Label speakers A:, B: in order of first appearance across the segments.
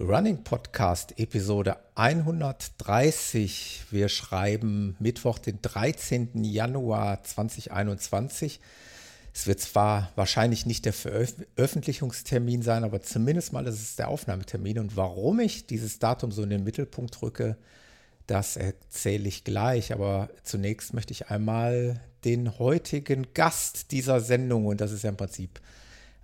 A: Running Podcast Episode 130. Wir schreiben Mittwoch, den 13. Januar 2021. Es wird zwar wahrscheinlich nicht der Veröffentlichungstermin sein, aber zumindest mal ist es der Aufnahmetermin. Und warum ich dieses Datum so in den Mittelpunkt rücke, das erzähle ich gleich. Aber zunächst möchte ich einmal den heutigen Gast dieser Sendung, und das ist ja im Prinzip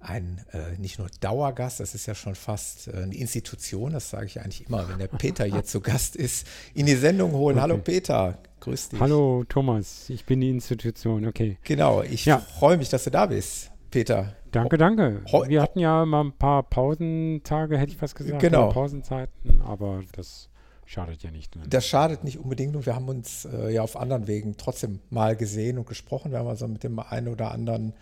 A: ein äh, nicht nur Dauergast, das ist ja schon fast äh, eine Institution, das sage ich eigentlich immer, wenn der Peter jetzt zu Gast ist, in die Sendung holen. Okay. Hallo Peter, grüß dich.
B: Hallo Thomas, ich bin die Institution, okay.
A: Genau, ich ja. freue mich, dass du da bist, Peter.
B: Danke, danke. Wir hatten ja mal ein paar Pausentage, hätte ich fast gesagt,
A: genau.
B: Pausenzeiten, aber das schadet ja nicht.
A: Ne? Das schadet nicht unbedingt und wir haben uns äh, ja auf anderen Wegen trotzdem mal gesehen und gesprochen. Wir haben also mit dem einen oder anderen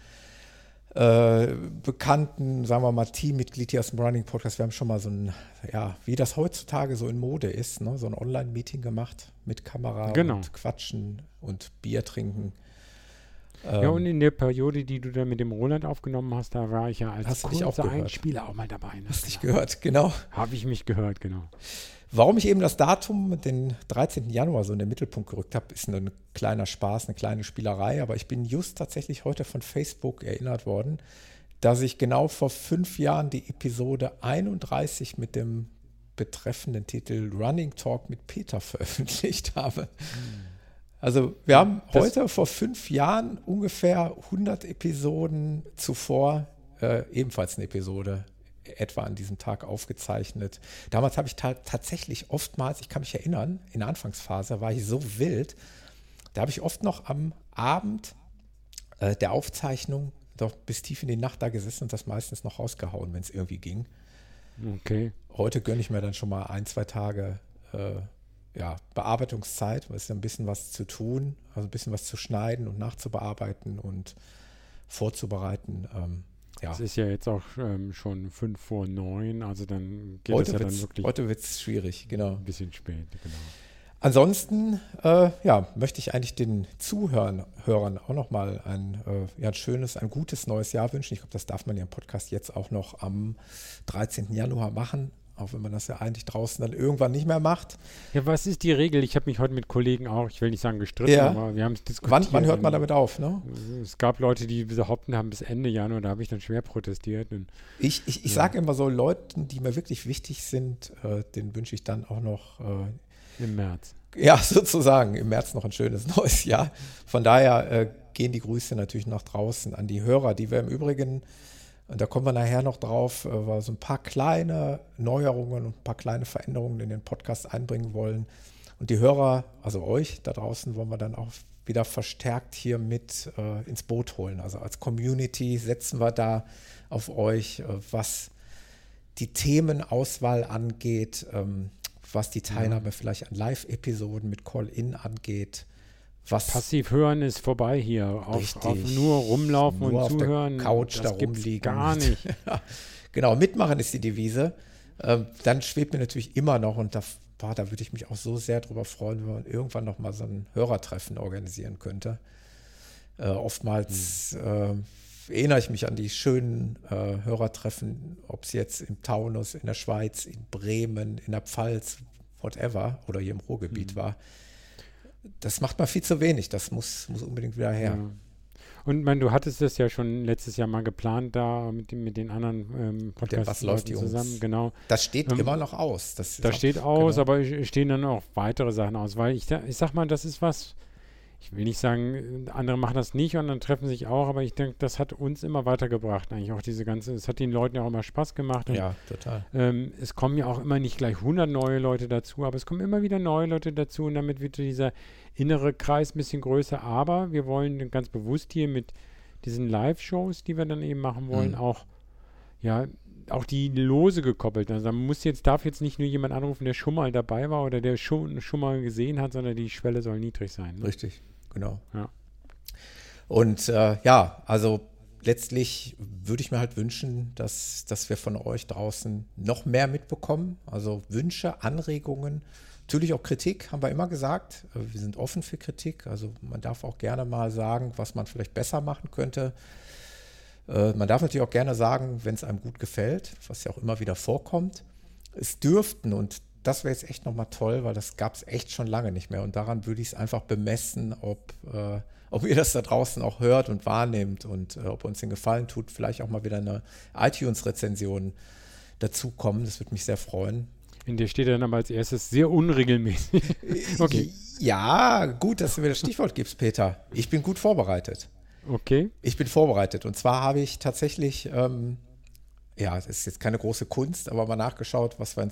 A: äh, bekannten, sagen wir mal, Teammitglied hier aus dem Running Podcast. Wir haben schon mal so ein, ja, wie das heutzutage so in Mode ist, ne? so ein Online-Meeting gemacht mit Kamera
B: genau.
A: und Quatschen und Bier trinken.
B: Ja, und in der Periode, die du da mit dem Roland aufgenommen hast, da war ich ja als
A: kurzer
B: Einspieler auch mal dabei. Ne?
A: Hast dich gehört, genau.
B: Habe ich mich gehört, genau.
A: Warum ich eben das Datum, den 13. Januar, so in den Mittelpunkt gerückt habe, ist nur ein kleiner Spaß, eine kleine Spielerei. Aber ich bin just tatsächlich heute von Facebook erinnert worden, dass ich genau vor fünf Jahren die Episode 31 mit dem betreffenden Titel Running Talk mit Peter veröffentlicht habe. Also wir haben das heute vor fünf Jahren ungefähr 100 Episoden zuvor äh, ebenfalls eine Episode etwa an diesem Tag aufgezeichnet. Damals habe ich ta tatsächlich oftmals, ich kann mich erinnern, in der Anfangsphase war ich so wild, da habe ich oft noch am Abend äh, der Aufzeichnung doch bis tief in die Nacht da gesessen und das meistens noch rausgehauen, wenn es irgendwie ging.
B: Okay.
A: Heute gönne ich mir dann schon mal ein, zwei Tage äh, ja, Bearbeitungszeit, weil es ist ein bisschen was zu tun, also ein bisschen was zu schneiden und nachzubearbeiten und vorzubereiten. Ähm,
B: ja. Es ist ja jetzt auch ähm, schon fünf vor neun, also dann
A: geht heute es ja dann wirklich. Heute wird es schwierig, genau.
B: Ein bisschen spät, genau.
A: Ansonsten äh, ja, möchte ich eigentlich den Zuhörern Hörern auch nochmal ein, äh, ja, ein schönes, ein gutes neues Jahr wünschen. Ich glaube, das darf man ja im Podcast jetzt auch noch am 13. Januar machen auch wenn man das ja eigentlich draußen dann irgendwann nicht mehr macht.
B: Ja, was ist die Regel? Ich habe mich heute mit Kollegen auch, ich will nicht sagen gestritten, ja. aber wir haben es diskutiert.
A: Wann, wann, hört man damit auf? Ne?
B: Es gab Leute, die behaupten haben, bis Ende Januar, da habe ich dann schwer protestiert.
A: Ich ich, ich ja. sage immer so, Leuten, die mir wirklich wichtig sind, äh, den wünsche ich dann auch noch
B: äh, im März.
A: Ja, sozusagen, im März noch ein schönes neues Jahr. Von daher äh, gehen die Grüße natürlich nach draußen an die Hörer, die wir im Übrigen und da kommen wir nachher noch drauf, äh, weil wir so ein paar kleine Neuerungen und ein paar kleine Veränderungen in den Podcast einbringen wollen. Und die Hörer, also euch da draußen, wollen wir dann auch wieder verstärkt hier mit äh, ins Boot holen. Also als Community setzen wir da auf euch, äh, was die Themenauswahl angeht, ähm, was die Teilnahme ja. vielleicht an Live-Episoden mit Call-In angeht,
B: was Passiv hören ist vorbei hier. Auf, auf nur rumlaufen nur und zuhören.
A: Couch das da rumliegen.
B: Gar nicht.
A: genau, mitmachen ist die Devise. Ähm, dann schwebt mir natürlich immer noch und da, boah, da würde ich mich auch so sehr drüber freuen, wenn man irgendwann noch mal so ein Hörertreffen organisieren könnte. Äh, oftmals hm. äh, erinnere ich mich an die schönen äh, Hörertreffen, ob es jetzt im Taunus, in der Schweiz, in Bremen, in der Pfalz, whatever, oder hier im Ruhrgebiet hm. war das macht man viel zu wenig. Das muss, muss unbedingt wieder her. Ja.
B: Und man, du hattest das ja schon letztes Jahr mal geplant, da mit, mit den anderen ähm,
A: Podcasts
B: zusammen, genau.
A: Das steht ähm, immer noch aus.
B: Das, das steht aus, genau. aber es stehen dann auch weitere Sachen aus, weil ich, ich sag mal, das ist was, ich will nicht sagen, andere machen das nicht und dann treffen sich auch, aber ich denke, das hat uns immer weitergebracht, eigentlich auch diese ganze, es hat den Leuten ja auch immer Spaß gemacht. Und,
A: ja, total.
B: Ähm, es kommen ja auch immer nicht gleich 100 neue Leute dazu, aber es kommen immer wieder neue Leute dazu und damit wird dieser innere Kreis ein bisschen größer, aber wir wollen ganz bewusst hier mit diesen Live-Shows, die wir dann eben machen wollen, mhm. auch ja, auch die Lose gekoppelt. Also man muss jetzt, darf jetzt nicht nur jemand anrufen, der schon mal dabei war oder der schon, schon mal gesehen hat, sondern die Schwelle soll niedrig sein.
A: Ne? Richtig genau.
B: Ja.
A: Und äh, ja, also letztlich würde ich mir halt wünschen, dass, dass wir von euch draußen noch mehr mitbekommen. Also Wünsche, Anregungen, natürlich auch Kritik, haben wir immer gesagt. Wir sind offen für Kritik. Also man darf auch gerne mal sagen, was man vielleicht besser machen könnte. Äh, man darf natürlich auch gerne sagen, wenn es einem gut gefällt, was ja auch immer wieder vorkommt. es dürften, und das wäre jetzt echt nochmal toll, weil das gab es echt schon lange nicht mehr. Und daran würde ich es einfach bemessen, ob, äh, ob ihr das da draußen auch hört und wahrnehmt und äh, ob uns den Gefallen tut, vielleicht auch mal wieder eine iTunes-Rezension dazukommen. Das würde mich sehr freuen.
B: In der steht dann aber als erstes sehr unregelmäßig.
A: okay. Ja, gut, dass du mir das Stichwort gibst, Peter. Ich bin gut vorbereitet.
B: Okay.
A: Ich bin vorbereitet. Und zwar habe ich tatsächlich, ähm, ja, das ist jetzt keine große Kunst, aber mal nachgeschaut, was wir in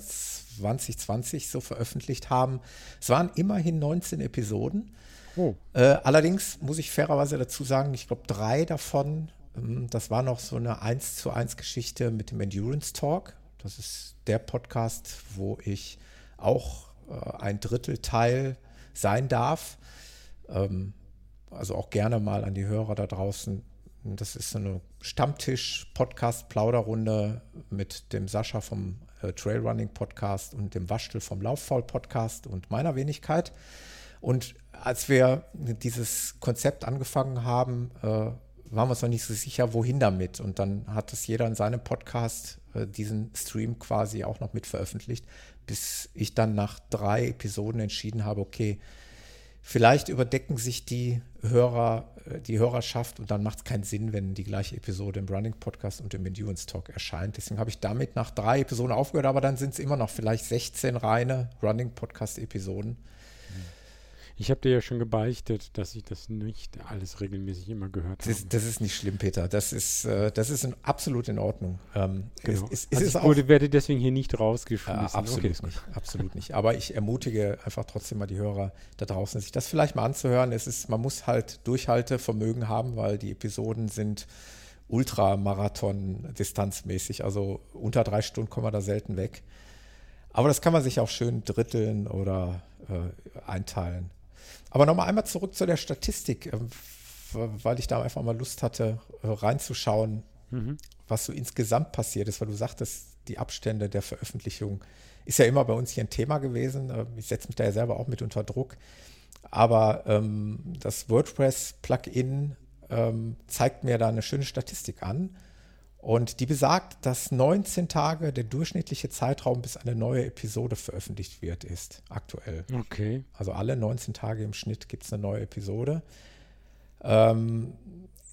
A: 2020 so veröffentlicht haben. Es waren immerhin 19 Episoden. Oh. Äh, allerdings muss ich fairerweise dazu sagen, ich glaube, drei davon, ähm, das war noch so eine 1 zu 1 Geschichte mit dem Endurance Talk. Das ist der Podcast, wo ich auch äh, ein Drittel Teil sein darf. Ähm, also auch gerne mal an die Hörer da draußen. Das ist so eine Stammtisch-Podcast-Plauderrunde mit dem Sascha vom äh, Trailrunning-Podcast und dem Waschtel vom Lauffaul-Podcast und meiner Wenigkeit. Und als wir dieses Konzept angefangen haben, äh, waren wir uns noch nicht so sicher, wohin damit. Und dann hat es jeder in seinem Podcast äh, diesen Stream quasi auch noch mit veröffentlicht, bis ich dann nach drei Episoden entschieden habe, okay, vielleicht überdecken sich die Hörer, äh, die Hörerschaft und dann macht es keinen Sinn, wenn die gleiche Episode im Running Podcast und im Endurance Talk erscheint. Deswegen habe ich damit nach drei Episoden aufgehört, aber dann sind es immer noch vielleicht 16 reine Running Podcast Episoden.
B: Ich habe dir ja schon gebeichtet, dass ich das nicht alles regelmäßig immer gehört
A: das habe. Ist, das ist nicht schlimm, Peter. Das ist, äh, das ist in, absolut in Ordnung.
B: Ähm, genau. es, es, also ich wurde, werde deswegen hier nicht rausgeschmissen.
A: Äh, absolut okay. nicht. Absolut nicht. Aber ich ermutige einfach trotzdem mal die Hörer da draußen, sich das vielleicht mal anzuhören. Es ist, man muss halt Durchhaltevermögen haben, weil die Episoden sind Ultramarathon-distanzmäßig. Also unter drei Stunden kommen wir da selten weg. Aber das kann man sich auch schön dritteln oder äh, einteilen. Aber nochmal einmal zurück zu der Statistik, ähm, weil ich da einfach mal Lust hatte, äh, reinzuschauen, mhm. was so insgesamt passiert ist, weil du sagtest, die Abstände der Veröffentlichung ist ja immer bei uns hier ein Thema gewesen. Ähm, ich setze mich da ja selber auch mit unter Druck. Aber ähm, das WordPress-Plugin ähm, zeigt mir da eine schöne Statistik an. Und die besagt, dass 19 Tage der durchschnittliche Zeitraum, bis eine neue Episode veröffentlicht wird, ist aktuell.
B: Okay.
A: Also alle 19 Tage im Schnitt gibt es eine neue Episode. Ähm,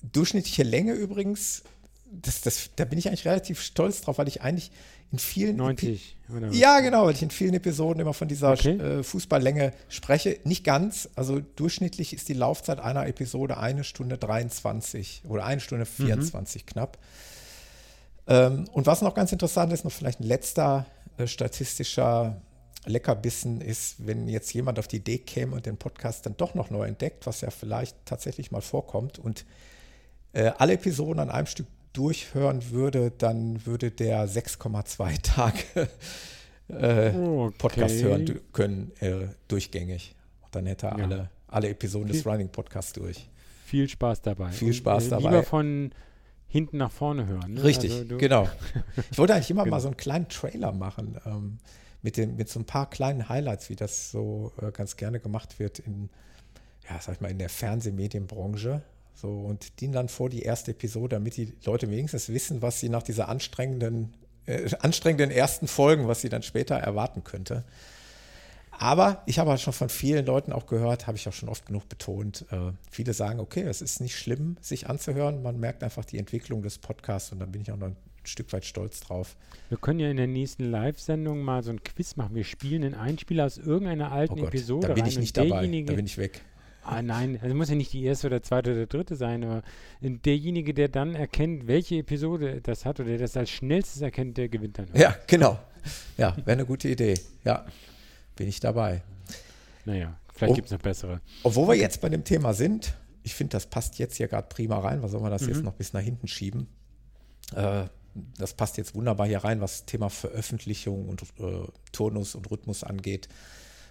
A: durchschnittliche Länge übrigens, das, das, da bin ich eigentlich relativ stolz drauf, weil ich eigentlich in vielen
B: 90
A: oder Ja, genau, weil ich in vielen Episoden immer von dieser okay. äh, Fußballlänge spreche. Nicht ganz, also durchschnittlich ist die Laufzeit einer Episode eine Stunde 23 oder eine Stunde 24 mhm. knapp. Ähm, und was noch ganz interessant ist, noch vielleicht ein letzter äh, statistischer Leckerbissen ist, wenn jetzt jemand auf die Idee käme und den Podcast dann doch noch neu entdeckt, was ja vielleicht tatsächlich mal vorkommt und äh, alle Episoden an einem Stück durchhören würde, dann würde der 6,2 Tage äh, okay. Podcast hören können, äh, durchgängig. Und dann hätte er ja. alle, alle Episoden des Running Podcasts durch.
B: Viel Spaß dabei.
A: Viel Spaß und, äh, dabei.
B: Lieber von hinten nach vorne hören.
A: Ne? Richtig, also genau. Ich wollte eigentlich immer genau. mal so einen kleinen Trailer machen ähm, mit, den, mit so ein paar kleinen Highlights, wie das so äh, ganz gerne gemacht wird in, ja, sag ich mal, in der Fernsehmedienbranche. So, und die dann vor die erste Episode, damit die Leute wenigstens wissen, was sie nach dieser anstrengenden, äh, anstrengenden ersten Folgen, was sie dann später erwarten könnte. Aber ich habe halt schon von vielen Leuten auch gehört, habe ich auch schon oft genug betont, äh, viele sagen, okay, es ist nicht schlimm, sich anzuhören. Man merkt einfach die Entwicklung des Podcasts und dann bin ich auch noch ein Stück weit stolz drauf.
B: Wir können ja in der nächsten Live-Sendung mal so ein Quiz machen. Wir spielen einen Einspieler aus irgendeiner alten oh Gott, Episode.
A: Da bin ich nicht dabei, da bin ich weg.
B: Ah nein, also muss ja nicht die erste oder zweite oder dritte sein, aber derjenige, der dann erkennt, welche Episode das hat oder der das als schnellstes erkennt, der gewinnt dann.
A: Ja, genau. Ja, wäre eine gute Idee. Ja bin ich dabei.
B: Naja, vielleicht gibt es noch bessere.
A: Obwohl wir jetzt bei dem Thema sind, ich finde, das passt jetzt hier gerade prima rein. Was soll man das mhm. jetzt noch bis nach hinten schieben? Äh, das passt jetzt wunderbar hier rein, was Thema Veröffentlichung und äh, Turnus und Rhythmus angeht.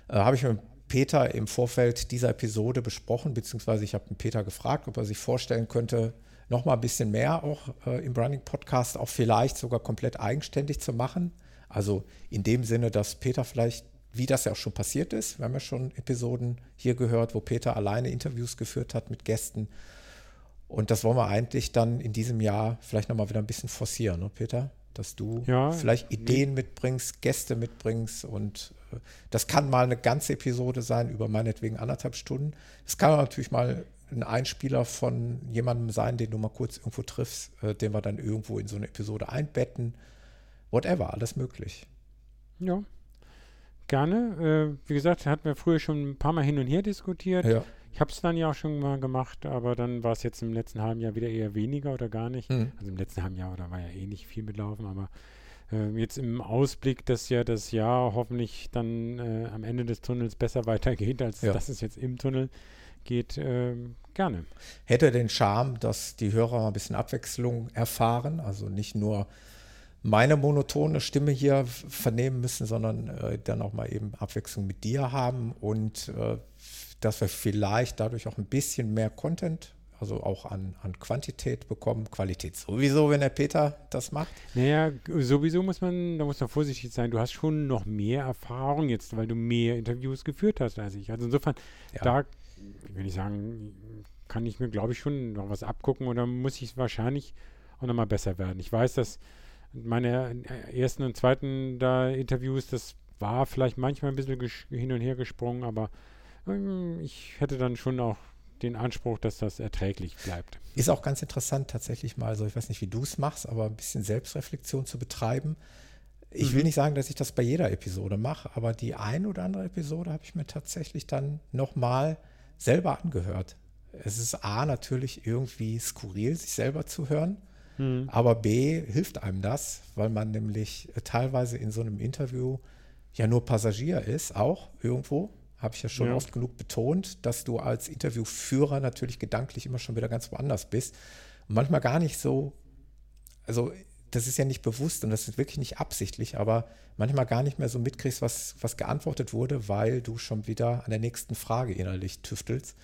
A: Äh, habe ich mit Peter im Vorfeld dieser Episode besprochen, beziehungsweise ich habe Peter gefragt, ob er sich vorstellen könnte, noch mal ein bisschen mehr auch äh, im Running Podcast, auch vielleicht sogar komplett eigenständig zu machen. Also in dem Sinne, dass Peter vielleicht wie das ja auch schon passiert ist. Wir haben ja schon Episoden hier gehört, wo Peter alleine Interviews geführt hat mit Gästen. Und das wollen wir eigentlich dann in diesem Jahr vielleicht nochmal wieder ein bisschen forcieren, ne, Peter? dass du
B: Ja,
A: vielleicht. Ideen mitbringst, Gäste mitbringst und äh, das kann mal eine ganze Episode sein, über meinetwegen anderthalb Stunden. Es kann natürlich mal ein Einspieler von jemandem sein, den du mal kurz irgendwo triffst, äh, den wir dann irgendwo in so eine Episode einbetten. Whatever, alles möglich.
B: Ja. Gerne. Äh, wie gesagt, hatten wir früher schon ein paar Mal hin und her diskutiert.
A: Ja.
B: Ich habe es dann ja auch schon mal gemacht, aber dann war es jetzt im letzten halben Jahr wieder eher weniger oder gar nicht.
A: Mhm.
B: Also im letzten halben Jahr, da war ja eh nicht viel mitlaufen, aber äh, jetzt im Ausblick, dass ja das Jahr hoffentlich dann äh, am Ende des Tunnels besser weitergeht, als
A: Ja.
B: dass es jetzt im Tunnel geht, ähm, gerne.
A: hätte den Charme, dass die Hörer mal ein bisschen Abwechslung erfahren, also nicht nur meine monotone Stimme hier vernehmen müssen, sondern äh, dann auch mal eben Abwechslung mit dir haben und äh, dass wir vielleicht dadurch auch ein bisschen mehr Content, also auch an, an Quantität bekommen, Qualität sowieso, wenn der Peter das macht.
B: Naja, sowieso muss man, da muss man vorsichtig sein. Du hast schon noch mehr Erfahrung jetzt, weil du mehr Interviews geführt hast als ich. Also insofern,
A: Ja.
B: da, ich will nicht sagen, kann ich mir, glaube ich, schon noch was abgucken oder muss ich wahrscheinlich auch nochmal besser werden. Ich weiß, dass meine äh, ersten und zweiten da Interviews, das war vielleicht manchmal ein bisschen hin und her gesprungen, aber ähm, ich hätte dann schon auch den Anspruch, dass das erträglich bleibt.
A: Ist auch ganz interessant, tatsächlich mal, so ich weiß nicht, wie du es machst, aber ein bisschen Selbstreflexion zu betreiben. Ich will
B: Mhm.
A: nicht sagen, dass ich das bei jeder Episode mache, aber die ein oder andere Episode habe ich mir tatsächlich dann nochmal selber angehört. Es ist A, natürlich irgendwie skurril, sich selber zu hören,
B: Hm.
A: aber B, hilft einem das, weil man nämlich äh, teilweise in so einem Interview ja nur Passagier ist, auch irgendwo. Habe ich ja schon
B: Ja.
A: oft genug betont, dass du als Interviewführer natürlich gedanklich immer schon wieder ganz woanders bist. Und manchmal gar nicht so, also das ist ja nicht bewusst und das ist wirklich nicht absichtlich, aber manchmal gar nicht mehr so mitkriegst, was, was geantwortet wurde, weil du schon wieder an der nächsten Frage innerlich tüftelst.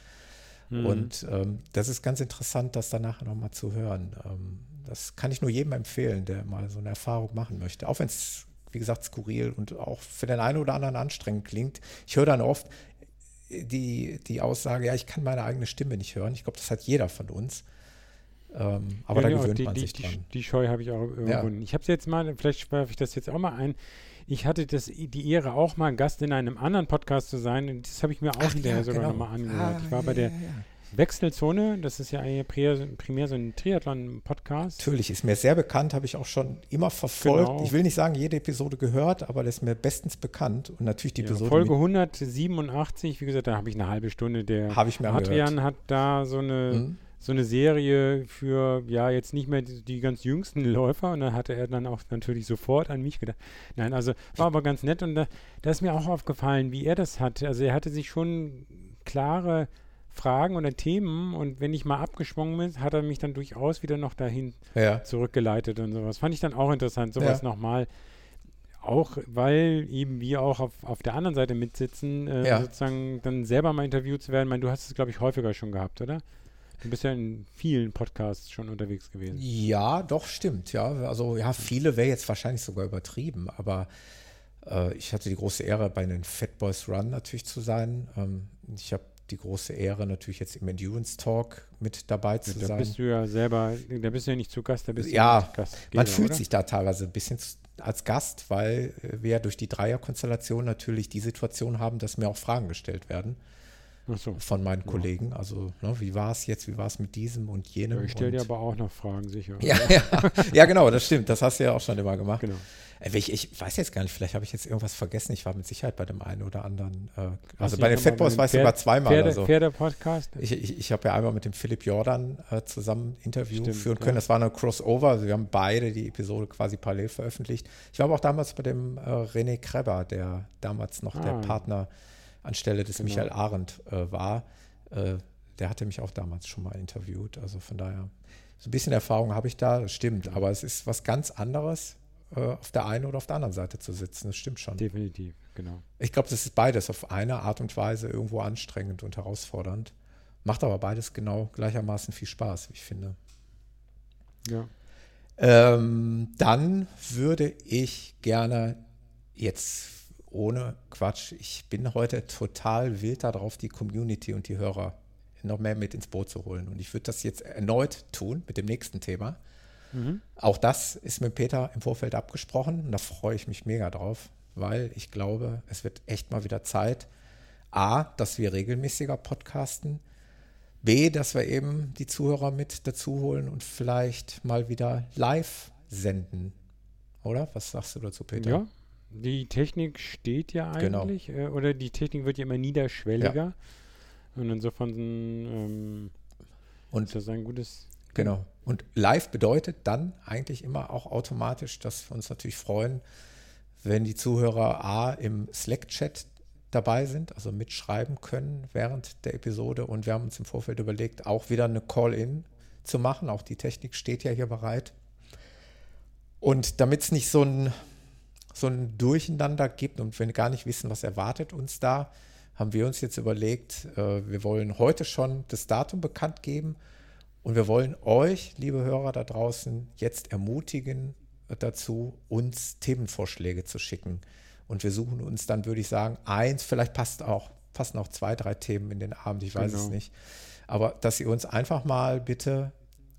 B: Hm.
A: Und ähm, das ist ganz interessant, das danach nochmal zu hören. Ähm, das kann ich nur jedem empfehlen, der mal so eine Erfahrung machen möchte. Auch wenn es, wie gesagt, skurril und auch für den einen oder anderen anstrengend klingt. Ich höre dann oft die, die Aussage, ja, ich kann meine eigene Stimme nicht hören. Ich glaube, das hat jeder von uns. Ähm, aber
B: Ja,
A: da
B: genau,
A: gewöhnt
B: die,
A: man
B: die,
A: sich
B: die,
A: dran.
B: Die Scheu habe ich auch überwunden. Ich habe es jetzt mal, vielleicht werfe ich das jetzt auch mal ein. Ich hatte das, die Ehre, auch mal Gast in einem anderen Podcast zu sein. Und das habe ich mir auch hinterher sogar nochmal angehört. ich war
A: Ah,
B: bei
A: ja,
B: der
A: ja, ja.
B: Wechselzone. Das ist ja primär, so ein Triathlon-Podcast.
A: Natürlich, ist mir sehr bekannt, habe ich auch schon immer verfolgt.
B: Genau.
A: Ich will nicht sagen, jede Episode gehört, aber das ist mir bestens bekannt. Und natürlich die
B: Ja,
A: Episode
B: Folge
A: mit-
B: 187, wie gesagt, da habe ich eine halbe Stunde. Der
A: Habe ich mir
B: Adrian hat da so eine,
A: Hm?
B: so eine Serie für, ja, jetzt nicht mehr die, die ganz jüngsten Läufer. Und dann hatte er dann auch natürlich sofort an mich gedacht. Nein, also war aber ganz nett. Und da, da ist mir auch aufgefallen, wie er das hat. Also er hatte sich schon klare Fragen oder Themen. Und wenn ich mal abgeschwungen bin, hat er mich dann durchaus wieder noch dahin
A: Ja.
B: zurückgeleitet und sowas. Fand ich dann auch interessant, sowas
A: Ja.
B: nochmal. Auch weil eben wir auch auf, auf der anderen Seite mitsitzen, äh,
A: Ja.
B: sozusagen dann selber mal interviewt zu werden. Ich meine, du hast es, glaube ich, häufiger schon gehabt, oder? Du bist ja in vielen Podcasts schon unterwegs gewesen.
A: Ja, doch, stimmt, ja. Also ja, viele wäre jetzt wahrscheinlich sogar übertrieben, aber äh, ich hatte die große Ehre, bei den Fat Boys Run natürlich zu sein. Ähm, ich habe die große Ehre, natürlich jetzt im Endurance Talk mit dabei zu
B: da
A: sein.
B: bist du ja selber, da bist du ja nicht zu Gast, da bist
A: Ja,
B: du Gastgeber,
A: Man fühlt
B: oder?
A: sich da teilweise ein bisschen als Gast, weil äh, wir ja durch die Dreierkonstellation natürlich die Situation haben, dass mir auch Fragen gestellt werden
B: so.
A: von meinen Kollegen. Also, ne, wie war es jetzt, wie war es mit diesem und jenem?
B: Ich stelle dir aber auch noch Fragen, sicher.
A: ja, ja, ja, genau, das stimmt. Das hast du ja auch schon immer gemacht.
B: Genau.
A: Äh, Ich, ich weiß jetzt gar nicht, vielleicht habe ich jetzt irgendwas vergessen. Ich war mit Sicherheit bei dem einen oder anderen. Äh, also bei den
B: nicht
A: Fat Boys
B: mal
A: war ich sogar zweimal
B: Pferde,
A: oder so.
B: Pferde-Podcast?
A: Ich, ich, ich habe ja einmal mit dem Philipp Jordan äh, zusammen Interview
B: Stimmt,
A: führen
B: ja.
A: können. Das war eine Crossover. Also wir haben beide die Episode quasi parallel veröffentlicht. Ich war aber auch damals bei dem äh, René Kreber, der damals noch der
B: Ah.
A: Partner anstelle des
B: Genau.
A: Michael Arendt äh, war. Äh, der hatte mich auch damals schon mal interviewt. Also von daher, so ein bisschen Erfahrung habe ich da, das stimmt. Aber es ist was ganz anderes, auf der einen oder auf der anderen Seite zu sitzen. Das stimmt schon.
B: Definitiv, genau.
A: Ich glaube, das ist beides auf eine Art und Weise irgendwo anstrengend und herausfordernd. Macht aber beides genau gleichermaßen viel Spaß, wie ich finde.
B: Ja.
A: Ähm, dann würde ich gerne jetzt ohne Quatsch, ich bin heute total wild darauf, die Community und die Hörer noch mehr mit ins Boot zu holen. Und ich würde das jetzt erneut tun mit dem nächsten Thema. Mhm. Auch das ist mit Peter im Vorfeld abgesprochen und da freue ich mich mega drauf, weil ich glaube, es wird echt mal wieder Zeit, A, dass wir regelmäßiger podcasten, B, dass wir eben die Zuhörer mit dazu holen und vielleicht mal wieder live senden. Oder? Was sagst du dazu, Peter?
B: Ja, die Technik steht ja genau. eigentlich, genau. äh, oder die Technik wird ja immer niederschwelliger. Ja. Und insofern ähm,
A: und ist das ein gutes. Genau. Und live bedeutet dann eigentlich immer auch automatisch, dass wir uns natürlich freuen, wenn die Zuhörer A im Slack-Chat dabei sind, also mitschreiben können während der Episode. Und wir haben uns im Vorfeld überlegt, auch wieder eine Call-In zu machen. Auch die Technik steht ja hier bereit. Und damit es nicht so ein, so ein Durcheinander gibt und wir gar nicht wissen, was erwartet uns da, haben wir uns jetzt überlegt, äh, wir wollen heute schon das Datum bekannt geben und wir wollen euch, liebe Hörer da draußen, jetzt ermutigen dazu, uns Themenvorschläge zu schicken. Und wir suchen uns dann, würde ich sagen, eins, vielleicht passt auch, passen auch zwei, drei Themen in den Abend, ich weiß genau. es nicht. Aber dass ihr uns einfach mal bitte,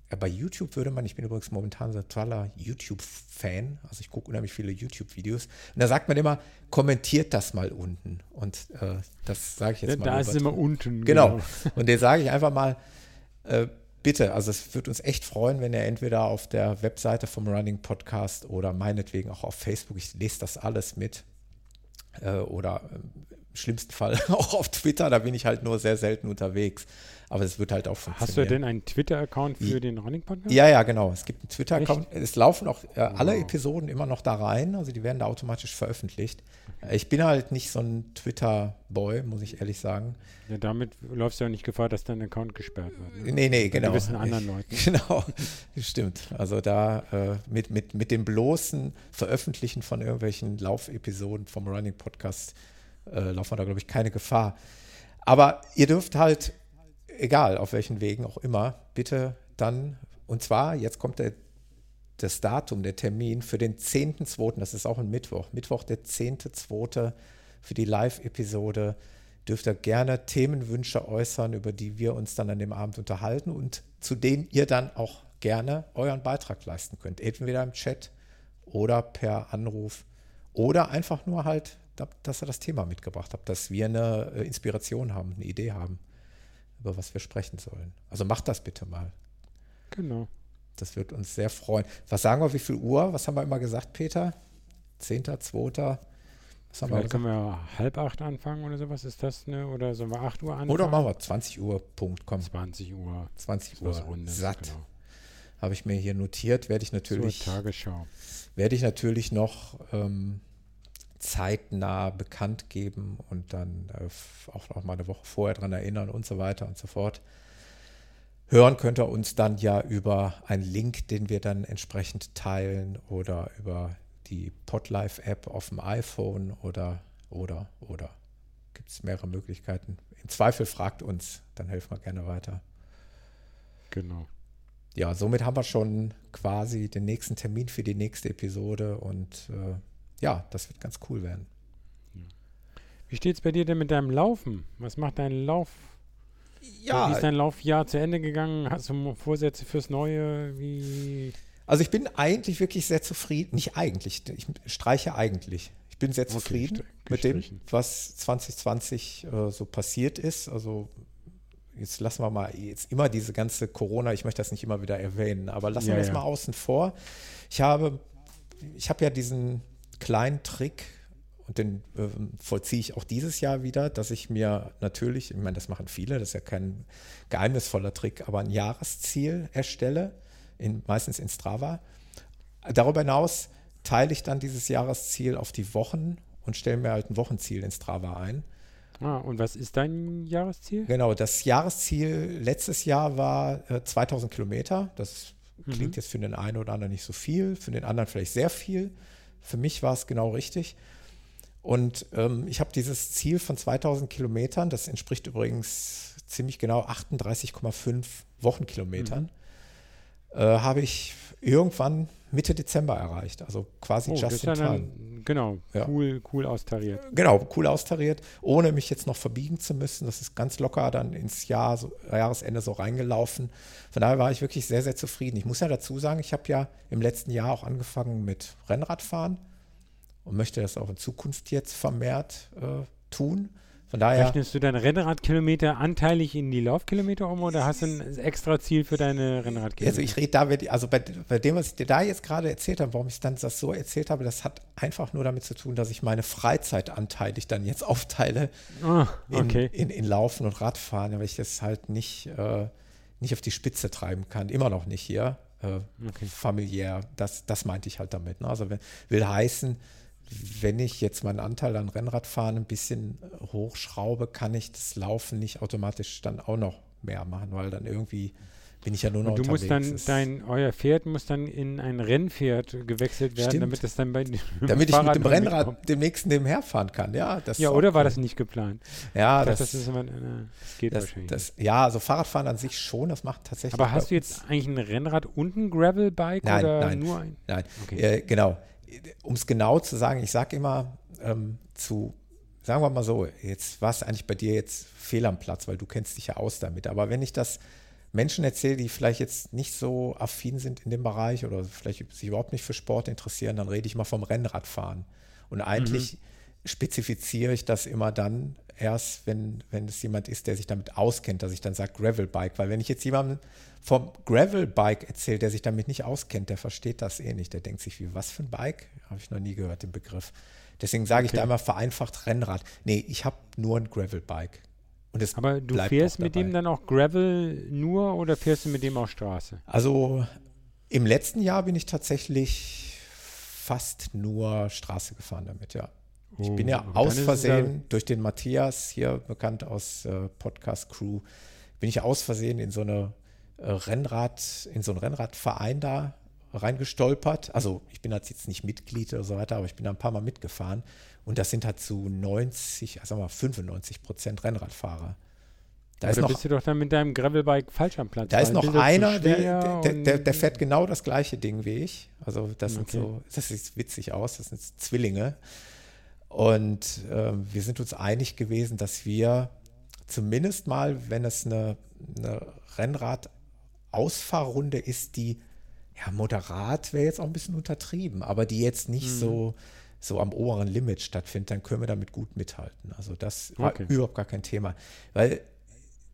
A: ja, bei YouTube würde man, ich bin übrigens momentan so ein totaler YouTube-Fan, also ich gucke unheimlich viele YouTube-Videos. Und da sagt man immer, kommentiert das mal unten. Und äh, das sage ich jetzt
B: ja,
A: mal.
B: Da ist es immer unten.
A: Genau. genau. Und den sage ich einfach mal, äh, bitte, also es würde uns echt freuen, wenn ihr entweder auf der Webseite vom Running Podcast oder meinetwegen auch auf Facebook, ich lese das alles mit, äh, oder im schlimmsten Fall auch auf Twitter, da bin ich halt nur sehr selten unterwegs. Aber es wird halt auch funktionieren.
B: Hast du denn einen Twitter-Account für den Running Podcast?
A: Ja, ja, genau. Es gibt einen Twitter-Account. Es laufen auch äh, alle wow. Episoden immer noch da rein, also die werden da automatisch veröffentlicht. Ich bin halt nicht so ein Twitter-Boy, muss ich ehrlich sagen.
B: Ja, damit läufst du ja nicht Gefahr, dass dein Account gesperrt wird.
A: Ne? Nee, nee, genau.
B: gewissen anderen Leuten.
A: Genau, stimmt. Also da äh, mit, mit, mit dem bloßen Veröffentlichen von irgendwelchen Laufepisoden vom Running Podcast äh, laufen wir da, glaube ich, keine Gefahr. Aber ihr dürft halt egal auf welchen Wegen auch immer, bitte dann, und zwar, jetzt kommt der, das Datum, der Termin für den 10.2., das ist auch ein Mittwoch, Mittwoch der 10.2. für die Live-Episode, dürft ihr gerne Themenwünsche äußern, über die wir uns dann an dem Abend unterhalten und zu denen ihr dann auch gerne euren Beitrag leisten könnt. Entweder im Chat oder per Anruf oder einfach nur halt, dass ihr das Thema mitgebracht habt, dass wir eine äh, Inspiration haben, eine Idee haben über was wir sprechen sollen. Also macht das bitte mal.
B: Genau.
A: Das wird uns sehr freuen. Was sagen wir, wie viel Uhr? Was haben wir immer gesagt, Peter? Zehnter, zweiter?
B: Was haben Vielleicht wir können wir halb acht anfangen oder sowas. Ist das eine? Oder sollen wir acht Uhr anfangen?
A: Oder machen wir 20 Uhr, Punkt, komm.
B: 20 Uhr.
A: 20 Uhr, Rundes, satt. Genau. Habe ich mir hier notiert, werde ich natürlich.
B: Zur Tagesschau.
A: Werde ich natürlich noch ähm, zeitnah bekannt geben und dann äh, auch noch mal eine Woche vorher daran erinnern und so weiter und so fort. Hören könnt ihr uns dann ja über einen Link, den wir dann entsprechend teilen oder über die Podlife-App auf dem iPhone oder, oder, oder. Gibt es mehrere Möglichkeiten. Im Zweifel fragt uns, dann helfen wir gerne weiter.
B: Genau.
A: Ja, somit haben wir schon quasi den nächsten Termin für die nächste Episode und äh, ja, das wird ganz cool werden.
B: Wie steht es bei dir denn mit deinem Laufen? Was macht dein Lauf?
A: Ja.
B: Wie ist dein Laufjahr zu Ende gegangen? Hast du Vorsätze fürs Neue? Wie?
A: Also ich bin eigentlich wirklich sehr zufrieden. Nicht eigentlich, ich streiche eigentlich. Ich bin sehr zufrieden okay, mit dem, was 2020 äh, so passiert ist. Also jetzt lassen wir mal jetzt immer diese ganze Corona, ich möchte das nicht immer wieder erwähnen, aber lassen ja, wir das ja. mal außen vor. Ich habe, ich habe ja diesen kleinen Trick, und den äh, vollziehe ich auch dieses Jahr wieder, dass ich mir natürlich, ich meine, das machen viele, das ist ja kein geheimnisvoller Trick, aber ein Jahresziel erstelle, in, meistens in Strava. Darüber hinaus teile ich dann dieses Jahresziel auf die Wochen und stelle mir halt ein Wochenziel in Strava ein.
B: Ah, und was ist dein Jahresziel?
A: Genau, das Jahresziel letztes Jahr war äh, 2000 Kilometer. Das klingt mhm. jetzt für den einen oder anderen nicht so viel, für den anderen vielleicht sehr viel. Für mich war es genau richtig. Und ähm, ich habe dieses Ziel von 2000 Kilometern, das entspricht übrigens ziemlich genau 38,5 Wochenkilometern. Mhm. äh, habe ich irgendwann Mitte Dezember erreicht. Also quasi
B: Oh,
A: just in time.
B: dann, genau,
A: Ja.
B: cool, cool austariert.
A: Genau, cool austariert, ohne mich jetzt noch verbiegen zu müssen. Das ist ganz locker dann ins Jahr, so, Jahresende so reingelaufen. Von daher war ich wirklich sehr, sehr zufrieden. Ich muss ja dazu sagen, ich habe ja im letzten Jahr auch angefangen mit Rennradfahren und möchte das auch in Zukunft jetzt vermehrt äh, tun. Von daher,
B: Rechnest du deine Rennradkilometer anteilig in die Laufkilometer um oder hast du ein extra Ziel für deine Rennradkilometer?
A: also ich rede da, also bei, bei dem, was ich dir da jetzt gerade erzählt habe, warum ich dann das so erzählt habe, das hat einfach nur damit zu tun, dass ich meine Freizeit anteilig dann jetzt aufteile in,
B: okay.
A: in, in Laufen und Radfahren, weil ich das halt nicht, äh, nicht auf die Spitze treiben kann. Immer noch nicht hier. Äh,
B: Okay.
A: Familiär. Das, das meinte ich halt damit. Ne? Also will heißen, wenn ich jetzt meinen Anteil an Rennradfahren ein bisschen hochschraube, kann ich das Laufen nicht automatisch dann auch noch mehr machen, weil dann irgendwie bin ich ja nur noch
B: Und du musst
A: unterwegs.
B: dann,
A: Das-
B: dein, euer Pferd muss dann in ein Rennpferd gewechselt werden,
A: Stimmt.
B: damit es dann bei dem
A: damit ich mit dem Rennrad
B: mitkommt.
A: demnächst nebenher fahren kann. Ja, das
B: Ja, oder war
A: cool.
B: das nicht geplant?
A: Ja,
B: dachte,
A: das,
B: das, ist immer, äh, das geht
A: das,
B: wahrscheinlich.
A: das, ja, also Fahrradfahren an sich schon, das macht tatsächlich.
B: Aber hast du jetzt eigentlich ein Rennrad und ein Gravelbike
A: Nein,
B: oder
A: nein.
B: nur ein?
A: Nein,
B: Okay.
A: äh, genau. Um es genau zu sagen, ich sage immer ähm, zu, sagen wir mal so, jetzt war es eigentlich bei dir jetzt fehl am Platz, weil du kennst dich ja aus damit. Aber wenn ich das Menschen erzähle, die vielleicht jetzt nicht so affin sind in dem Bereich oder vielleicht sich überhaupt nicht für Sport interessieren, dann rede ich mal vom Rennradfahren. Und eigentlich spezifiziere ich das immer dann erst, wenn, wenn es jemand ist, der sich damit auskennt, dass ich dann sage Gravelbike. Weil wenn ich jetzt jemandem vom Gravelbike erzähle, der sich damit nicht auskennt, der versteht das eh nicht. Der denkt sich, wie, was für ein Bike? Habe ich noch nie gehört, den Begriff. Deswegen sage ich
B: Okay.
A: da immer vereinfacht Rennrad. Nee, ich habe nur ein Gravelbike. Und es
B: Aber du fährst mit dem dann auch Gravel nur oder fährst du mit dem auch Straße?
A: Also im letzten Jahr bin ich tatsächlich fast nur Straße gefahren damit, ja. Ich bin ja
B: Oh,
A: aus Versehen durch den Matthias, hier bekannt aus äh, Podcast Crew, bin ich aus Versehen in so eine äh, Rennrad, in so einen Rennradverein da reingestolpert. Also ich bin halt jetzt nicht Mitglied oder so weiter, aber ich bin da ein paar Mal mitgefahren. Und das sind halt zu 90, also sagen wir mal 95 Prozent Rennradfahrer. Da ist
B: Oder
A: noch
B: bist du doch dann mit deinem Gravelbike falsch am Platz?
A: da ist noch einer, der, der, der, der, fährt genau das gleiche Ding wie ich. Also das sind
B: Okay.
A: so, das sieht witzig aus, das sind Zwillinge. Und ähm, wir sind uns einig gewesen, dass wir zumindest mal, wenn es eine, eine Rennrad-Ausfahrrunde ist, die ja moderat wäre jetzt auch ein bisschen untertrieben, aber die jetzt nicht
B: Mhm.
A: so, so am oberen Limit stattfindet, dann können wir damit gut mithalten. Also das war
B: Okay.
A: überhaupt gar kein Thema. Weil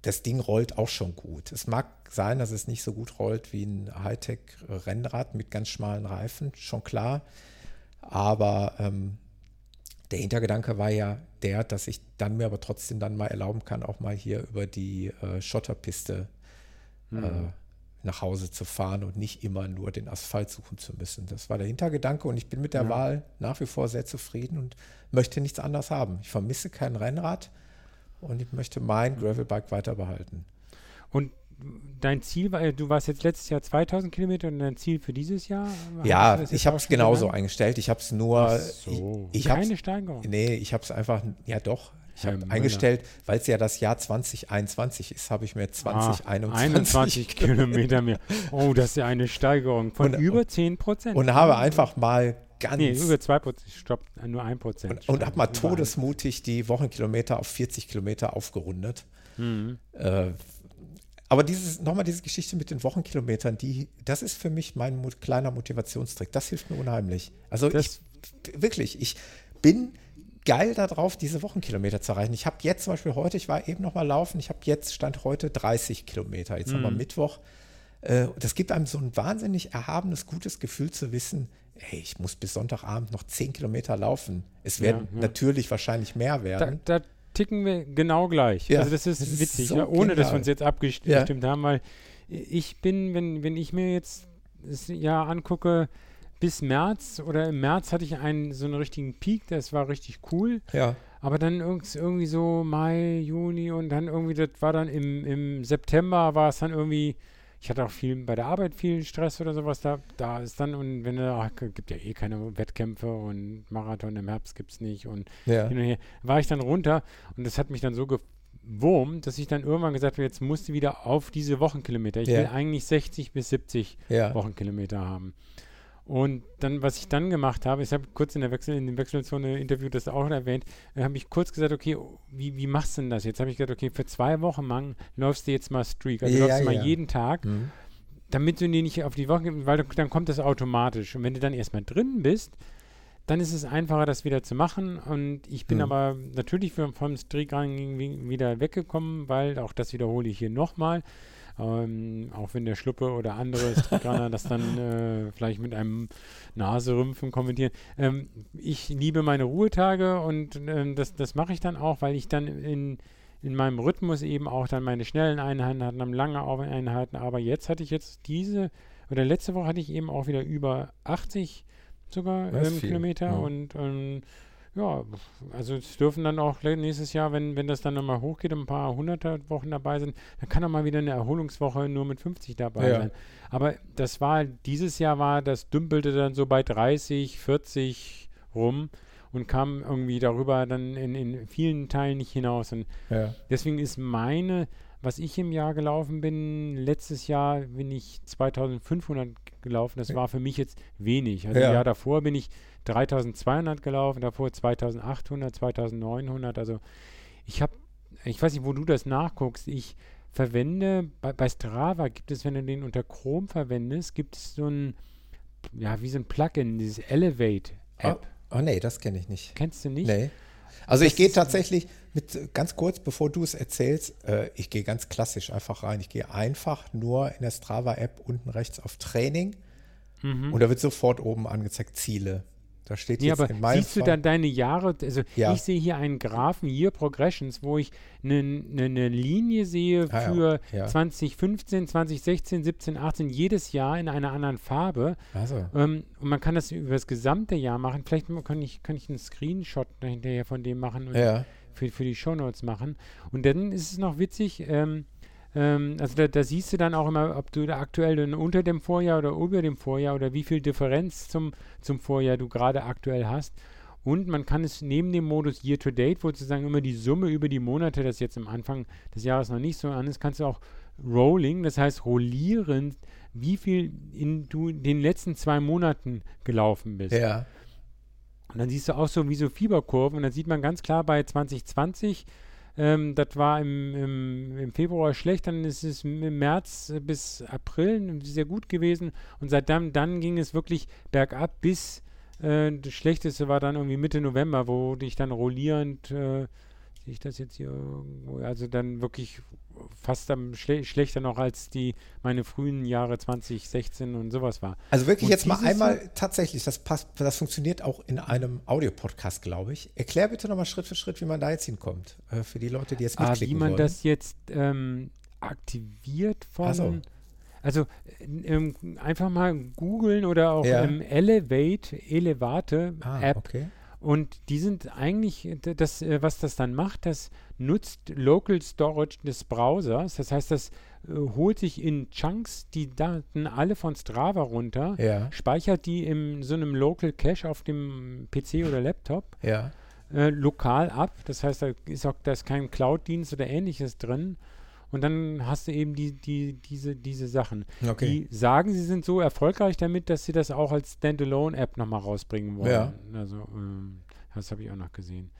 A: das Ding rollt auch schon gut. Es mag sein, dass es nicht so gut rollt wie ein Hightech-Rennrad mit ganz schmalen Reifen, schon klar. Aber ähm, der Hintergedanke war ja der, dass ich dann mir aber trotzdem dann mal erlauben kann, auch mal hier über die äh, Schotterpiste
B: Mhm.
A: äh, nach Hause zu fahren und nicht immer nur den Asphalt suchen zu müssen. Das war der Hintergedanke und ich bin mit der
B: Ja.
A: Wahl nach wie vor sehr zufrieden und möchte nichts anderes haben. Ich vermisse kein Rennrad und ich möchte mein Gravelbike weiter behalten.
B: Und dein Ziel war, du warst jetzt letztes Jahr 2000 Kilometer und dein Ziel für dieses Jahr?
A: Ja, ich habe es genauso
B: genannt?
A: eingestellt. Ich habe es nur,
B: so.
A: ich, ich hab's-
B: Keine Steigerung.
A: nee, ich habe es einfach, ja doch, ich habe eingestellt, weil es ja das Jahr 2021 ist, habe ich mir
B: Ah,
A: 2021
B: 21 Kilometer mehr. Oh, das ist ja eine Steigerung von
A: Und-
B: über 10 Prozent.
A: und habe einfach mal ganz
B: Nee, über 2 Prozent. Stopp, nur 1 Prozent.
A: und, und habe mal todesmutig die Wochenkilometer auf 40 Kilometer aufgerundet.
B: Mhm.
A: Äh, aber dieses, nochmal diese Geschichte mit den Wochenkilometern, die, das ist für mich mein mo kleiner Motivationstrick. Das hilft mir unheimlich. Also
B: Das-
A: ich, wirklich, ich bin geil darauf, diese Wochenkilometer zu erreichen. Ich habe jetzt zum Beispiel heute, ich war eben noch mal laufen, ich habe jetzt, stand heute 30 Kilometer. Jetzt haben wir
B: Mhm.
A: Mittwoch. Äh, Das gibt einem so ein wahnsinnig erhabenes, gutes Gefühl zu wissen, hey, ich muss bis Sonntagabend noch 10 Kilometer laufen. Es werden
B: Ja, ja.
A: natürlich wahrscheinlich mehr
B: Da,
A: werden.
B: da ticken wir genau gleich.
A: Ja,
B: also das ist
A: das ist
B: witzig,
A: so
B: ja, ohne dass
A: genial.
B: wir uns jetzt abgestimmt haben, weil ich bin, wenn, wenn ich mir jetzt das Jahr angucke, bis März oder im März hatte ich einen so einen richtigen Peak, das war richtig cool.
A: Ja.
B: Aber dann irg- irgendwie so Mai, Juni und dann irgendwie, das war dann im, im September war es dann irgendwie, ich hatte auch viel bei der Arbeit viel Stress oder sowas, da, da ist dann, und wenn du, ach, gibt ja eh keine Wettkämpfe und Marathon im Herbst gibt es nicht und
A: Ja.
B: hin und her, war ich dann runter und das hat mich dann so ge Wurm, dass ich dann irgendwann gesagt habe, jetzt musst du wieder auf diese Wochenkilometer. Ich
A: Ja.
B: will eigentlich 60 bis 70
A: Ja.
B: Wochenkilometer haben. Und dann, was ich dann gemacht habe, ich habe kurz in der Wechsel, in dem Wechselzone-Interview das auch erwähnt, äh, habe ich kurz gesagt, okay, wie, wie machst du denn das? Jetzt habe ich gesagt, okay, für zwei Wochen lang läufst du jetzt mal Streak, also
A: Ja,
B: läufst du mal
A: ja.
B: jeden Tag,
A: Mhm.
B: damit du die nicht auf die Woche, weil dann kommt das automatisch. Und wenn du dann erstmal drin bist, dann ist es einfacher, das wieder zu machen. Und ich bin
A: Mhm.
B: aber natürlich vom, wi- wieder weggekommen, weil auch das wiederhole ich hier nochmal. Ähm, auch wenn der Schluppe oder andere Streakrunner das dann äh, vielleicht mit einem Naserümpfen kommentieren. Ähm, ich liebe meine Ruhetage und ähm, das, das mache ich dann auch, weil ich dann in, in meinem Rhythmus eben auch dann meine schnellen Einheiten hatte, dann lange Einheiten. Aber jetzt hatte ich jetzt diese, oder letzte Woche hatte ich eben auch wieder über 80 sogar ähm, Kilometer
A: ja.
B: und ähm, ja, also es dürfen dann auch nächstes Jahr, wenn, wenn das dann nochmal hochgeht ein paar hunderte Wochen dabei sind, dann kann auch mal wieder eine Erholungswoche nur mit 50 dabei
A: Ja.
B: sein. Aber das war, dieses Jahr war, das dümpelte dann so bei 30, 40 rum und kam irgendwie darüber dann in, in vielen Teilen nicht hinaus. Und
A: Ja.
B: deswegen ist meine, was ich im Jahr gelaufen bin, letztes Jahr bin ich 2500 gelaufen. Das war für mich jetzt wenig. Also
A: Ja.
B: im Jahr davor bin ich 3200 gelaufen, davor 2800, 2900. Also ich habe, ich weiß nicht, wo du das nachguckst. Ich verwende, bei, bei Strava gibt es, wenn du den unter Chrome verwendest, gibt es so ein, ja, wie so ein Plugin, dieses Elevate-App.
A: Oh nee, das kenne ich nicht.
B: Kennst du nicht?
A: Nee. Also ich
B: Das
A: gehe
B: ist-
A: tatsächlich mit ganz kurz, bevor du es erzählst, äh, ich gehe ganz klassisch einfach rein. Ich gehe einfach nur in der Strava-App unten rechts auf Training
B: Mhm.
A: und da wird sofort oben angezeigt Ziele. Da steht
B: Nee,
A: jetzt
B: aber
A: in meinem
B: siehst du
A: Fall-
B: dann deine Jahre, also
A: Ja.
B: ich sehe hier einen Graphen, Year Progressions, wo ich eine ne, ne Linie sehe
A: Ah
B: für
A: ja.
B: 2015, 2016, 17, 18, jedes Jahr in einer anderen Farbe.
A: Also,
B: Ähm, und man kann das über das gesamte Jahr machen. Vielleicht kann ich, kann ich einen Screenshot hinterher von dem machen und
A: ja.
B: für, für die Shownotes machen. Und dann ist es noch witzig, ähm, ähm, also da, da siehst du dann auch immer, ob du da aktuell dann unter dem Vorjahr oder über dem Vorjahr oder wie viel Differenz zum, zum Vorjahr du gerade aktuell hast. Und man kann es neben dem Modus Year to Date, wo sozusagen immer die Summe über die Monate, das jetzt am Anfang des Jahres noch nicht so an ist, kannst du auch Rolling, das heißt rollierend, wie viel in du in den letzten zwei Monaten gelaufen bist.
A: Ja.
B: Und dann siehst du auch so wie so Fieberkurven und dann sieht man ganz klar bei 2020, ähm, das war im, im, im Februar schlecht, dann ist es im März bis April sehr gut gewesen. Und seit dann, dann ging es wirklich bergab bis äh, das Schlechteste war dann irgendwie Mitte November, wo ich dann rollierend, äh, sehe ich das jetzt hier irgendwo, also dann wirklich fast am schle schlechter noch als die meine frühen Jahre 2016 und sowas war.
A: Also wirklich
B: Und
A: jetzt mal einmal tatsächlich, das passt, das funktioniert auch in einem Audiopodcast, glaube ich. Erklär bitte nochmal Schritt für Schritt, wie man da jetzt hinkommt. Äh, für die Leute, die jetzt
B: Ah,
A: mitklicken
B: wie man
A: wollen.
B: das jetzt ähm, aktiviert von.
A: So.
B: Also äh, ähm, einfach mal googeln oder auch
A: Ja.
B: ähm, Elevate, Elevate
A: ah,
B: App.
A: okay.
B: Und die sind eigentlich, das, äh, was das dann macht, das nutzt Local Storage des Browsers. Das heißt, das äh, holt sich in Chunks die Daten alle von Strava runter,
A: Ja,
B: speichert die in so einem Local Cache auf dem PC oder Laptop
A: ja.
B: äh, lokal ab. Das heißt, da ist auch da ist kein Cloud-Dienst oder ähnliches drin. Und dann hast du eben die, die, diese, diese Sachen.
A: Okay.
B: Die sagen, sie sind so erfolgreich damit, dass sie das auch als Standalone-App nochmal rausbringen wollen.
A: Ja.
B: Also, ähm, das habe ich auch noch gesehen.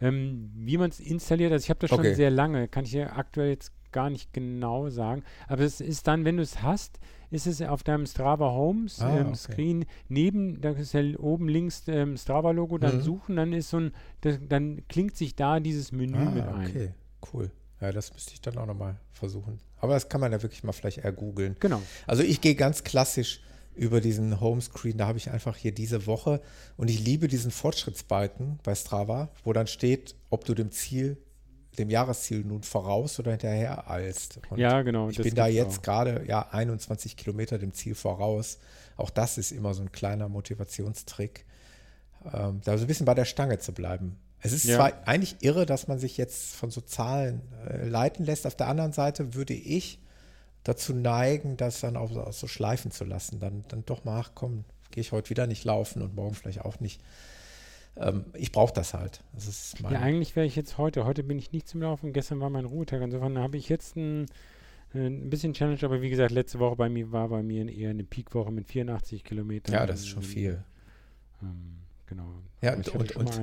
B: Ähm, wie man es installiert, also ich habe das schon
A: Okay.
B: sehr lange, kann ich dir aktuell jetzt gar nicht genau sagen. Aber es ist dann, wenn du es hast, ist es auf deinem Strava Homes
A: Ah,
B: ähm,
A: okay.
B: Screen neben, da ist ja oben links ähm, Strava-Logo, dann
A: Mhm.
B: suchen, dann ist so ein, das, dann klingt sich da dieses Menü
A: ah,
B: mit ein.
A: okay, cool. Ja, das müsste ich dann auch nochmal versuchen. Aber das kann man ja wirklich mal vielleicht eher googeln.
B: Genau.
A: Also ich gehe ganz klassisch über diesen Homescreen, da habe ich einfach hier diese Woche und ich liebe diesen Fortschrittsbalken bei Strava, wo dann steht, ob du dem Ziel, dem Jahresziel nun voraus oder hinterher eilst. Und
B: ja, genau.
A: ich bin da jetzt
B: auch.
A: gerade ja 21 Kilometer dem Ziel voraus. Auch das ist immer so ein kleiner Motivationstrick, ähm, da so ein bisschen bei der Stange zu bleiben. Es ist
B: Ja.
A: zwar eigentlich irre, dass man sich jetzt von so Zahlen äh, leiten lässt. Auf der anderen Seite würde ich dazu neigen, das dann auch so, so schleifen zu lassen. Dann, dann doch mal, ach komm, gehe ich heute wieder nicht laufen und morgen vielleicht auch nicht. ähm, ich brauche das halt. Das ist
B: ja, eigentlich wäre ich jetzt heute, heute bin ich nicht zum Laufen, gestern war mein Ruhetag, insofern habe ich jetzt ein, ein bisschen Challenge, aber wie gesagt, letzte Woche bei mir war bei mir eher eine Peakwoche mit 84 Kilometern.
A: Ja, das ist schon viel.
B: Ähm, genau.
A: Ja, und, und, und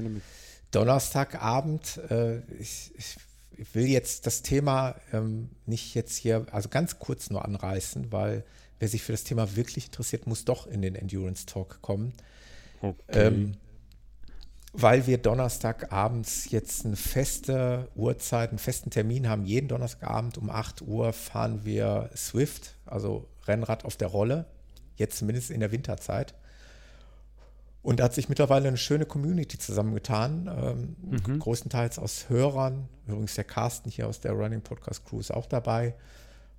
A: Donnerstagabend, äh, ich, ich, will jetzt das Thema ähm, nicht jetzt hier, also ganz kurz nur anreißen, weil wer sich für das Thema wirklich interessiert, muss doch in den Endurance Talk kommen. Okay. Ähm, weil wir Donnerstagabends jetzt eine feste Uhrzeit, einen festen Termin haben. Jeden Donnerstagabend um 8 Uhr fahren wir Swift, also Rennrad auf der Rolle, jetzt zumindest in der Winterzeit. Und da hat sich mittlerweile eine schöne Community zusammengetan, ähm, mhm. größtenteils aus Hörern. Übrigens der Carsten hier aus der Running Podcast Crew ist auch dabei.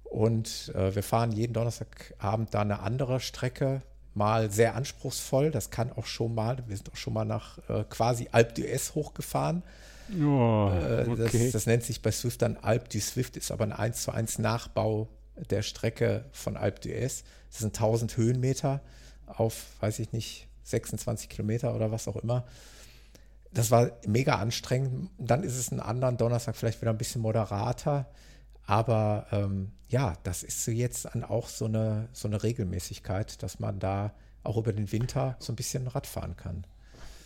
A: Und äh, wir fahren jeden Donnerstagabend da eine andere Strecke, mal sehr anspruchsvoll. Das kann auch schon mal, wir sind auch schon mal nach äh, quasi Alp d'Huez hochgefahren.
B: Oh,
A: äh, okay. das, das, nennt sich bei Swift dann Alp du Swift, ist aber ein 1 zu 1 Nachbau der Strecke von Alp d'Huez. Das sind 1000 Höhenmeter auf, weiß ich nicht, 26 Kilometer oder was auch immer. Das war mega anstrengend. Dann ist es einen anderen Donnerstag vielleicht wieder ein bisschen moderater. Aber ähm, ja, das ist so jetzt an auch so eine, so eine Regelmäßigkeit, dass man da auch über den Winter so ein bisschen Radfahren kann.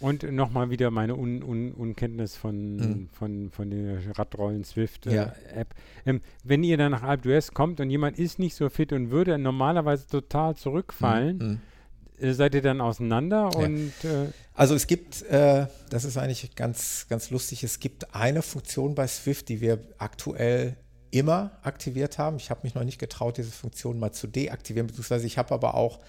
B: Und nochmal wieder meine Un Un Unkenntnis von, mhm. von, von der Radrollen Swift äh, ja. App. Ähm, wenn ihr dann nach Alp d'Huez kommt und jemand ist nicht so fit und würde normalerweise total zurückfallen, mhm. Seid ihr dann auseinander? Ja. Und, äh
A: also es gibt, äh, das ist eigentlich ganz, ganz lustig, es gibt eine Funktion bei Swift, die wir aktuell immer aktiviert haben. Ich habe mich noch nicht getraut, diese Funktion mal zu deaktivieren, beziehungsweise ich habe aber auch,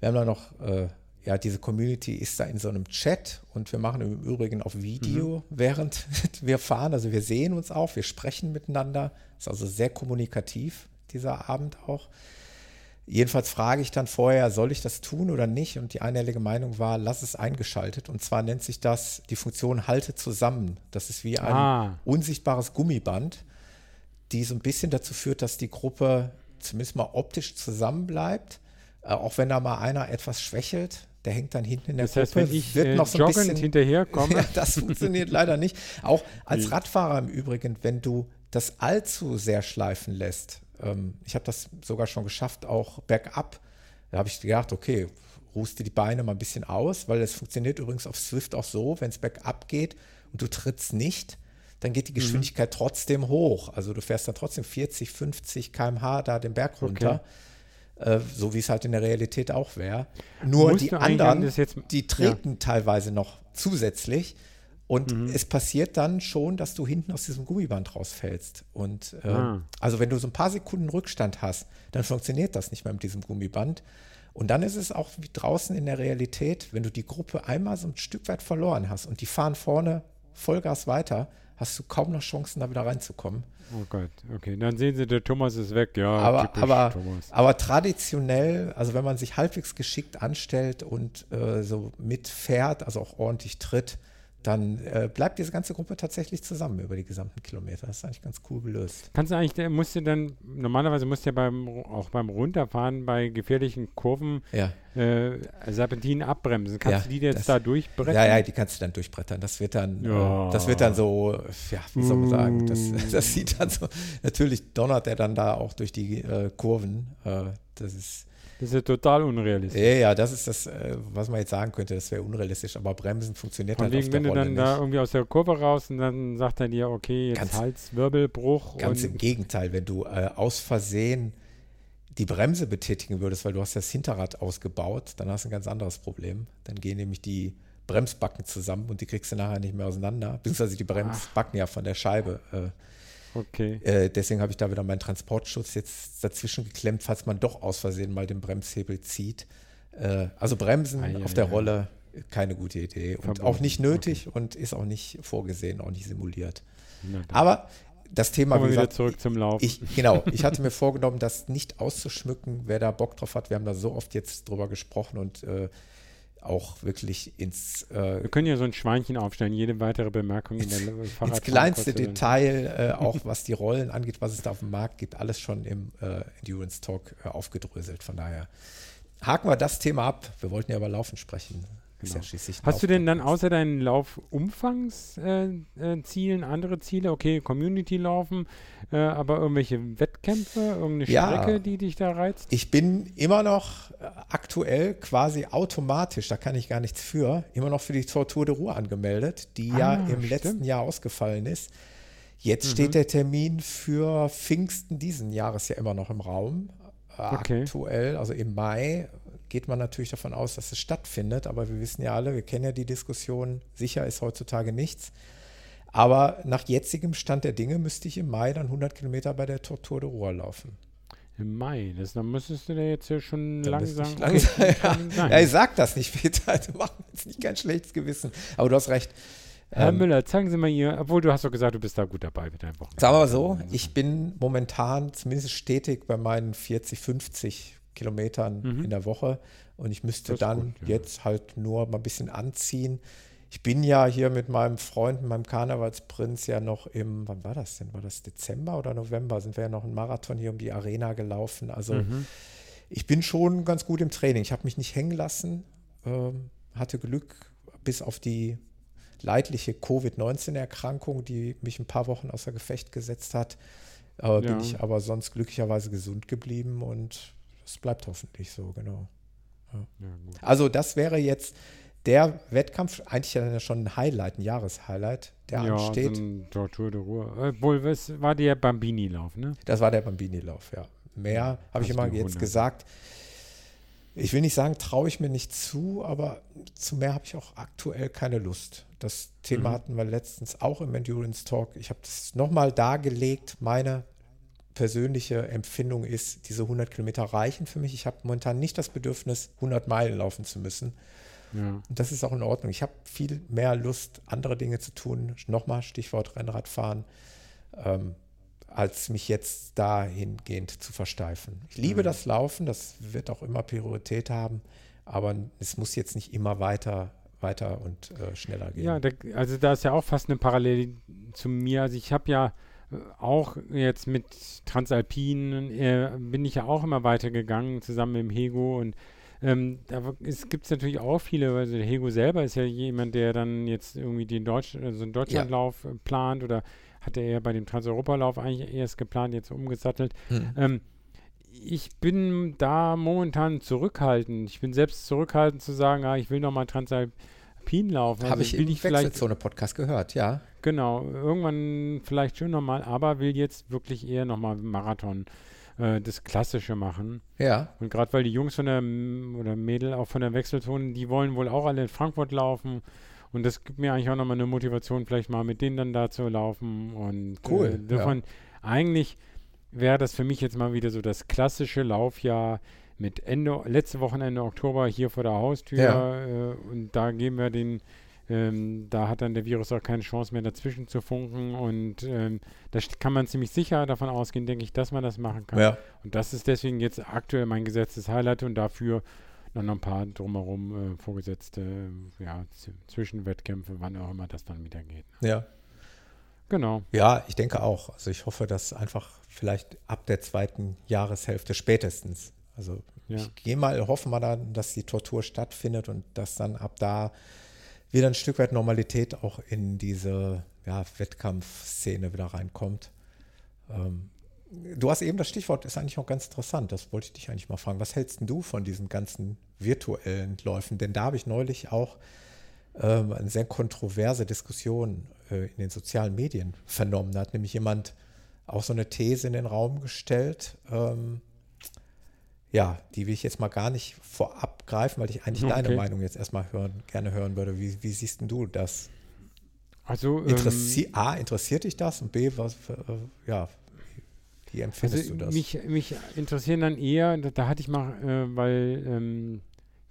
A: wir haben da noch, äh, ja, diese Community ist da in so einem Chat und wir machen im Übrigen auf Video, mhm. während wir fahren. Also wir sehen uns auch, wir sprechen miteinander. Ist also sehr kommunikativ, dieser Abend auch. Jedenfalls frage ich dann vorher, soll ich das tun oder nicht? Und die einhellige Meinung war, lass es eingeschaltet. Und zwar nennt sich das die Funktion Halte zusammen. Das ist wie ein ah. unsichtbares Gummiband, die so ein bisschen dazu führt, dass die Gruppe zumindest mal optisch zusammenbleibt. Äh, auch wenn da mal einer etwas schwächelt, der hängt dann hinten in der das heißt,
B: Gruppe. Wenn ich wird äh, noch so ein bisschen hinterherkomme.
A: ja, das funktioniert leider nicht. Auch als Radfahrer im Übrigen, wenn du das allzu sehr schleifen lässt, ähm, ich habe das sogar schon geschafft, auch bergab. Da habe ich gedacht, okay, ruhst dir die Beine mal ein bisschen aus, weil es funktioniert übrigens auf Swift auch so, wenn es bergab geht und du trittst nicht, dann geht die mhm. Geschwindigkeit mhm. trotzdem hoch. Also du fährst dann trotzdem 40, 50 km/h da den Berg runter. Okay. Äh, so wie es halt in der Realität auch wäre. Nur Musst die anderen, die treten ja. teilweise noch zusätzlich. Und mhm. es passiert dann schon, dass du hinten aus diesem Gummiband rausfällst. Und äh, ah. also wenn du so ein paar Sekunden Rückstand hast, dann funktioniert das nicht mehr mit diesem Gummiband. Und dann ist es auch wie draußen in der Realität, wenn du die Gruppe einmal so ein Stück weit verloren hast und die fahren vorne Vollgas weiter, hast du kaum noch Chancen, da wieder reinzukommen.
B: Oh Gott, okay. Dann sehen Sie, der Thomas ist weg, ja.
A: Aber, aber, aber traditionell, also wenn man sich halbwegs geschickt anstellt und äh, so mitfährt, also auch ordentlich tritt, dann äh, bleibt diese ganze Gruppe tatsächlich zusammen über die gesamten Kilometer. Das ist eigentlich ganz cool gelöst.
B: Kannst du eigentlich, musst du dann, normalerweise musst du ja beim, auch beim Runterfahren bei gefährlichen Kurven
A: ja.
B: äh, Serpentinen abbremsen. Kannst ja, du die jetzt das, da durchbrettern?
A: Ja, ja, die kannst du dann durchbrettern. Das wird dann, ja. äh, das wird dann so, ja, wie soll man sagen, das, uh. das sieht dann so, natürlich donnert er dann da auch durch die äh, Kurven. Äh, das ist
B: das ist ja total unrealistisch.
A: Ja, ja, das ist das, äh, was man jetzt sagen könnte, das wäre unrealistisch, aber Bremsen funktioniert
B: Von
A: halt
B: wegen, auf der wenn Rolle du dann nicht. da irgendwie aus der Kurve raus und dann sagt er dir, okay, jetzt ganz, Halswirbelbruch.
A: Ganz im Gegenteil, wenn du äh, aus Versehen die Bremse betätigen würdest, weil du hast das Hinterrad ausgebaut, dann hast du ein ganz anderes Problem. Dann gehen nämlich die Bremsbacken zusammen und die kriegst du nachher nicht mehr auseinander, beziehungsweise die Bremsbacken Ach. ja von der Scheibe. Äh,
B: Okay.
A: Äh, deswegen habe ich da wieder meinen Transportschutz jetzt dazwischen geklemmt, falls man doch aus Versehen mal den Bremshebel zieht. Äh, also Bremsen ah, ja, auf der ja. Rolle, keine gute Idee. Und Verboten. auch nicht nötig okay. und ist auch nicht vorgesehen, auch nicht simuliert. Aber das Thema,
B: wie gesagt, zurück zum Laufen.
A: Ich, genau, ich hatte mir vorgenommen, das nicht auszuschmücken. Wer da Bock drauf hat, wir haben da so oft jetzt drüber gesprochen und äh, auch wirklich ins.
B: Äh, Wir können ja so ein Schweinchen aufstellen, jede weitere Bemerkung in der
A: Fahrrad Ins kleinste Detail, äh, auch was die Rollen angeht, was es da auf dem Markt gibt, alles schon im äh, Endurance Talk äh, aufgedröselt. Von daher haken wir das Thema ab. Wir wollten ja über Laufen sprechen. Ist
B: Genau.
A: ja schließlich ein
B: Hast du denn dann außer deinen Laufumfangszielen äh, äh, Zielen andere Ziele? Okay, Community laufen, äh, aber irgendwelche Wettkämpfe, irgendeine
A: Ja.
B: Strecke, die dich da reizt?
A: Ich bin immer noch äh, aktuell quasi automatisch, da kann ich gar nichts für, immer noch für die Tour de Ruhr angemeldet, die ja
B: Ah,
A: im
B: stimmt.
A: letzten Jahr ausgefallen ist. Jetzt steht der Termin für Pfingsten diesen Jahres ja immer noch im Raum. Äh,
B: Okay.
A: Aktuell, also im Mai, geht man natürlich davon aus, dass es stattfindet, aber wir wissen ja alle, wir kennen ja die Diskussion, sicher ist heutzutage nichts. Aber nach jetzigem Stand der Dinge müsste ich im Mai dann 100 Kilometer bei der Tour Tour de Ruhr laufen.
B: Im Mai, das, dann müsstest du da jetzt ja schon
A: Da müsste
B: langsam.
A: ich langsam
B: okay,
A: ja. ja, ich sag das nicht, Peter. Du machst mir jetzt nicht kein schlechtes Gewissen. Aber du hast recht.
B: Herr
A: Ähm,
B: Müller, zeigen Sie mal hier, obwohl du hast doch gesagt, du bist da gut dabei mit deinem Wochenende.
A: Sagen wir mal so, ich bin momentan zumindest stetig bei meinen 40, 50 Kilometern
B: Mhm.
A: in der Woche und ich müsste dann
B: gut, ja.
A: jetzt halt nur mal ein bisschen anziehen. Ich bin ja hier mit meinem Freund, meinem Karnevalsprinz ja noch im, wann war das denn? War das Dezember oder November? Sind wir ja noch einen Marathon hier um die Arena gelaufen. Also
B: Mhm.
A: ich bin schon ganz gut im Training. Ich habe mich nicht hängen lassen, ähm, hatte Glück bis auf die leidliche Covid-19-Erkrankung, die mich ein paar Wochen außer Gefecht gesetzt hat. Äh,
B: Ja.
A: Bin ich aber sonst glücklicherweise gesund geblieben und es bleibt hoffentlich so, genau.
B: Ja, gut.
A: Also das wäre jetzt der Wettkampf, eigentlich ja schon ein Highlight, ein Jahreshighlight, der
B: ja,
A: ansteht.
B: So ein Tour de Ruhr. Obwohl, was war der Bambini-Lauf, ne?
A: Das war der Bambini-Lauf, ja. Mehr habe ich immer jetzt gesagt. Ich will nicht sagen, traue ich mir nicht zu, aber zu mehr habe ich auch aktuell keine Lust. Das Thema
B: Mhm.
A: hatten wir letztens auch im Endurance Talk. Ich habe das nochmal dargelegt. Meine persönliche Empfindung ist, diese 100 Kilometer reichen für mich. Ich habe momentan nicht das Bedürfnis, 100 Meilen laufen zu müssen.
B: Ja.
A: Und das ist auch in Ordnung. Ich habe viel mehr Lust, andere Dinge zu tun. Nochmal Stichwort Rennradfahren, ähm, als mich jetzt dahingehend zu versteifen. Ich liebe
B: Mhm.
A: das Laufen, das wird auch immer Priorität haben, aber es muss jetzt nicht immer weiter, weiter und äh, schneller gehen.
B: Ja, da, also da ist ja auch fast eine Parallele zu mir. Also ich habe ja auch jetzt mit Transalpin äh, bin ich ja auch immer weitergegangen, zusammen mit dem Hego und ähm, da gibt es natürlich auch viele, also der Hego selber ist ja jemand, der dann jetzt irgendwie den Deutsch, also einen Deutschlandlauf äh, plant oder hatte er bei dem Transeuropalauf eigentlich erst geplant, jetzt umgesattelt.
A: Hm.
B: Ähm, ich bin da momentan zurückhaltend. Ich bin selbst zurückhaltend zu sagen, ah, ich will nochmal Transalpin laufen.
A: Habe
B: Also
A: ich
B: will
A: im
B: ich vielleicht,
A: Wechselzone-Podcast gehört, ja.
B: genau, irgendwann vielleicht schon nochmal, aber will jetzt wirklich eher nochmal Marathon, äh, das Klassische machen.
A: Ja,
B: Und gerade weil die Jungs von der, oder Mädel auch von der Wechselzone, die wollen wohl auch alle in Frankfurt laufen. Und das gibt mir eigentlich auch nochmal eine Motivation, vielleicht mal mit denen dann da zu laufen. Und
A: Cool,
B: äh, insofern, eigentlich wäre das für mich jetzt mal wieder so das klassische Laufjahr mit Ende, letzte Wochenende Oktober hier vor der Haustür.
A: Ja.
B: Äh, und da geben wir den, ähm, da hat dann der Virus auch keine Chance mehr dazwischen zu funken. Und ähm, da kann man ziemlich sicher davon ausgehen, denke ich, dass man das machen kann.
A: ja.
B: Und das ist deswegen jetzt aktuell mein gesetztes Highlight und dafür dann noch ein paar drumherum äh, vorgesetzte äh, ja, Zwischenwettkämpfe, wann auch immer das dann wieder geht.
A: ja.
B: Genau.
A: Ja, ich denke auch. Also ich hoffe, dass einfach vielleicht ab der zweiten Jahreshälfte spätestens. Also
B: Ja.
A: ich gehe mal, hoffen wir dann, dass die Tortur stattfindet und dass dann ab da wieder ein Stück weit Normalität auch in diese ja, Wettkampfszene wieder reinkommt. Ähm, du hast eben das Stichwort, ist eigentlich auch ganz interessant. Das wollte ich dich eigentlich mal fragen. Was hältst denn du von diesen ganzen virtuellen Läufen? Denn da habe ich neulich auch ähm, eine sehr kontroverse Diskussion äh, in den sozialen Medien vernommen. Da hat nämlich jemand auch so eine These in den Raum gestellt. Ähm, ja, die will ich jetzt mal gar nicht vorab greifen, weil ich eigentlich
B: Okay.
A: deine Meinung jetzt erstmal hören, gerne hören würde. Wie, wie siehst denn du das?
B: Also, ähm,
A: Interessi A, interessiert dich das? Und B, was, äh, ja, wie empfindest
B: also
A: du das?
B: mich, mich interessieren dann eher, da, da hatte ich mal, äh, weil, ähm,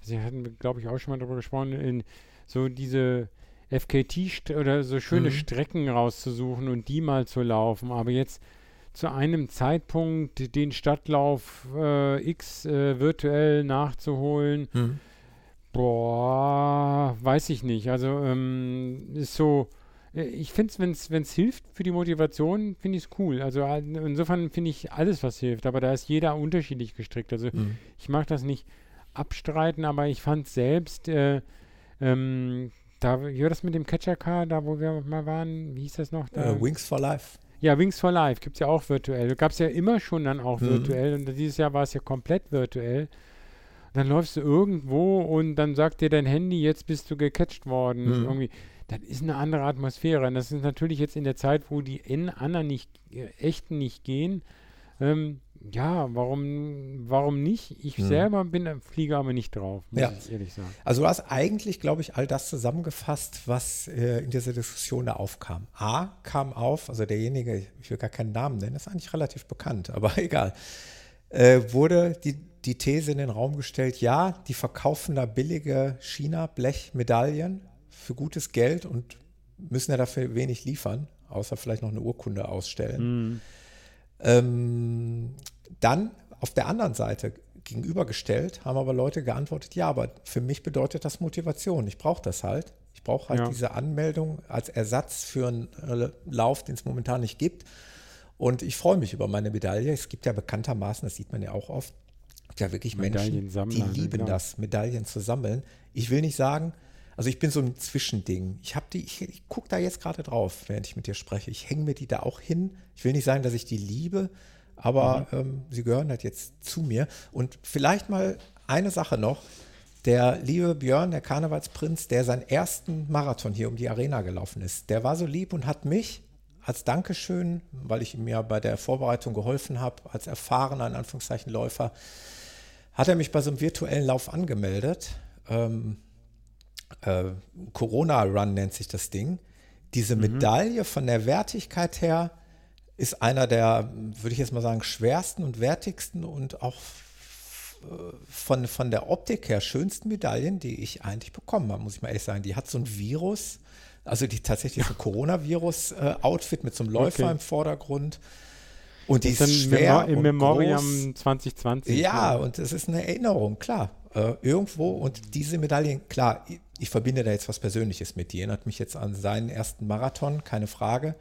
B: Sie hatten, glaube ich, auch schon mal darüber gesprochen, in so diese FKT oder so schöne
A: Mhm.
B: Strecken rauszusuchen und die mal zu laufen. Aber jetzt zu einem Zeitpunkt den Stadtlauf äh, X äh, virtuell nachzuholen,
A: Hm.
B: Boah, weiß ich nicht. Also ähm, ist so, äh, ich finde es, wenn es hilft für die Motivation, finde ich es cool. Also insofern finde ich alles, was hilft, aber da ist jeder unterschiedlich gestrickt. Also
A: Hm.
B: ich mag das nicht abstreiten, aber ich fand selbst, äh, Ähm, da, wie war das mit dem Catcher Car, da wo wir mal waren? Wie hieß das noch? Da?
A: Äh, Wings for Life.
B: Ja, Wings for Life gibt es ja auch virtuell. Gab es ja immer schon dann auch
A: Mhm.
B: virtuell. Und dieses Jahr war es ja komplett virtuell. Dann läufst du irgendwo und dann sagt dir dein Handy, jetzt bist du gecatcht worden.
A: Mhm.
B: Irgendwie. Das ist eine andere Atmosphäre. Und das ist natürlich jetzt in der Zeit, wo die in anderen nicht, äh, echten nicht gehen. Ähm, ja, warum, warum nicht? Ich
A: Mhm.
B: selber bin, äh, fliege aber nicht drauf, muss
A: Ja.
B: ich ehrlich sagen.
A: Also du hast eigentlich, glaube ich, all das zusammengefasst, was äh, in dieser Diskussion da aufkam. A kam auf, also derjenige, ich will gar keinen Namen nennen, ist eigentlich relativ bekannt, aber egal, äh, wurde die, die These in den Raum gestellt, ja, die verkaufen da billige China-Blechmedaillen für gutes Geld und müssen ja dafür wenig liefern, außer vielleicht noch eine Urkunde ausstellen.
B: Mhm.
A: Ähm, dann auf der anderen Seite gegenübergestellt haben aber Leute geantwortet, ja, aber für mich bedeutet das Motivation. Ich brauche das halt. Ich brauche halt
B: Ja.
A: diese Anmeldung als Ersatz für einen äh, Lauf, den es momentan nicht gibt. Und ich freue mich über meine Medaille. Es gibt ja bekanntermaßen, das sieht man ja auch oft, ja wirklich Menschen, die
B: ne,
A: lieben
B: klar.
A: das, Medaillen zu sammeln. Ich will nicht sagen, also ich bin so ein Zwischending. Ich habe die, ich, ich gucke da jetzt gerade drauf, während ich mit dir spreche. Ich hänge mir die da auch hin. Ich will nicht sagen, dass ich die liebe, aber
B: Mhm.
A: ähm, sie gehören halt jetzt zu mir. Und vielleicht mal eine Sache noch. Der liebe Björn, der Karnevalsprinz, der seinen ersten Marathon hier um die Arena gelaufen ist, der war so lieb und hat mich als Dankeschön, weil ich ihm ja bei der Vorbereitung geholfen habe, als erfahrener, in Anführungszeichen, Läufer, hat er mich bei so einem virtuellen Lauf angemeldet. Ähm, äh, Corona-Run nennt sich das Ding. Diese Medaille von der Wertigkeit her ist einer der, würde ich jetzt mal sagen, schwersten und wertigsten und auch von, von der Optik her schönsten Medaillen, die ich eigentlich bekommen habe, muss ich mal ehrlich sagen. Die hat so ein Virus, also die tatsächlich so ein Coronavirus-Outfit mit so einem Läufer
B: Okay.
A: im Vordergrund. Und die
B: ist
A: ist schwer
B: Memo im Memoriam
A: groß.
B: 2020.
A: Ja,
B: ne?
A: und es ist eine Erinnerung, klar. Äh, irgendwo und diese Medaillen, klar, ich, ich verbinde da jetzt was Persönliches mit. Die erinnert mich jetzt an seinen ersten Marathon, keine Frage.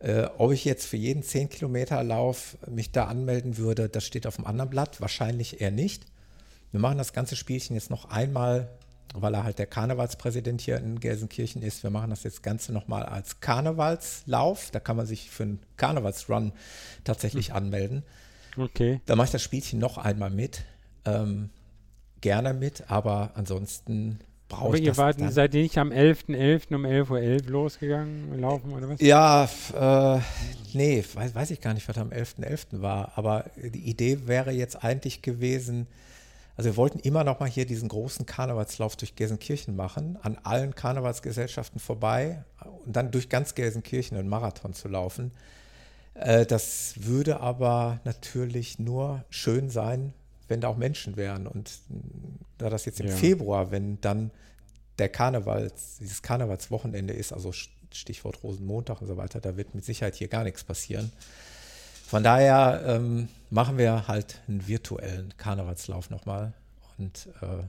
A: Äh, ob ich jetzt für jeden 10 Kilometer Lauf mich da anmelden würde, das steht auf dem anderen Blatt. Wahrscheinlich eher nicht. Wir machen das ganze Spielchen jetzt noch einmal, weil er halt der Karnevalspräsident hier in Gelsenkirchen ist. Wir machen das jetzt Ganze nochmal als Karnevalslauf. Da kann man sich für einen Karnevalsrun tatsächlich anmelden.
B: Okay.
A: Da mache ich das Spielchen noch einmal mit. Ähm, gerne mit, aber ansonsten brauche ich
B: ihr
A: das
B: wart,
A: dann.
B: seid ihr nicht am 11.11. um 11.11 Uhr losgegangen, laufen oder was?
A: Ja, äh, nee, weiß, weiß ich gar nicht, was am 11.11. war. Aber die Idee wäre jetzt eigentlich gewesen, also wir wollten immer noch mal hier diesen großen Karnevalslauf durch Gelsenkirchen machen, an allen Karnevalsgesellschaften vorbei und dann durch ganz Gelsenkirchen einen Marathon zu laufen. Äh, das würde aber natürlich nur schön sein, wenn da auch Menschen wären. Und mh, da das jetzt im
B: Ja.
A: Februar, wenn dann der Karnevals, dieses Karnevalswochenende ist, also St- Stichwort Rosenmontag und so weiter, da wird mit Sicherheit hier gar nichts passieren. Von daher ähm, machen wir halt einen virtuellen Karnevalslauf nochmal und äh,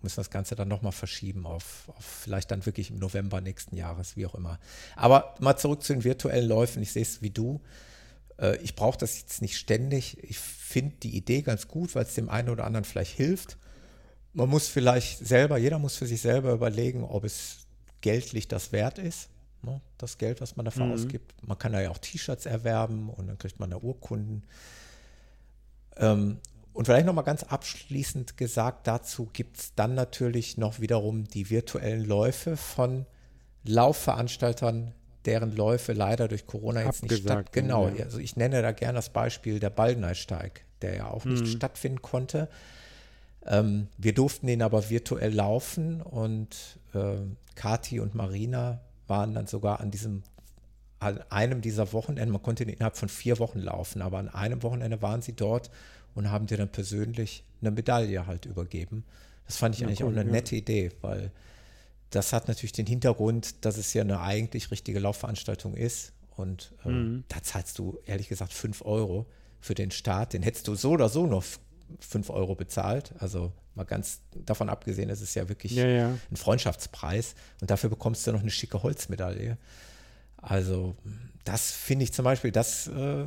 A: müssen das Ganze dann nochmal verschieben auf, auf vielleicht dann wirklich im November nächsten Jahres, wie auch immer. Aber mal zurück zu den virtuellen Läufen. Ich sehe es wie du. Äh, ich brauche das jetzt nicht ständig. Ich finde die Idee ganz gut, weil es dem einen oder anderen vielleicht hilft. Man muss vielleicht selber, jeder muss für sich selber überlegen, ob es geldlich das wert ist. Ne? Das Geld, was man dafür
B: Mhm.
A: ausgibt. Man kann da ja auch T-Shirts erwerben und dann kriegt man da Urkunden. Ähm, und vielleicht nochmal ganz abschließend gesagt, dazu gibt es dann natürlich noch wiederum die virtuellen Läufe von Laufveranstaltern, deren Läufe leider durch Corona jetzt nicht statt.
B: Abgesagt wurden,
A: Genau,
B: ja.
A: also ich nenne da gerne das Beispiel der Baldeneysteig, der ja auch nicht
B: Mhm.
A: stattfinden konnte. Ähm, wir durften den aber virtuell laufen und ähm, Kati und Marina waren dann sogar an diesem an einem dieser Wochenende, man konnte den innerhalb von vier Wochen laufen, aber an einem Wochenende waren sie dort und haben dir dann persönlich eine Medaille halt übergeben. Das fand ich
B: Ja,
A: eigentlich
B: cool,
A: auch eine
B: ja.
A: nette Idee, weil das hat natürlich den Hintergrund, dass es ja eine eigentlich richtige Laufveranstaltung ist. Und äh,
B: Mhm.
A: da zahlst du ehrlich gesagt 5 Euro für den Start. Den hättest du so oder so noch 5 Euro bezahlt. Also mal ganz davon abgesehen, es ist ja wirklich
B: Ja, ja.
A: ein Freundschaftspreis. Und dafür bekommst du noch eine schicke Holzmedaille. Also das finde ich zum Beispiel, das äh,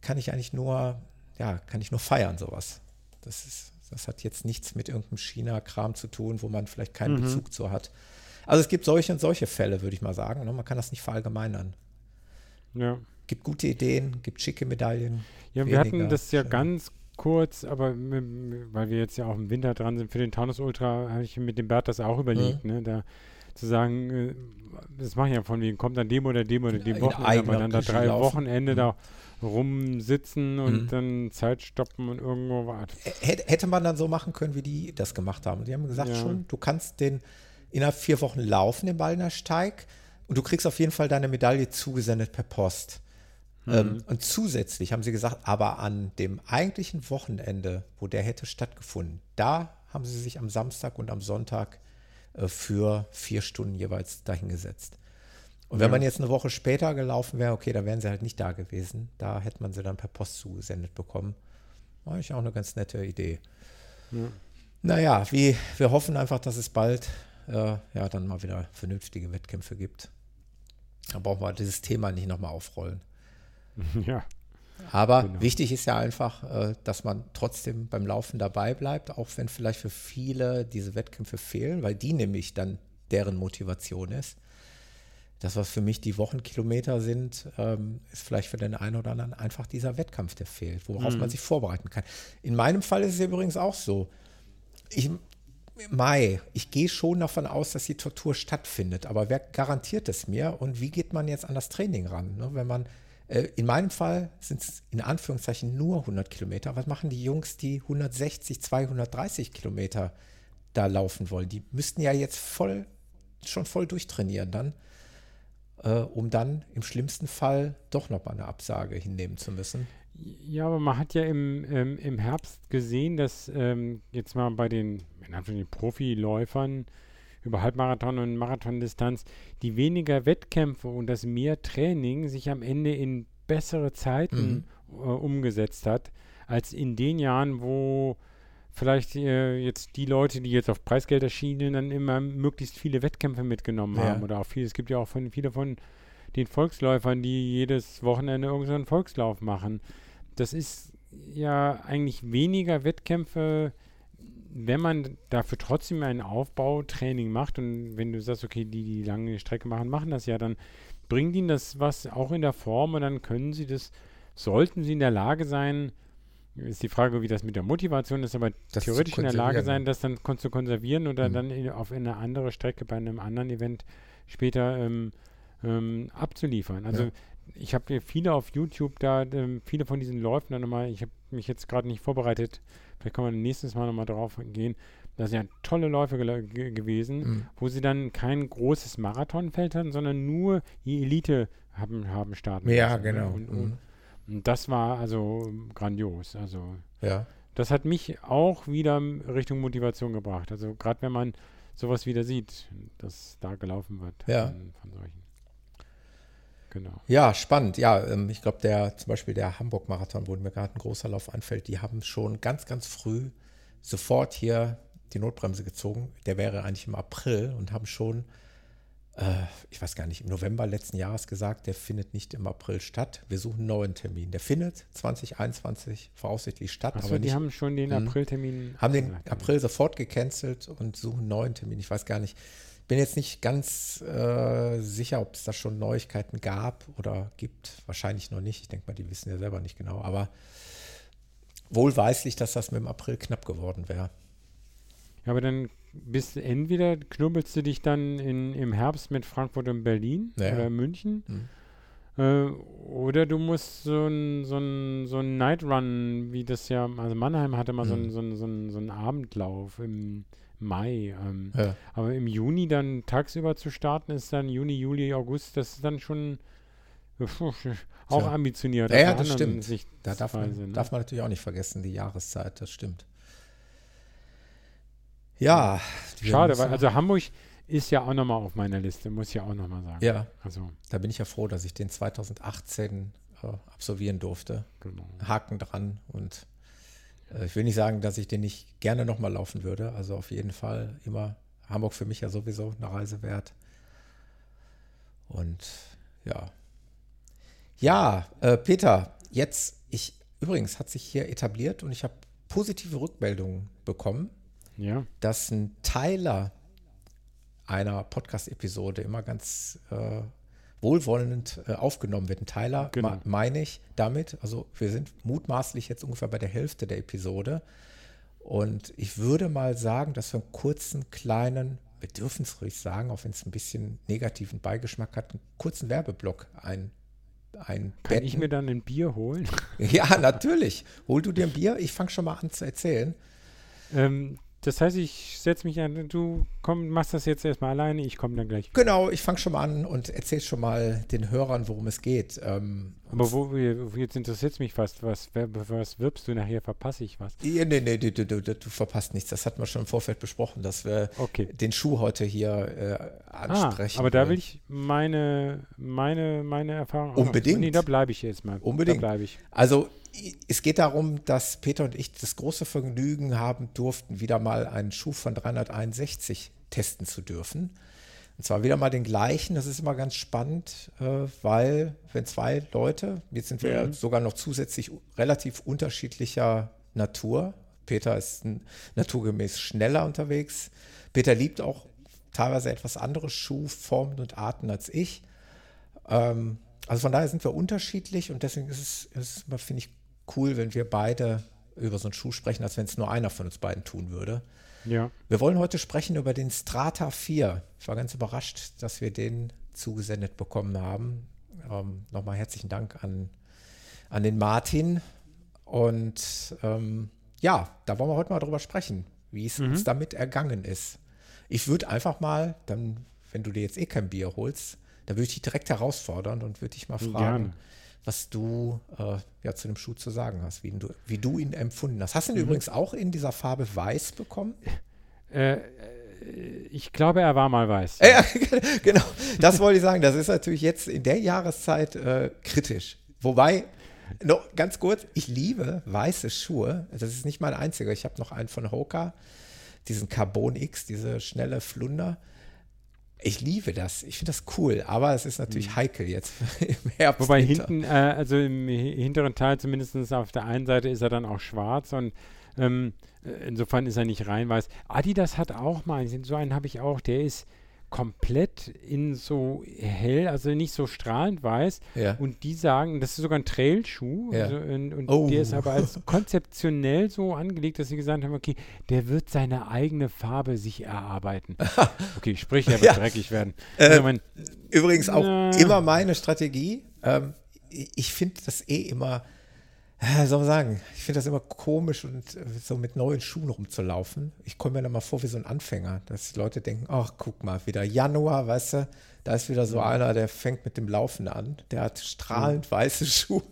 A: kann ich eigentlich nur, ja, kann ich nur feiern, sowas. Das ist Das hat jetzt nichts mit irgendeinem China-Kram zu tun, wo man vielleicht keinen mhm. Bezug zu hat. Also es gibt solche und solche Fälle, würde ich mal sagen. Ne? Man kann das nicht verallgemeinern.
B: Ja.
A: Gibt gute Ideen, gibt schicke Medaillen.
B: Ja, wir hatten das ja ganz kurz, aber weil wir jetzt ja auch im Winter dran sind, für den Taunus Ultra habe ich mit dem Bert das auch überlegt, mhm. ne? Da zu sagen, äh, das mache ich ja von wegen, kommt dann dem oder dem oder dem Wochenende, aber dann da drei. Wochenende mhm. da rumsitzen und mhm. dann Zeit stoppen und irgendwo warten.
A: Hätte man dann so machen können, wie die das gemacht haben. Die haben gesagt ja. schon, du kannst den innerhalb vier Wochen laufen, den Ballner Steig, und du kriegst auf jeden Fall deine Medaille zugesendet per Post. Mhm. Ähm, und zusätzlich haben sie gesagt, aber an dem eigentlichen Wochenende, wo der hätte stattgefunden, da haben sie sich am Samstag und am Sonntag äh, für vier Stunden jeweils dahingesetzt. Und wenn ja. man jetzt eine Woche später gelaufen wäre, okay, da wären sie halt nicht da gewesen. Da hätte man sie dann per Post zugesendet bekommen. War ich auch eine ganz nette Idee. Ja. Naja, wie, wir hoffen einfach, dass es bald äh, ja, dann mal wieder vernünftige Wettkämpfe gibt. Da brauchen wir dieses Thema nicht nochmal aufrollen.
B: Ja.
A: Aber genau. wichtig ist ja einfach, äh, dass man trotzdem beim Laufen dabei bleibt, auch wenn vielleicht für viele diese Wettkämpfe fehlen, weil die nämlich dann deren Motivation ist. Das, was für mich die Wochenkilometer sind, ähm, ist vielleicht für den einen oder anderen einfach dieser Wettkampf, der fehlt, worauf mhm. man sich vorbereiten kann. In meinem Fall ist es übrigens auch so. Ich, Mai, ich gehe schon davon aus, dass die Tortur stattfindet, aber wer garantiert es mir und wie geht man jetzt an das Training ran? Ne? Wenn man, äh, in meinem Fall sind es in Anführungszeichen nur 100 Kilometer. Was machen die Jungs, die 160, 230 Kilometer da laufen wollen? Die müssten ja jetzt voll, schon voll durchtrainieren dann äh, um dann im schlimmsten Fall doch nochmal eine Absage hinnehmen zu müssen.
B: Ja, aber man hat ja im, ähm, im Herbst gesehen, dass ähm, jetzt mal bei den, den Profiläufern über Halbmarathon und Marathondistanz die weniger Wettkämpfe und das mehr Training sich am Ende in bessere Zeiten mhm. äh, umgesetzt hat, als in den Jahren, wo vielleicht äh, jetzt die Leute, die jetzt auf Preisgelder schienen, dann immer möglichst viele Wettkämpfe mitgenommen ja. haben. Oder auch viele, es gibt ja auch von, viele von den Volksläufern, die jedes Wochenende irgendeinen Volkslauf machen. Das ist ja eigentlich weniger Wettkämpfe, wenn man dafür trotzdem ein Aufbautraining macht und wenn du sagst, okay, die, die lange Strecke machen, machen das ja, dann bringt ihnen das was auch in der Form und dann können sie das, sollten sie in der Lage sein, ist die Frage, wie das mit der Motivation ist, aber das theoretisch in der Lage sein, das dann zu konservieren oder mhm. dann in, auf eine andere Strecke bei einem anderen Event später ähm, ähm, abzuliefern. Also ja. ich habe viele auf YouTube da, ähm, viele von diesen Läufen dann nochmal, ich habe mich jetzt gerade nicht vorbereitet, vielleicht kann man nächstes Mal nochmal drauf gehen. Das sind ja tolle Läufe ge gewesen, mhm. wo sie dann kein großes Marathonfeld hatten, sondern nur die Elite haben, haben starten
A: Ja, lassen. genau. Und,
B: und, mhm. Das war also grandios. Also
A: ja.
B: das hat mich auch wieder Richtung Motivation gebracht. Also gerade wenn man sowas wieder sieht, dass da gelaufen wird
A: ja.
B: von, von solchen. Genau.
A: Ja, spannend. Ja, ähm, ich glaube, der zum Beispiel der Hamburg-Marathon, wo mir gerade ein großer Lauf anfällt, die haben schon ganz, ganz früh sofort hier die Notbremse gezogen. Der wäre eigentlich im April und haben schon ich weiß gar nicht, im November letzten Jahres gesagt, der findet nicht im April statt. Wir suchen einen neuen Termin. Der findet 2021 voraussichtlich statt.
B: Achso, aber die nicht, haben schon den hm. April-Termin.
A: Haben den April sofort gecancelt und suchen einen neuen Termin. Ich weiß gar nicht. Bin jetzt nicht ganz äh, sicher, ob es da schon Neuigkeiten gab oder gibt. Wahrscheinlich noch nicht. Ich denke mal, die wissen ja selber nicht genau. Aber wohlweislich, dass das mit dem April knapp geworden wäre.
B: Ja, aber dann bist entweder knubbelst du dich dann in, im Herbst mit Frankfurt und Berlin ja. oder München. Mhm. Äh, oder du musst so ein, so ein, so ein Night Run, wie das ja, also Mannheim hatte mal mhm. so, ein, so, ein, so, ein, Abendlauf im Mai. Ähm, ja. Aber im Juni dann tagsüber zu starten, ist dann Juni, Juli, August, das ist dann schon auch ambitioniert.
A: Ja, ja das stimmt. Da darf man, ne? darf man natürlich auch nicht vergessen, die Jahreszeit, das stimmt. Ja.
B: Schade, weil also Hamburg ist ja auch nochmal auf meiner Liste, muss ich ja auch nochmal sagen.
A: Ja. Also. Da bin ich ja froh, dass ich den 2018 äh, absolvieren durfte. Genau. Haken dran und äh, ich will nicht sagen, dass ich den nicht gerne nochmal laufen würde. Also auf jeden Fall immer Hamburg für mich ja sowieso eine Reise wert. Und ja. Ja, äh, Peter, jetzt, ich, übrigens hat sich hier etabliert und ich habe positive Rückmeldungen bekommen,
B: Ja.
A: dass ein Teiler einer Podcast-Episode immer ganz äh, wohlwollend äh, aufgenommen wird. Ein Teiler
B: Genau.
A: meine ich damit. Also wir sind mutmaßlich jetzt ungefähr bei der Hälfte der Episode. Und ich würde mal sagen, dass wir einen kurzen, kleinen, wir dürfen es ruhig sagen, auch wenn es ein bisschen negativen Beigeschmack hat, einen kurzen Werbeblock ein, ein
B: Kann ich mir dann ein Bier holen?
A: Ja, natürlich. Hol du dir ein Bier, ich fange schon mal an zu erzählen.
B: ähm, das heißt, ich setze mich an, du komm, machst das jetzt erstmal alleine, ich komme dann gleich.
A: Genau, ich fange schon mal an und erzähl schon mal den Hörern, worum es geht. Ähm,
B: Aber wo, jetzt interessiert es mich fast, was, was wirbst du nachher, verpasse ich was?
A: ja, nee, nee, du, du, du, du verpasst nichts. Das hatten wir schon im Vorfeld besprochen, dass wir
B: Okay.
A: den Schuh heute hier äh,
B: Ah,
A: ansprechen.
B: aber da will ich meine, meine, meine Erfahrung auch
A: Unbedingt.
B: Nee, da bleibe ich jetzt mal.
A: Unbedingt.
B: Da bleibe ich.
A: Also es geht darum, dass Peter und ich das große Vergnügen haben durften, wieder mal einen Schuh von 361 testen zu dürfen. Und zwar wieder mal den gleichen. Das ist immer ganz spannend, äh, weil wenn zwei Leute, jetzt sind wir ja sogar noch zusätzlich relativ unterschiedlicher Natur. Peter ist naturgemäß schneller unterwegs. Peter liebt auch teilweise etwas andere Schuhformen und Arten als ich. Ähm, also von daher sind wir unterschiedlich und deswegen ist es, ist finde ich, cool, wenn wir beide über so einen Schuh sprechen, als wenn es nur einer von uns beiden tun würde.
B: Ja.
A: Wir wollen heute sprechen über den Strata 4. Ich war ganz überrascht, dass wir den zugesendet bekommen haben. Ähm, Nochmal herzlichen Dank an, an den Martin. Und ähm, ja, da wollen wir heute mal drüber sprechen, wie es uns damit ergangen ist. Ich würde einfach mal, dann, wenn du dir jetzt eh kein Bier holst, dann würde ich dich direkt herausfordern und würde dich mal fragen,
B: Gerne.
A: Was du äh, ja zu dem Schuh zu sagen hast, wie, du, wie du ihn empfunden hast. Hast du ihn übrigens auch in dieser Farbe weiß bekommen?
B: Äh, äh, ich glaube, er war mal weiß.
A: Ja, genau. Das wollte ich sagen. Das ist natürlich jetzt in der Jahreszeit äh, kritisch. Wobei, noch ganz kurz, ich liebe weiße Schuhe. Das ist nicht mein einziger. Ich habe noch einen von Hoka, diesen Carbon X, diese schnelle Flunder. Ich liebe das. Ich finde das cool. Aber es ist natürlich heikel jetzt im Herbst.
B: Wobei
A: Winter.
B: hinten, äh, also im hi- hinteren Teil zumindest auf der einen Seite ist er dann auch schwarz und ähm, äh, insofern ist er nicht rein weiß. Adidas hat auch mal, so einen habe ich auch, der ist komplett in so hell, also nicht so strahlend weiß.
A: Ja.
B: Und die sagen, das ist sogar ein Trailschuh.
A: Ja.
B: Also, und und
A: Oh.
B: der ist aber als konzeptionell so angelegt, dass sie gesagt haben, okay, der wird seine eigene Farbe sich erarbeiten. Okay, sprich, er wird
A: Ja.
B: dreckig werden.
A: Äh,
B: Also mein,
A: Übrigens auch
B: Na.
A: immer meine Strategie. Ähm, ich finde das eh immer, soll man sagen, ich finde das immer komisch und äh, so mit neuen Schuhen rumzulaufen. Ich komme mir dann mal vor wie so ein Anfänger, dass die Leute denken, ach, guck mal, wieder Januar, weißt du, da ist wieder so einer, der fängt mit dem Laufen an. Der hat strahlend weiße Schuhe.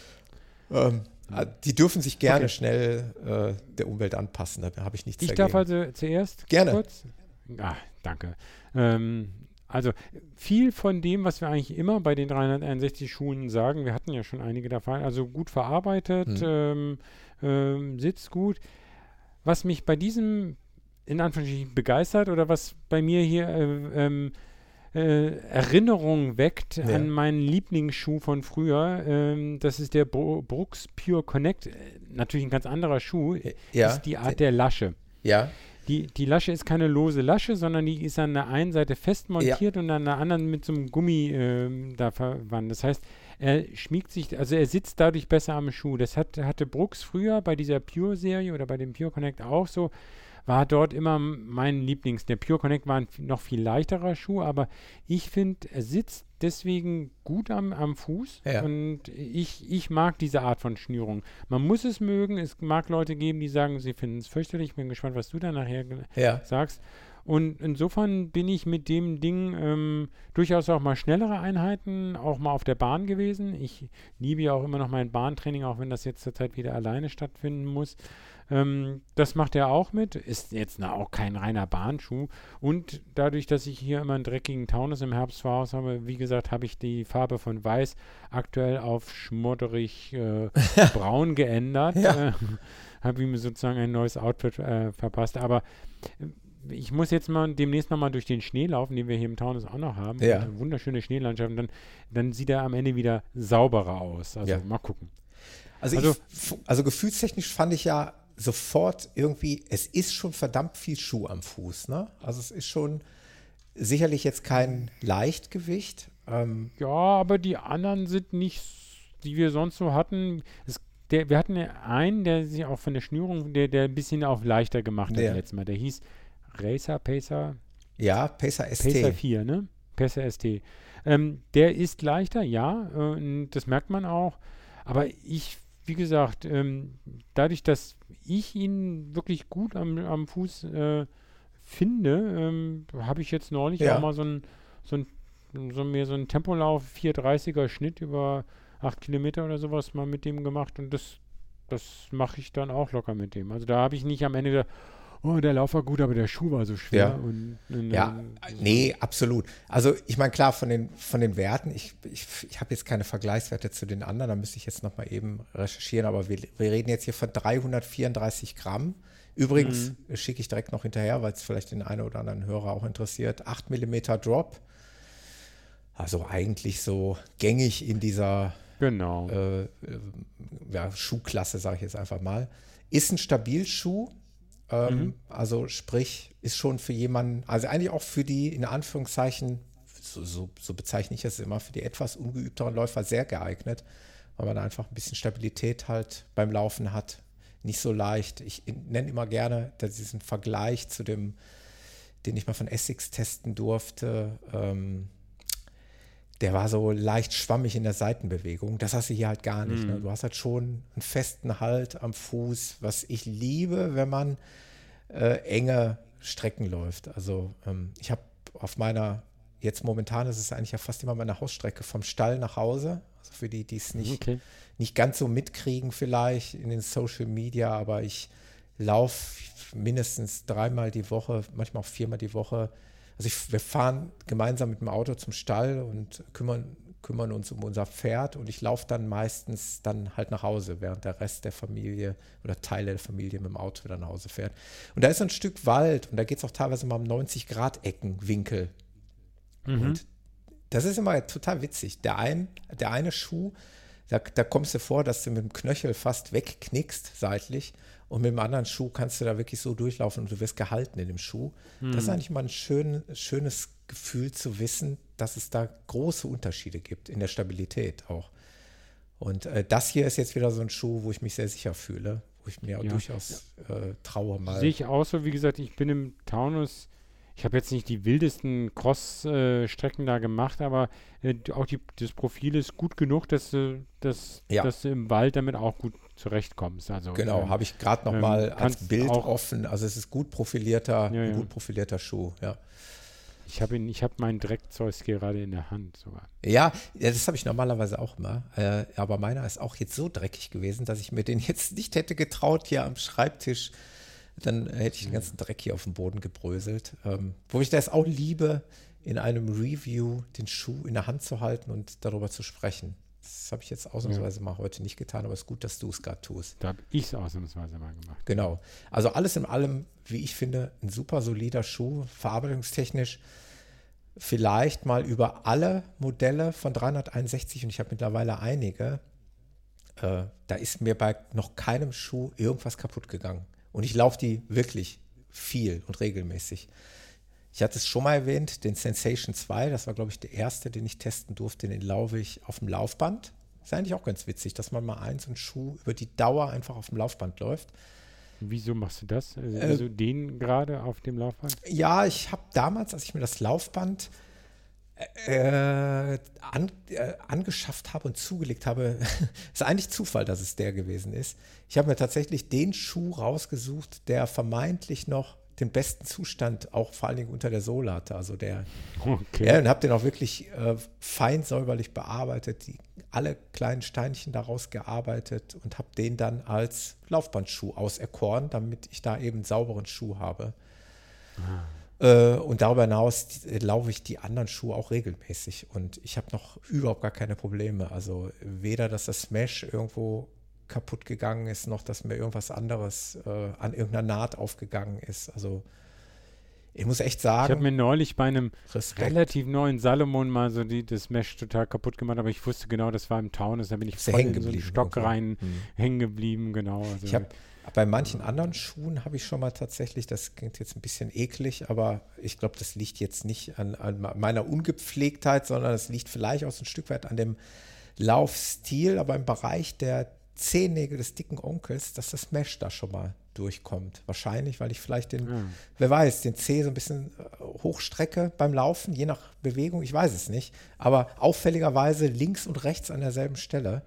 A: ähm, äh, die dürfen sich gerne
B: Okay.
A: schnell äh, der Umwelt anpassen, da habe ich nichts
B: Ich
A: dagegen.
B: darf also zuerst
A: Gerne.
B: kurz. Ah, danke. Ähm, also viel von dem, was wir eigentlich immer bei den 361 Schuhen sagen, wir hatten ja schon einige davon, also gut verarbeitet,
A: Mhm.
B: ähm, ähm, sitzt gut. Was mich bei diesem in Anführungsstrichen begeistert oder was bei mir hier äh, ähm, äh, Erinnerung weckt
A: Ja.
B: an meinen Lieblingsschuh von früher, ähm, das ist der Bro Brooks Pure Connect. Äh, natürlich ein ganz anderer Schuh,
A: ja,
B: ist die Art der Lasche.
A: ja,
B: Die, die Lasche ist keine lose Lasche, sondern die ist an der einen Seite fest montiert und an der anderen mit so einem Gummi ähm, da verwandt. Das heißt, er schmiegt sich, also er sitzt dadurch besser am Schuh. Das hat, hatte Brooks früher bei dieser Pure-Serie oder bei dem Pure Connect auch so. War dort immer mein Lieblings. Der Pure Connect war ein noch viel leichterer Schuh, aber ich finde, er sitzt deswegen gut am, am Fuß
A: Ja.
B: und ich, ich mag diese Art von Schnürung. Man muss es mögen. Es mag Leute geben, die sagen, sie finden es fürchterlich. Ich bin gespannt, was du da nachher
A: ja.
B: sagst. Und insofern bin ich mit dem Ding ähm, durchaus auch mal schnellere Einheiten, auch mal auf der Bahn gewesen. Ich liebe ja auch immer noch mein Bahntraining, auch wenn das jetzt zurzeit wieder alleine stattfinden muss. Ähm, das macht er auch mit. Ist jetzt na, auch kein reiner Bahnschuh. Und dadurch, dass ich hier immer einen dreckigen Taunus im Herbst vor Haus habe, wie gesagt, habe ich die Farbe von weiß aktuell auf schmodderig äh, braun geändert.
A: Ja.
B: Äh, habe ihm sozusagen ein neues Outfit äh, verpasst. Aber äh, ich muss jetzt mal demnächst nochmal durch den Schnee laufen, den wir hier im Taunus auch noch haben.
A: Ja.
B: Wunderschöne Schneelandschaft. Und dann, dann sieht er am Ende wieder sauberer aus. Also
A: Ja.
B: mal gucken.
A: Also,
B: Also-
A: ich, also gefühlstechnisch fand ich ja sofort irgendwie, es ist schon verdammt viel Schuh am Fuß. Ne? Also es ist schon sicherlich jetzt kein Leichtgewicht.
B: Ähm, ja, aber die anderen sind nicht, die wir sonst so hatten. Es, der, wir hatten einen, der sich auch von der Schnürung, der, der ein bisschen auch leichter gemacht hat ja. letztes Mal. Der hieß Racer, Pacer.
A: Ja, Pacer ST.
B: Pacer 4, ne? Pacer ST. Ähm, der ist leichter, ja, äh, das merkt man auch. Aber ich, wie gesagt, ähm, dadurch, dass ich ihn wirklich gut am, am Fuß äh, finde, ähm, habe ich jetzt neulich ja. auch mal so ein, so ein, so mir so ein Tempolauf 430er Schnitt über 8 Kilometer oder sowas mal mit dem gemacht und das, das mache ich dann auch locker mit dem. Also da habe ich nicht am Ende gesagt, oh, der Lauf war gut, aber der Schuh war so schwer.
A: Ja,
B: und,
A: und, ja so. nee, absolut. Also ich meine, klar, von den, von den Werten, ich, ich, ich habe jetzt keine Vergleichswerte zu den anderen, da müsste ich jetzt nochmal eben recherchieren, aber wir, wir reden jetzt hier von 334 Gramm. Übrigens mhm. schicke ich direkt noch hinterher, weil es vielleicht den einen oder anderen Hörer auch interessiert, 8 mm Drop. Also eigentlich so gängig in dieser
B: genau.
A: äh, äh ja, Schuhklasse, sage ich jetzt einfach mal. Ist ein Stabilschuh, ähm, mhm. Also sprich, ist schon für jemanden, also eigentlich auch für die, in Anführungszeichen, so, so, so bezeichne ich es immer, für die etwas ungeübteren Läufer sehr geeignet, weil man einfach ein bisschen Stabilität halt beim Laufen hat. Nicht so leicht. Ich nenne immer gerne diesen Vergleich zu dem, den ich mal von Essex testen durfte. Ähm, der war so leicht schwammig in der Seitenbewegung. Das hast du hier halt gar nicht. Ne? Mhm. Ne? Du hast halt schon einen festen Halt am Fuß, was ich liebe, wenn man äh, enge Strecken läuft. Also ähm, ich habe auf meiner, jetzt momentan ist es eigentlich ja fast immer meine Hausstrecke vom Stall nach Hause. Also für die, die es nicht, okay. nicht ganz so mitkriegen vielleicht in den Social Media, aber ich laufe mindestens dreimal die Woche, manchmal auch viermal die Woche also ich, wir fahren gemeinsam mit dem Auto zum Stall und kümmern, kümmern uns um unser Pferd und ich laufe dann meistens dann halt nach Hause, während der Rest der Familie oder Teile der Familie mit dem Auto wieder nach Hause fährt. Und da ist ein Stück Wald und da geht es auch teilweise mal um 90 Grad Eckenwinkel. Mhm. Und das ist immer total witzig. Der, ein, der eine Schuh, da, da kommst du vor, dass du mit dem Knöchel fast wegknickst seitlich und mit dem anderen Schuh kannst du da wirklich so durchlaufen und du wirst gehalten in dem Schuh. Mhm. Das ist hm. eigentlich mal ein schön, schönes Gefühl zu wissen, dass es da große Unterschiede gibt in der Stabilität auch. Und äh, das hier ist jetzt wieder so ein Schuh, wo ich mich sehr sicher fühle, wo ich mir ja. durchaus äh, traue mal.
B: Sehe ich auch so, wie gesagt, ich bin im Taunus ich habe jetzt nicht die wildesten Cross-Strecken da gemacht, aber äh, auch die, das Profil ist gut genug, dass, äh, dass, ja. dass du im Wald damit auch gut zurechtkommst. Also,
A: genau, ähm, habe ich gerade noch ähm, mal als Bild offen. Also es ist gut profilierter, ja, ja. gut profilierter Schuh, ja.
B: Ich habe ihn, meinen Dreckzeug gerade in der Hand sogar.
A: Ja, das habe ich normalerweise auch immer. Äh, aber meiner ist auch jetzt so dreckig gewesen, dass ich mir den jetzt nicht hätte getraut, hier am Schreibtisch dann hätte ich den ganzen Dreck hier auf dem Boden gebröselt. Ähm, wo ich das auch liebe, in einem Review den Schuh in der Hand zu halten und darüber zu sprechen. Das habe ich jetzt ausnahmsweise ja. mal heute nicht getan, aber es ist gut, dass du es gerade tust.
B: Da habe ich es ausnahmsweise mal gemacht.
A: Genau. Also alles in allem, wie ich finde, ein super solider Schuh, verarbeitungstechnisch. Vielleicht mal über alle Modelle von 361 und ich habe mittlerweile einige. Äh, da ist mir bei noch keinem Schuh irgendwas kaputt gegangen. Und ich laufe die wirklich viel und regelmäßig. Ich hatte es schon mal erwähnt, den Sensation 2, das war, glaube ich, der erste, den ich testen durfte, den laufe ich auf dem Laufband. Ist eigentlich auch ganz witzig, dass man mal so einen Schuh über die Dauer einfach auf dem Laufband läuft.
B: Wieso machst du das? Also, also äh, den gerade auf dem Laufband?
A: Ja, ich habe damals, als ich mir das Laufband äh, an, äh, angeschafft habe und zugelegt habe, ist eigentlich Zufall, dass es der gewesen ist. Ich habe mir tatsächlich den Schuh rausgesucht, der vermeintlich noch den besten Zustand auch vor allen Dingen unter der Sohle hatte. Also der, okay. ja, und habe den auch wirklich äh, fein säuberlich bearbeitet, die, alle kleinen Steinchen daraus gearbeitet und habe den dann als Laufbandschuh auserkoren, damit ich da eben einen sauberen Schuh habe. Ah. Äh, und darüber hinaus laufe ich die anderen Schuhe auch regelmäßig und ich habe noch überhaupt gar keine Probleme. Also weder, dass das Smash irgendwo kaputt gegangen ist, noch dass mir irgendwas anderes äh, an irgendeiner Naht aufgegangen ist. Also ich muss echt
B: Ich
A: sagen,
B: habe mir neulich bei einem
A: Respekt.
B: relativ neuen Salomon mal so die, das Mesh total kaputt gemacht, aber ich wusste genau, das war im Taunus, da bin ich
A: Bist du
B: voll in so einen Stock
A: irgendwo?
B: rein
A: Hm.
B: hängen geblieben, genau. Also
A: Ich habe bei manchen anderen Schuhen habe ich schon mal tatsächlich, das klingt jetzt ein bisschen eklig, aber ich glaube, das liegt jetzt nicht an, an meiner Ungepflegtheit, sondern es liegt vielleicht auch so ein Stück weit an dem Laufstil, aber im Bereich der Zehennägel des dicken Onkels, dass das Mesh da schon mal durchkommt. Wahrscheinlich, weil ich vielleicht den,
B: Ja.
A: wer weiß, den Zeh so ein bisschen äh, hochstrecke beim Laufen, je nach Bewegung, ich weiß es nicht, aber auffälligerweise links und rechts an derselben Stelle.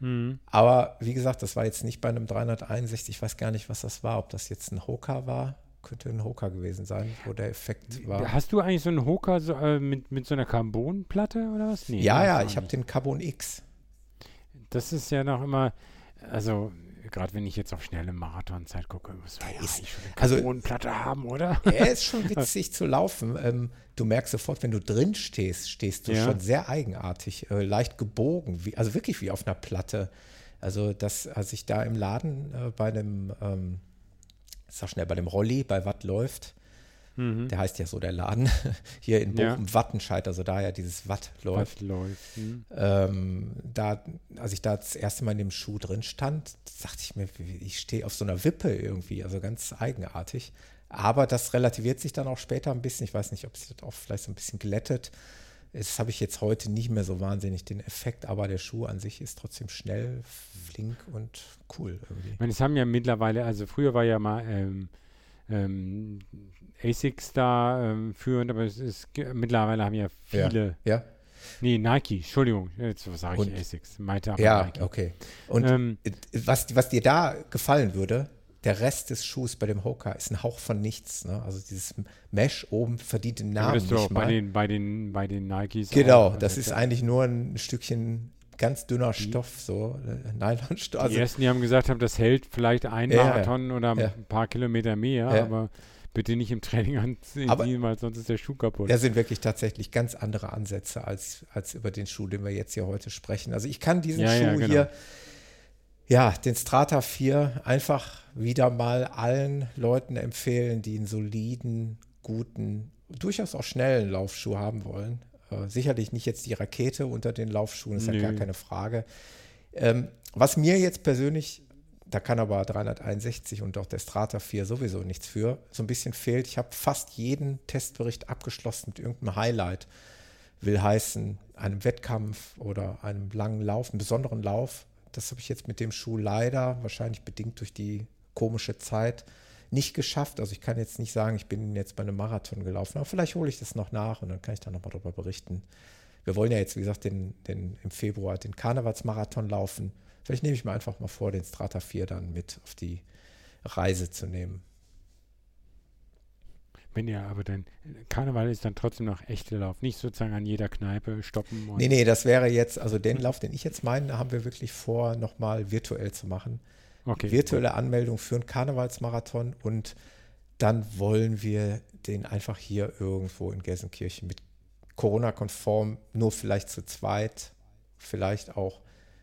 B: Mhm.
A: Aber wie gesagt, das war jetzt nicht bei einem 361, ich weiß gar nicht, was das war, ob das jetzt ein Hoka war. Könnte ein Hoka gewesen sein, wo der Effekt war.
B: Hast du eigentlich so einen Hoka so, äh, mit, mit so einer Carbonplatte oder was? Nee,
A: ja,
B: das
A: ja, ich habe den Carbon X.
B: Das ist ja noch immer, also gerade wenn ich jetzt auf schnelle Marathonzeit gucke, muss man ja
A: ist-
B: eigentlich schon eine
A: also-
B: Carbonplatte haben, oder?
A: Er ist schon witzig zu laufen. Ähm, du merkst sofort, wenn du drin stehst, stehst du
B: Ja.
A: schon sehr eigenartig, äh, leicht gebogen, wie, also wirklich wie auf einer Platte. Also das, als ich da im Laden äh, bei dem, ähm, sag schnell, bei dem Rolli, bei Watt läuft,
B: Mhm.
A: der heißt ja so der Laden, hier in
B: Ja.
A: Bochum Wattenscheid, also daher dieses Watt läuft.
B: Was läuft. Hm.
A: ähm, da, als ich da das erste Mal in dem Schuh drin stand, dachte ich mir, ich stehe auf so einer Wippe irgendwie, also ganz eigenartig. Aber das relativiert sich dann auch später ein bisschen. Ich weiß nicht, ob sich das auch vielleicht so ein bisschen glättet. Das habe ich jetzt heute nicht mehr so wahnsinnig den Effekt, aber der Schuh an sich ist trotzdem schnell, flink und cool irgendwie.
B: Ich meine, es haben ja mittlerweile, also früher war ja mal ähm, ähm, ASICs da ähm, führend, aber es ist mittlerweile haben ja viele,
A: Ja,
B: nee, Nike, Entschuldigung, jetzt sage ich
A: Und-
B: ASICs, meinte aber
A: ja,
B: Nike.
A: okay. Und
B: Ähm,
A: äh, was, was dir da gefallen würde, der Rest des Schuhs bei dem Hoka ist ein Hauch von nichts. Ne? Also dieses Mesh oben verdient den Namen
B: du auch
A: nicht
B: bei
A: mal.
B: den, bei den, bei den Nikes
A: Genau,
B: auch,
A: das
B: also
A: ist eigentlich nur ein Stückchen ganz dünner Stoff, so äh, Nylonstoff.
B: Die
A: Also,
B: ersten, die haben gesagt haben, das hält vielleicht ein
A: Ja.
B: Marathon oder
A: Ja.
B: ein paar Kilometer mehr,
A: Ja.
B: aber bitte nicht im Training anziehen,
A: Aber-
B: weil sonst ist der Schuh kaputt.
A: da sind wirklich tatsächlich ganz andere Ansätze als, als über den Schuh, den wir jetzt hier heute sprechen. Also ich kann diesen Schuh
B: genau.
A: hier, ja, den Strata 4, einfach wieder mal allen Leuten empfehlen, die einen soliden, guten, durchaus auch schnellen Laufschuh haben wollen. Äh, sicherlich nicht jetzt die Rakete unter den Laufschuhen, ist ja
B: Nö.
A: gar keine Frage. Ähm, was mir jetzt persönlich, da kann aber 361 und auch der Strata 4 sowieso nichts für, so ein bisschen fehlt. Ich habe fast jeden Testbericht abgeschlossen mit irgendeinem Highlight. Will heißen, einem Wettkampf oder einem langen Lauf, einem besonderen Lauf. Das habe ich jetzt mit dem Schuh leider, wahrscheinlich bedingt durch die komische Zeit, nicht geschafft. Also ich kann jetzt nicht sagen, ich bin jetzt bei einem Marathon gelaufen, aber vielleicht hole ich das noch nach und dann kann ich da nochmal drüber berichten. Wir wollen ja jetzt, wie gesagt, den, den, im Februar den Karnevalsmarathon laufen. Vielleicht nehme ich mir einfach mal vor, den Strata 4 dann mit auf die Reise zu nehmen.
B: Wenn ja, aber dann Karneval ist dann trotzdem noch echter Lauf, nicht sozusagen an jeder Kneipe stoppen. Und
A: Nee, nee, das wäre jetzt, also den Lauf, den ich jetzt meine, haben wir wirklich vor, nochmal virtuell zu machen.
B: Okay.
A: Virtuelle Anmeldung für einen Karnevalsmarathon und dann wollen wir den einfach hier irgendwo in Gelsenkirchen mit Corona-konform, nur vielleicht zu zweit, vielleicht auch,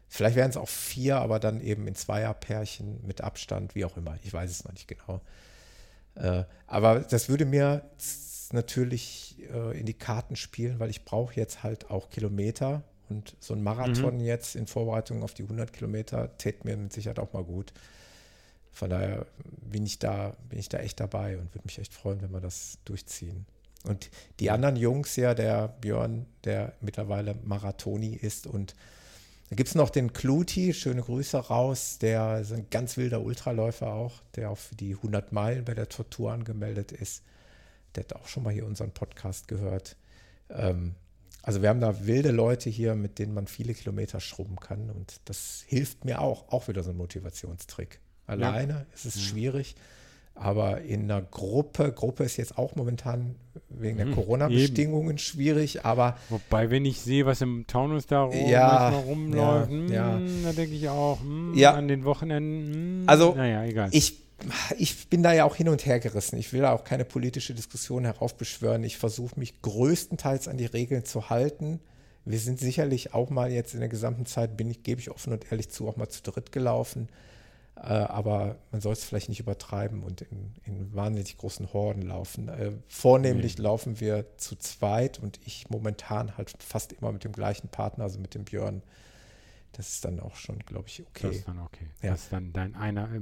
A: vielleicht wären es auch vier, aber dann eben in Zweierpärchen mit Abstand, wie auch immer. Ich weiß es noch nicht genau. Äh, aber das würde mir natürlich äh, in die Karten spielen, weil ich brauche jetzt halt auch Kilometer und so ein Marathon jetzt in Vorbereitung auf die 100 Kilometer täte mir mit Sicherheit auch mal gut. Von daher bin ich da, bin ich da echt dabei und würde mich echt freuen, wenn wir das durchziehen. Und die anderen Jungs ja, der Björn, der mittlerweile Marathoni ist und da gibt es noch den Kluti, schöne Grüße raus, der ist ein ganz wilder Ultraläufer auch, der auch für die 100 Meilen bei der Tortur angemeldet ist. Der hat auch schon mal hier unseren Podcast gehört. Ähm, also wir haben da wilde Leute hier, mit denen man viele Kilometer schrubben kann und das hilft mir auch, auch wieder so ein Motivationstrick. Alleine ist es schwierig, aber in einer Gruppe, Gruppe ist jetzt auch momentan wegen der
B: Mhm,
A: Corona-Bedingungen schwierig, aber
B: Wobei, wenn ich sehe, was im Taunus da rum,
A: Ja,
B: rumläuft,
A: ja,
B: hm,
A: ja.
B: da denke ich auch, hm,
A: Ja.
B: an den Wochenenden, hm,
A: Also,
B: naja, egal.
A: ich, ich bin da ja auch hin und her gerissen. Ich will da auch keine politische Diskussion heraufbeschwören. Ich versuche mich größtenteils an die Regeln zu halten. Wir sind sicherlich auch mal jetzt in der gesamten Zeit, bin ich, gebe ich offen und ehrlich zu, auch mal zu dritt gelaufen. Äh, aber man soll es vielleicht nicht übertreiben und in, in wahnsinnig großen Horden laufen. Äh, vornehmlich mhm. laufen wir zu zweit und ich momentan halt fast immer mit dem gleichen Partner, also mit dem Björn. Das ist dann auch schon, glaube ich, okay. Das
B: ist dann okay. Ja. Das ist dann dein einer äh,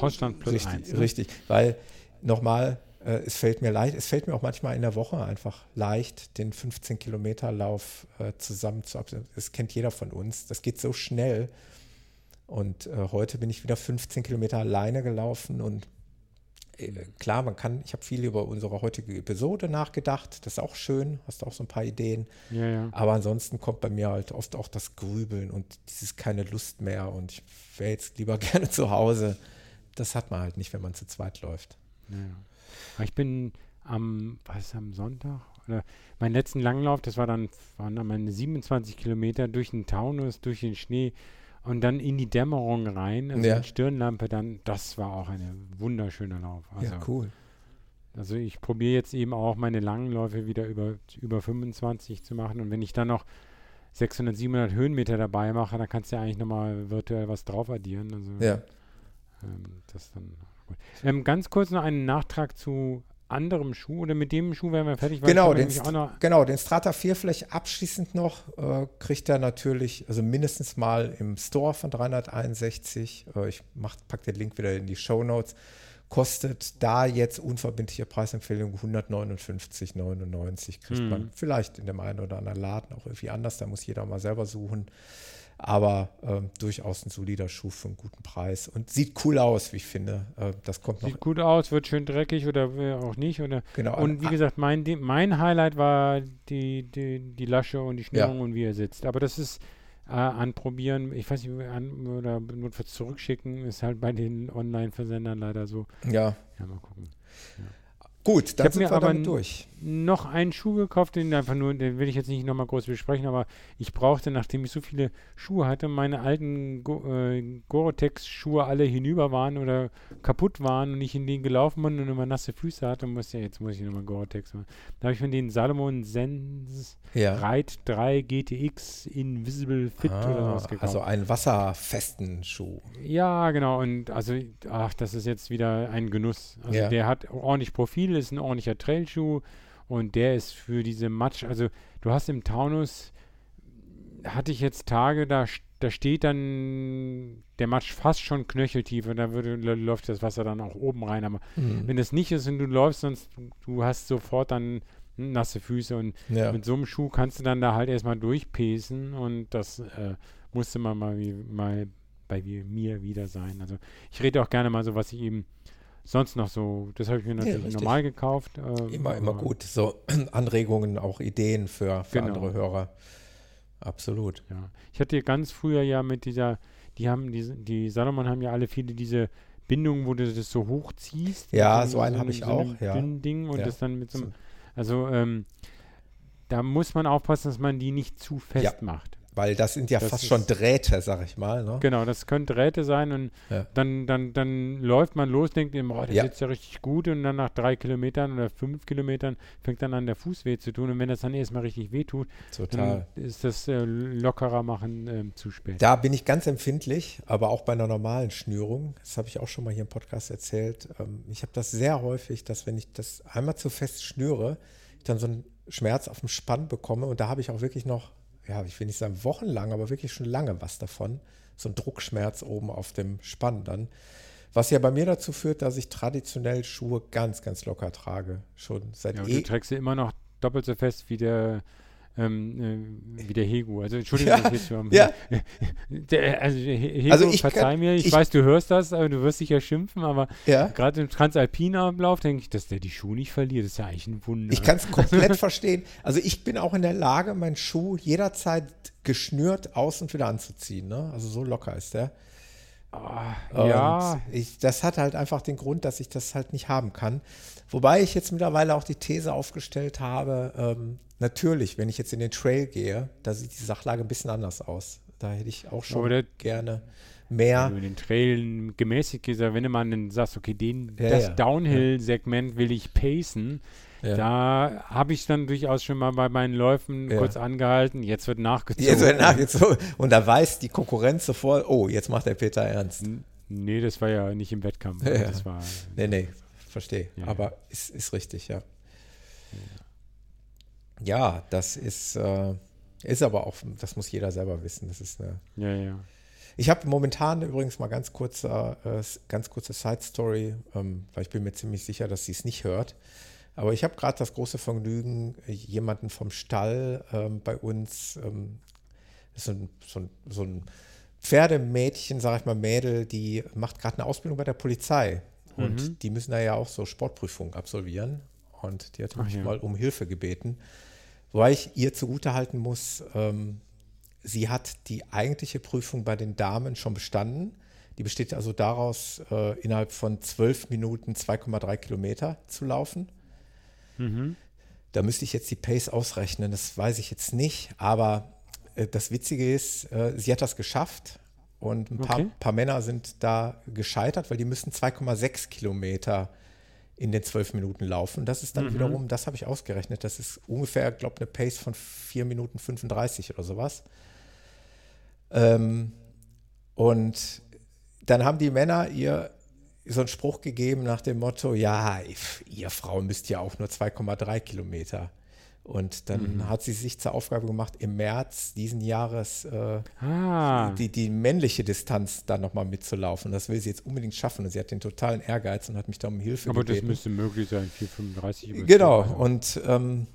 B: Hausstand plus
A: richtig,
B: eins.
A: Ne? Richtig, weil nochmal, äh, es fällt mir leicht, es fällt mir auch manchmal in der Woche einfach leicht, den 15 Kilometer Lauf äh, zusammen zu absolvieren. Das kennt jeder von uns. Das geht so schnell. Und äh, heute bin ich wieder 15 Kilometer alleine gelaufen und äh, klar, man kann, ich habe viel über unsere heutige Episode nachgedacht, das ist auch schön, hast auch so ein paar Ideen.
B: Ja, ja.
A: Aber ansonsten kommt bei mir halt oft auch das Grübeln und dieses keine Lust mehr und ich wäre jetzt lieber gerne zu Hause. Das hat man halt nicht, wenn man zu zweit läuft.
B: Ja. Ich bin am, was am Sonntag? Oder meinen letzten Langlauf, das war dann, waren dann meine 27 Kilometer durch den Taunus, durch den Schnee und dann in die Dämmerung rein, also
A: ja.
B: mit Stirnlampe dann, das war auch eine wunderschöne Lauf. Also,
A: ja, cool.
B: Also ich probiere jetzt eben auch meine langen Läufe wieder über, über 25 zu machen und wenn ich dann noch 600, 700 Höhenmeter dabei mache, dann kannst du ja eigentlich nochmal virtuell was drauf addieren. Also,
A: ja.
B: Ähm, das dann gut. Ähm, ganz kurz noch einen Nachtrag zu anderem Schuh oder mit dem Schuh wären wir fertig.
A: Genau den, genau, den Strata 4 vielleicht abschließend noch äh, kriegt er natürlich, also mindestens mal im Store von 361. Äh, ich packe den Link wieder in die Show Notes. Kostet da jetzt unverbindliche Preisempfehlung 159,99. Kriegt hm. man vielleicht in dem einen oder anderen Laden auch irgendwie anders. Da muss jeder mal selber suchen aber ähm, durchaus ein solider Schuh für einen guten Preis und sieht cool aus, wie ich finde. Äh, das kommt
B: noch. Sieht gut aus, wird schön dreckig oder auch nicht. Oder
A: genau.
B: Und wie gesagt, mein, mein Highlight war die, die, die Lasche und die Schnürung ja. und wie er sitzt. Aber das ist äh, anprobieren, ich weiß nicht, an, oder notfalls zurückschicken, ist halt bei den Online-Versendern leider so.
A: Ja.
B: Ja, mal gucken. Ja.
A: Gut,
B: dann sind wir aber durch. Noch einen Schuh gekauft, den einfach nur, den will ich jetzt nicht nochmal groß besprechen, aber ich brauchte, nachdem ich so viele Schuhe hatte, meine alten Go äh, Gore-Tex-Schuhe alle hinüber waren oder kaputt waren und ich in denen gelaufen bin und immer nasse Füße hatte, muss ja, jetzt muss ich nochmal Gore-Tex machen. Da habe ich mir den Salomon Sens
A: ja.
B: Ride 3 GTX Invisible Fit ah, oder was gekauft.
A: Also einen wasserfesten Schuh.
B: Ja, genau. Und also, ach, das ist jetzt wieder ein Genuss. Also ja. der hat ordentlich Profil, ist ein ordentlicher Trailschuh und der ist für diese Matsch, also du hast im Taunus, hatte ich jetzt Tage, da, da steht dann der Matsch fast schon knöcheltief und da würde, läuft das Wasser dann auch oben rein. Aber mhm. wenn es nicht ist und du läufst, sonst du hast sofort dann nasse Füße und ja. mit so einem Schuh kannst du dann da halt erstmal durchpesen und das äh, musste man mal, wie, mal bei mir wieder sein. Also ich rede auch gerne mal so, was ich eben sonst noch so, das habe ich mir natürlich ja, normal gekauft.
A: Äh, immer, immer gut. So Anregungen, auch Ideen für, für genau. andere Hörer. Absolut.
B: Ja. Ich hatte ganz früher ja mit dieser, die haben, die, die Salomon haben ja alle viele diese Bindungen, wo du das so hochziehst.
A: Ja, so einen habe ich
B: so
A: auch. Ja.
B: Ding und ja. das dann mit so einem, also ähm, da muss man aufpassen, dass man die nicht zu fest ja. macht.
A: Weil das sind ja das fast schon Drähte, sag ich mal. Ne?
B: Genau, das können Drähte sein und ja. dann, dann, dann läuft man los, denkt ihm, oh, der ja. sitzt ja richtig gut und dann nach drei Kilometern oder fünf Kilometern fängt dann an, der Fuß weh zu tun und wenn das dann erstmal richtig weh tut,
A: Total.
B: dann ist das äh, lockerer machen äh, zu spät.
A: Da bin ich ganz empfindlich, aber auch bei einer normalen Schnürung, das habe ich auch schon mal hier im Podcast erzählt, ähm, ich habe das sehr häufig, dass wenn ich das einmal zu fest schnüre, ich dann so einen Schmerz auf dem Spann bekomme und da habe ich auch wirklich noch ja, ich will nicht sagen wochenlang, aber wirklich schon lange was davon. So ein Druckschmerz oben auf dem Spann dann. Was ja bei mir dazu führt, dass ich traditionell Schuhe ganz, ganz locker trage. Schon seit
B: ja, eh. Du trägst sie immer noch doppelt so fest wie der ähm, äh, wie der Hegu. Also Entschuldigung, ja,
A: ich jetzt ja.
B: der, also Hegu, also ich verzeih kann, mir, ich, ich, weiß, du hörst das, aber du wirst dich ja schimpfen, aber
A: ja.
B: gerade im Transalpinablauf denke ich, dass der die Schuhe nicht verliert, das ist ja eigentlich ein Wunder.
A: Ich kann es komplett verstehen. Also ich bin auch in der Lage, meinen Schuh jederzeit geschnürt aus und wieder anzuziehen. Ne? Also so locker ist der.
B: Oh, ja.
A: Ich, das hat halt einfach den Grund, dass ich das halt nicht haben kann. Wobei ich jetzt mittlerweile auch die These aufgestellt habe, ähm, natürlich, wenn ich jetzt in den Trail gehe, da sieht die Sachlage ein bisschen anders aus. Da hätte ich auch schon
B: Oder
A: gerne mehr.
B: Wenn du in den Trail gemäßigt gehst, wenn du mal dann sagst, okay, den, ja, das ja. Downhill-Segment will ich pacen, ja. Da habe ich dann durchaus schon mal bei meinen Läufen ja. kurz angehalten. Jetzt wird nachgezogen.
A: Jetzt wird nachgezogen. Und da weiß die Konkurrenz sofort, oh, jetzt macht der Peter ernst.
B: Nee, das war ja nicht im Wettkampf.
A: Ja.
B: Das war,
A: Nee, nee, verstehe. Aber ist, ist richtig, ja. Ja, das ist, äh, ist aber auch, das muss jeder selber wissen. Das ist eine.
B: ja, ja.
A: Ich habe momentan übrigens mal ganz kurze, äh, ganz kurze Side Story, ähm, weil ich bin mir ziemlich sicher, dass sie es nicht hört. Aber ich habe gerade das große Vergnügen, jemanden vom Stall ähm, bei uns, ähm, so ein, so ein, so ein Pferdemädchen, sage ich mal, Mädel, die macht gerade eine Ausbildung bei der Polizei. Und
B: Mhm.
A: die müssen da ja auch so Sportprüfungen absolvieren. Und die hat mich
B: ja.
A: mal um Hilfe gebeten. Wobei ich ihr zugutehalten muss, ähm, sie hat die eigentliche Prüfung bei den Damen schon bestanden. Die besteht also daraus, äh, innerhalb von zwölf Minuten 2,3 Kilometer zu laufen.
B: Mhm.
A: Da müsste ich jetzt die Pace ausrechnen, das weiß ich jetzt nicht. Aber äh, das Witzige ist, äh, sie hat das geschafft und ein paar,
B: Okay.
A: paar Männer sind da gescheitert, weil die müssen 2,6 Kilometer in den zwölf Minuten laufen. Das ist dann
B: Mhm.
A: wiederum, das habe ich ausgerechnet, das ist ungefähr, glaube eine Pace von 4 Minuten 35 oder sowas. Ähm, und dann haben die Männer ihr so einen Spruch gegeben nach dem Motto, ja, ihr Frauen müsst ja auch nur 2,3 Kilometer. Und dann
B: Mhm.
A: hat sie sich zur Aufgabe gemacht, im März diesen Jahres äh,
B: Ah,
A: die, die männliche Distanz dann nochmal mitzulaufen. Das will sie jetzt unbedingt schaffen. Und sie hat den totalen Ehrgeiz und hat mich da um Hilfe
B: aber das
A: gebeten.
B: müsste möglich sein, 4,35 über
A: Genau, und ähm,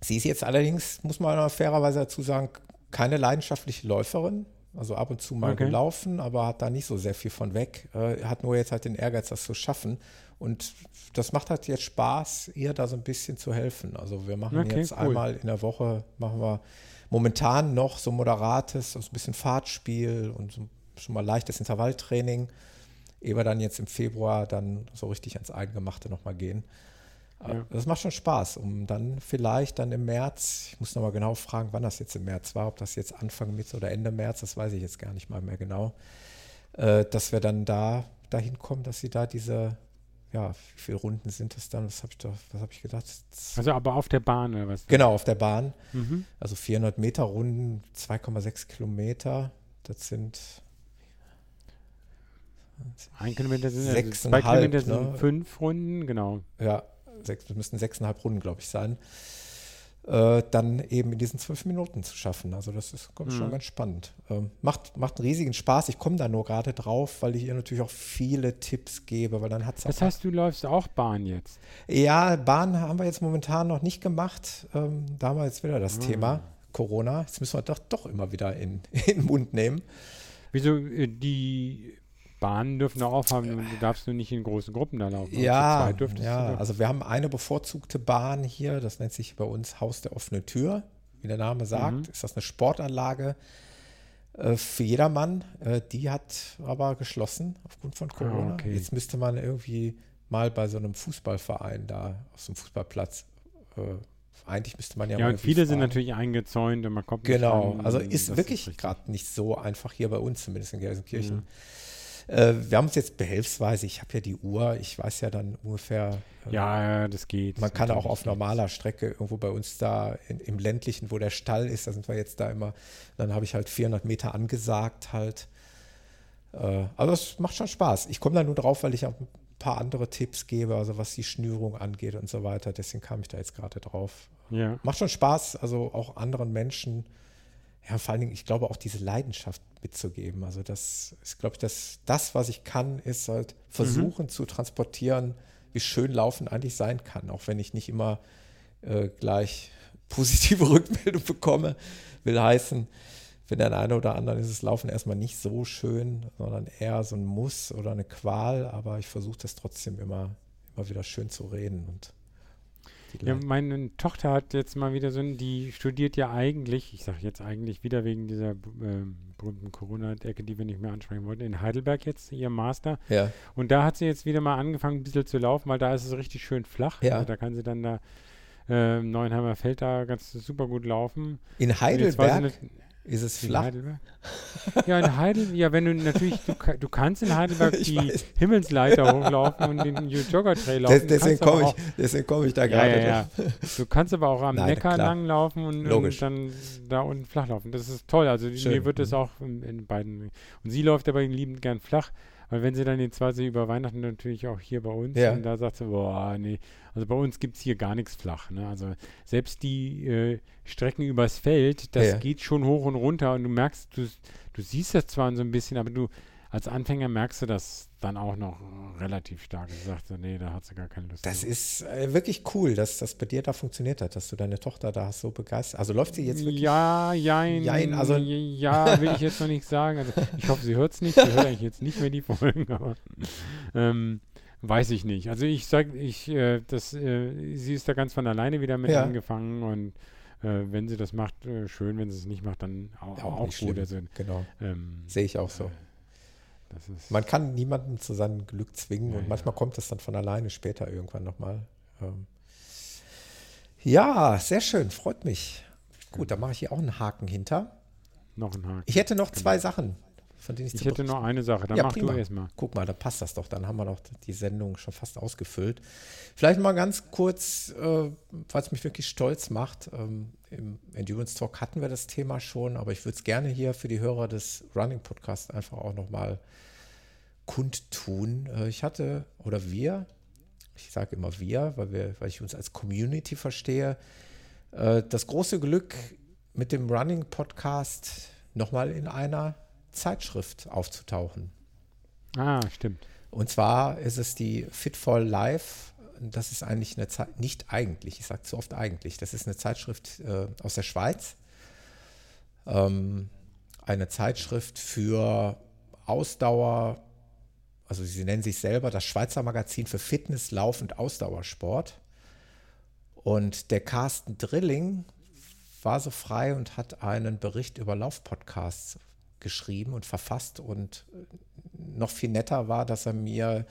A: sie ist jetzt allerdings, muss man fairerweise dazu sagen, keine leidenschaftliche Läuferin. Also ab und zu mal
B: Okay.
A: gelaufen, aber hat da nicht so sehr viel von weg. Äh, hat nur jetzt halt den Ehrgeiz, das zu schaffen. Und das macht halt jetzt Spaß, ihr da so ein bisschen zu helfen. Also wir machen
B: Okay,
A: jetzt
B: cool.
A: einmal in der Woche, machen wir momentan noch so moderates, also ein bisschen Fahrtspiel und so, schon mal leichtes Intervalltraining, ehe wir dann jetzt im Februar dann so richtig ans Eingemachte nochmal gehen.
B: Ja.
A: Das macht schon Spaß, um dann vielleicht dann im März, ich muss nochmal genau fragen, wann das jetzt im März war, ob das jetzt Anfang, Mitte oder Ende März, das weiß ich jetzt gar nicht mal mehr genau, äh, dass wir dann da dahin kommen, dass sie da diese, ja, wie viele Runden sind das dann? Was habe ich da, was habe ich gedacht?
B: Also aber auf der Bahn oder was?
A: Genau, auf der Bahn.
B: Mhm.
A: Also 400 Meter Runden, 2,6 Kilometer. Das sind
B: Ein Kilometer sind also zwei Kilometer sind
A: ne?
B: fünf Runden, genau.
A: ja, sechs, das müssten sechseinhalb Runden, glaube ich, sein. Äh, dann eben in diesen zwölf Minuten zu schaffen. Also das ist ich, schon
B: Mhm.
A: ganz spannend. Ähm, macht, macht einen riesigen Spaß. Ich komme da nur gerade drauf, weil ich ihr natürlich auch viele Tipps gebe, weil dann hat es
B: Das heißt, du läufst auch Bahn jetzt.
A: Ja, Bahn haben wir jetzt momentan noch nicht gemacht. Ähm, da haben wir jetzt wieder das
B: Ah.
A: Thema Corona. Jetzt müssen wir doch, doch immer wieder in, in den Mund nehmen.
B: Wieso, äh, die Bahnen dürfen auch aufhaben, du darfst nur nicht in großen Gruppen da laufen. zu
A: Ja, ja, also wir haben eine bevorzugte Bahn hier, das nennt sich bei uns Haus der offenen Tür. Wie der Name sagt,
B: Mhm.
A: ist das eine Sportanlage äh, für jedermann. Äh, die hat aber geschlossen aufgrund von Corona.
B: Ah, okay.
A: Jetzt müsste man irgendwie mal bei so einem Fußballverein da auf so einem Fußballplatz, äh, eigentlich müsste man ja
B: Ja, und viele sind
A: fragen.
B: natürlich eingezäunt und man kommt nicht
A: Genau,
B: ran.
A: also ist wirklich gerade nicht so einfach hier bei uns, zumindest in Gelsenkirchen.
B: Mhm.
A: Äh, wir haben uns jetzt behelfsweise, ich habe ja die Uhr, ich weiß ja dann ungefähr, äh,
B: Ja, das geht.
A: man kann auch auf normaler Strecke irgendwo bei uns da in, im ländlichen, wo der Stall ist, da sind wir jetzt da immer, dann habe ich halt 400 Meter angesagt halt. Äh, aber es macht schon Spaß. Ich komme da nur drauf, weil ich auch ein paar andere Tipps gebe, also was die Schnürung angeht und so weiter. Deswegen kam ich da jetzt gerade drauf.
B: Ja.
A: Macht schon Spaß, also auch anderen Menschen, ja, vor allen Dingen, ich glaube auch diese Leidenschaft mitzugeben. Also das ist, glaube ich, das, das, was ich kann, ist halt versuchen zu transportieren, wie schön Laufen eigentlich sein kann, auch wenn ich nicht immer äh, gleich positive Rückmeldung bekomme, will heißen, für den einen oder anderen ist das Laufen erstmal nicht so schön, sondern eher so ein Muss oder eine Qual, aber ich versuche das trotzdem immer, immer wieder schön zu reden und
B: Ja, meine Tochter hat jetzt mal wieder so, ein- die studiert ja eigentlich, ich sage jetzt eigentlich wieder wegen dieser ähm, berühmten Corona-Ecke, die wir nicht mehr ansprechen wollten, in Heidelberg jetzt, ihr Master.
A: ja.
B: Und da hat sie jetzt wieder mal angefangen, ein bisschen zu laufen, weil da ist es richtig schön flach.
A: Ja.
B: Also da kann sie dann da äh, im Neuenheimer Feld da ganz super gut laufen.
A: In Heidelberg ist es flach.
B: Heidelberg? Ja, in Heidelberg, ja, wenn du natürlich, du, du kannst in Heidelberg
A: Ich
B: die
A: weiß.
B: Himmelsleiter hochlaufen und den Jogger-Trail laufen.
A: Des, deswegen komme ich, deswegen komm ich da gerade
B: ja,
A: drauf.
B: ja. Du kannst aber auch am
A: Nein,
B: Neckar
A: klar.
B: langlaufen und, und dann da unten flach laufen. Das ist toll. Also
A: Schön,
B: mir wird es
A: mhm.
B: auch in, in beiden. Und sie läuft aber liebend gern flach, weil wenn sie dann jetzt war sie über Weihnachten natürlich auch hier bei uns
A: Ja.
B: und da sagt sie, boah, nee, also bei uns gibt es hier gar nichts flach. Ne? Also selbst die äh, Strecken übers Feld, das
A: Ja.
B: geht schon hoch und runter und du merkst, du, du siehst das zwar so ein bisschen, aber du als Anfänger merkst du das dann auch noch relativ stark. Sagst so, nee, da hat sie gar keine Lust.
A: Das
B: drauf.
A: ist äh, wirklich cool, dass das bei dir da funktioniert hat, dass du deine Tochter da so begeistert. Also läuft sie jetzt wirklich?
B: Ja, jein.
A: Jein, also-
B: ja, will ich jetzt noch nicht sagen. Also ich hoffe, sie hört es nicht. Sie hört eigentlich jetzt nicht mehr die Folgen, aber ähm, weiß ich nicht. Also ich sag, ich, äh, das, äh, sie ist da ganz von alleine wieder mit
A: Ja.
B: angefangen und äh, wenn sie das macht, äh, schön. Wenn sie es nicht macht, dann au-
A: Ja,
B: auch,
A: auch
B: gut.
A: schlimm.
B: Also,
A: Genau,
B: ähm,
A: sehe ich auch so.
B: Das
A: Man kann niemanden zu seinem Glück zwingen
B: Ja,
A: und
B: ja.
A: manchmal kommt es dann von alleine später irgendwann nochmal. Ähm ja, sehr schön, freut mich. Gut, dann mache ich hier auch einen Haken hinter.
B: noch ein Haken.
A: Ich hätte noch zwei Sachen, von denen ich,
B: Ich hätte noch eine Sache. Dann
A: Ja,
B: mach
A: prima.
B: du erstmal.
A: Guck mal, da passt das doch. Dann haben wir noch die Sendung schon fast ausgefüllt. Vielleicht mal ganz kurz, äh, es mich wirklich stolz macht. Ähm, Im Endurance Talk hatten wir das Thema schon, aber ich würde es gerne hier für die Hörer des Running Podcasts einfach auch nochmal kundtun. Äh, ich hatte, oder wir, ich sage immer wir, weil, wir, weil ich uns als Community verstehe, äh, das große Glück, mit dem Running Podcast nochmal in einer Zeitschrift aufzutauchen.
B: Ah, stimmt.
A: Und zwar ist es die Fit for Life. Das ist eigentlich eine Zeit, nicht eigentlich, ich sage zu oft eigentlich. Das ist eine Zeitschrift äh, aus der Schweiz. Ähm, eine Zeitschrift für Ausdauer, also sie nennen sich selber das Schweizer Magazin für Fitness, Lauf und Ausdauersport. Und der Carsten Drilling war so frei und hat einen Bericht über Laufpodcasts geschrieben und verfasst. Und äh, noch viel netter war, dass er mir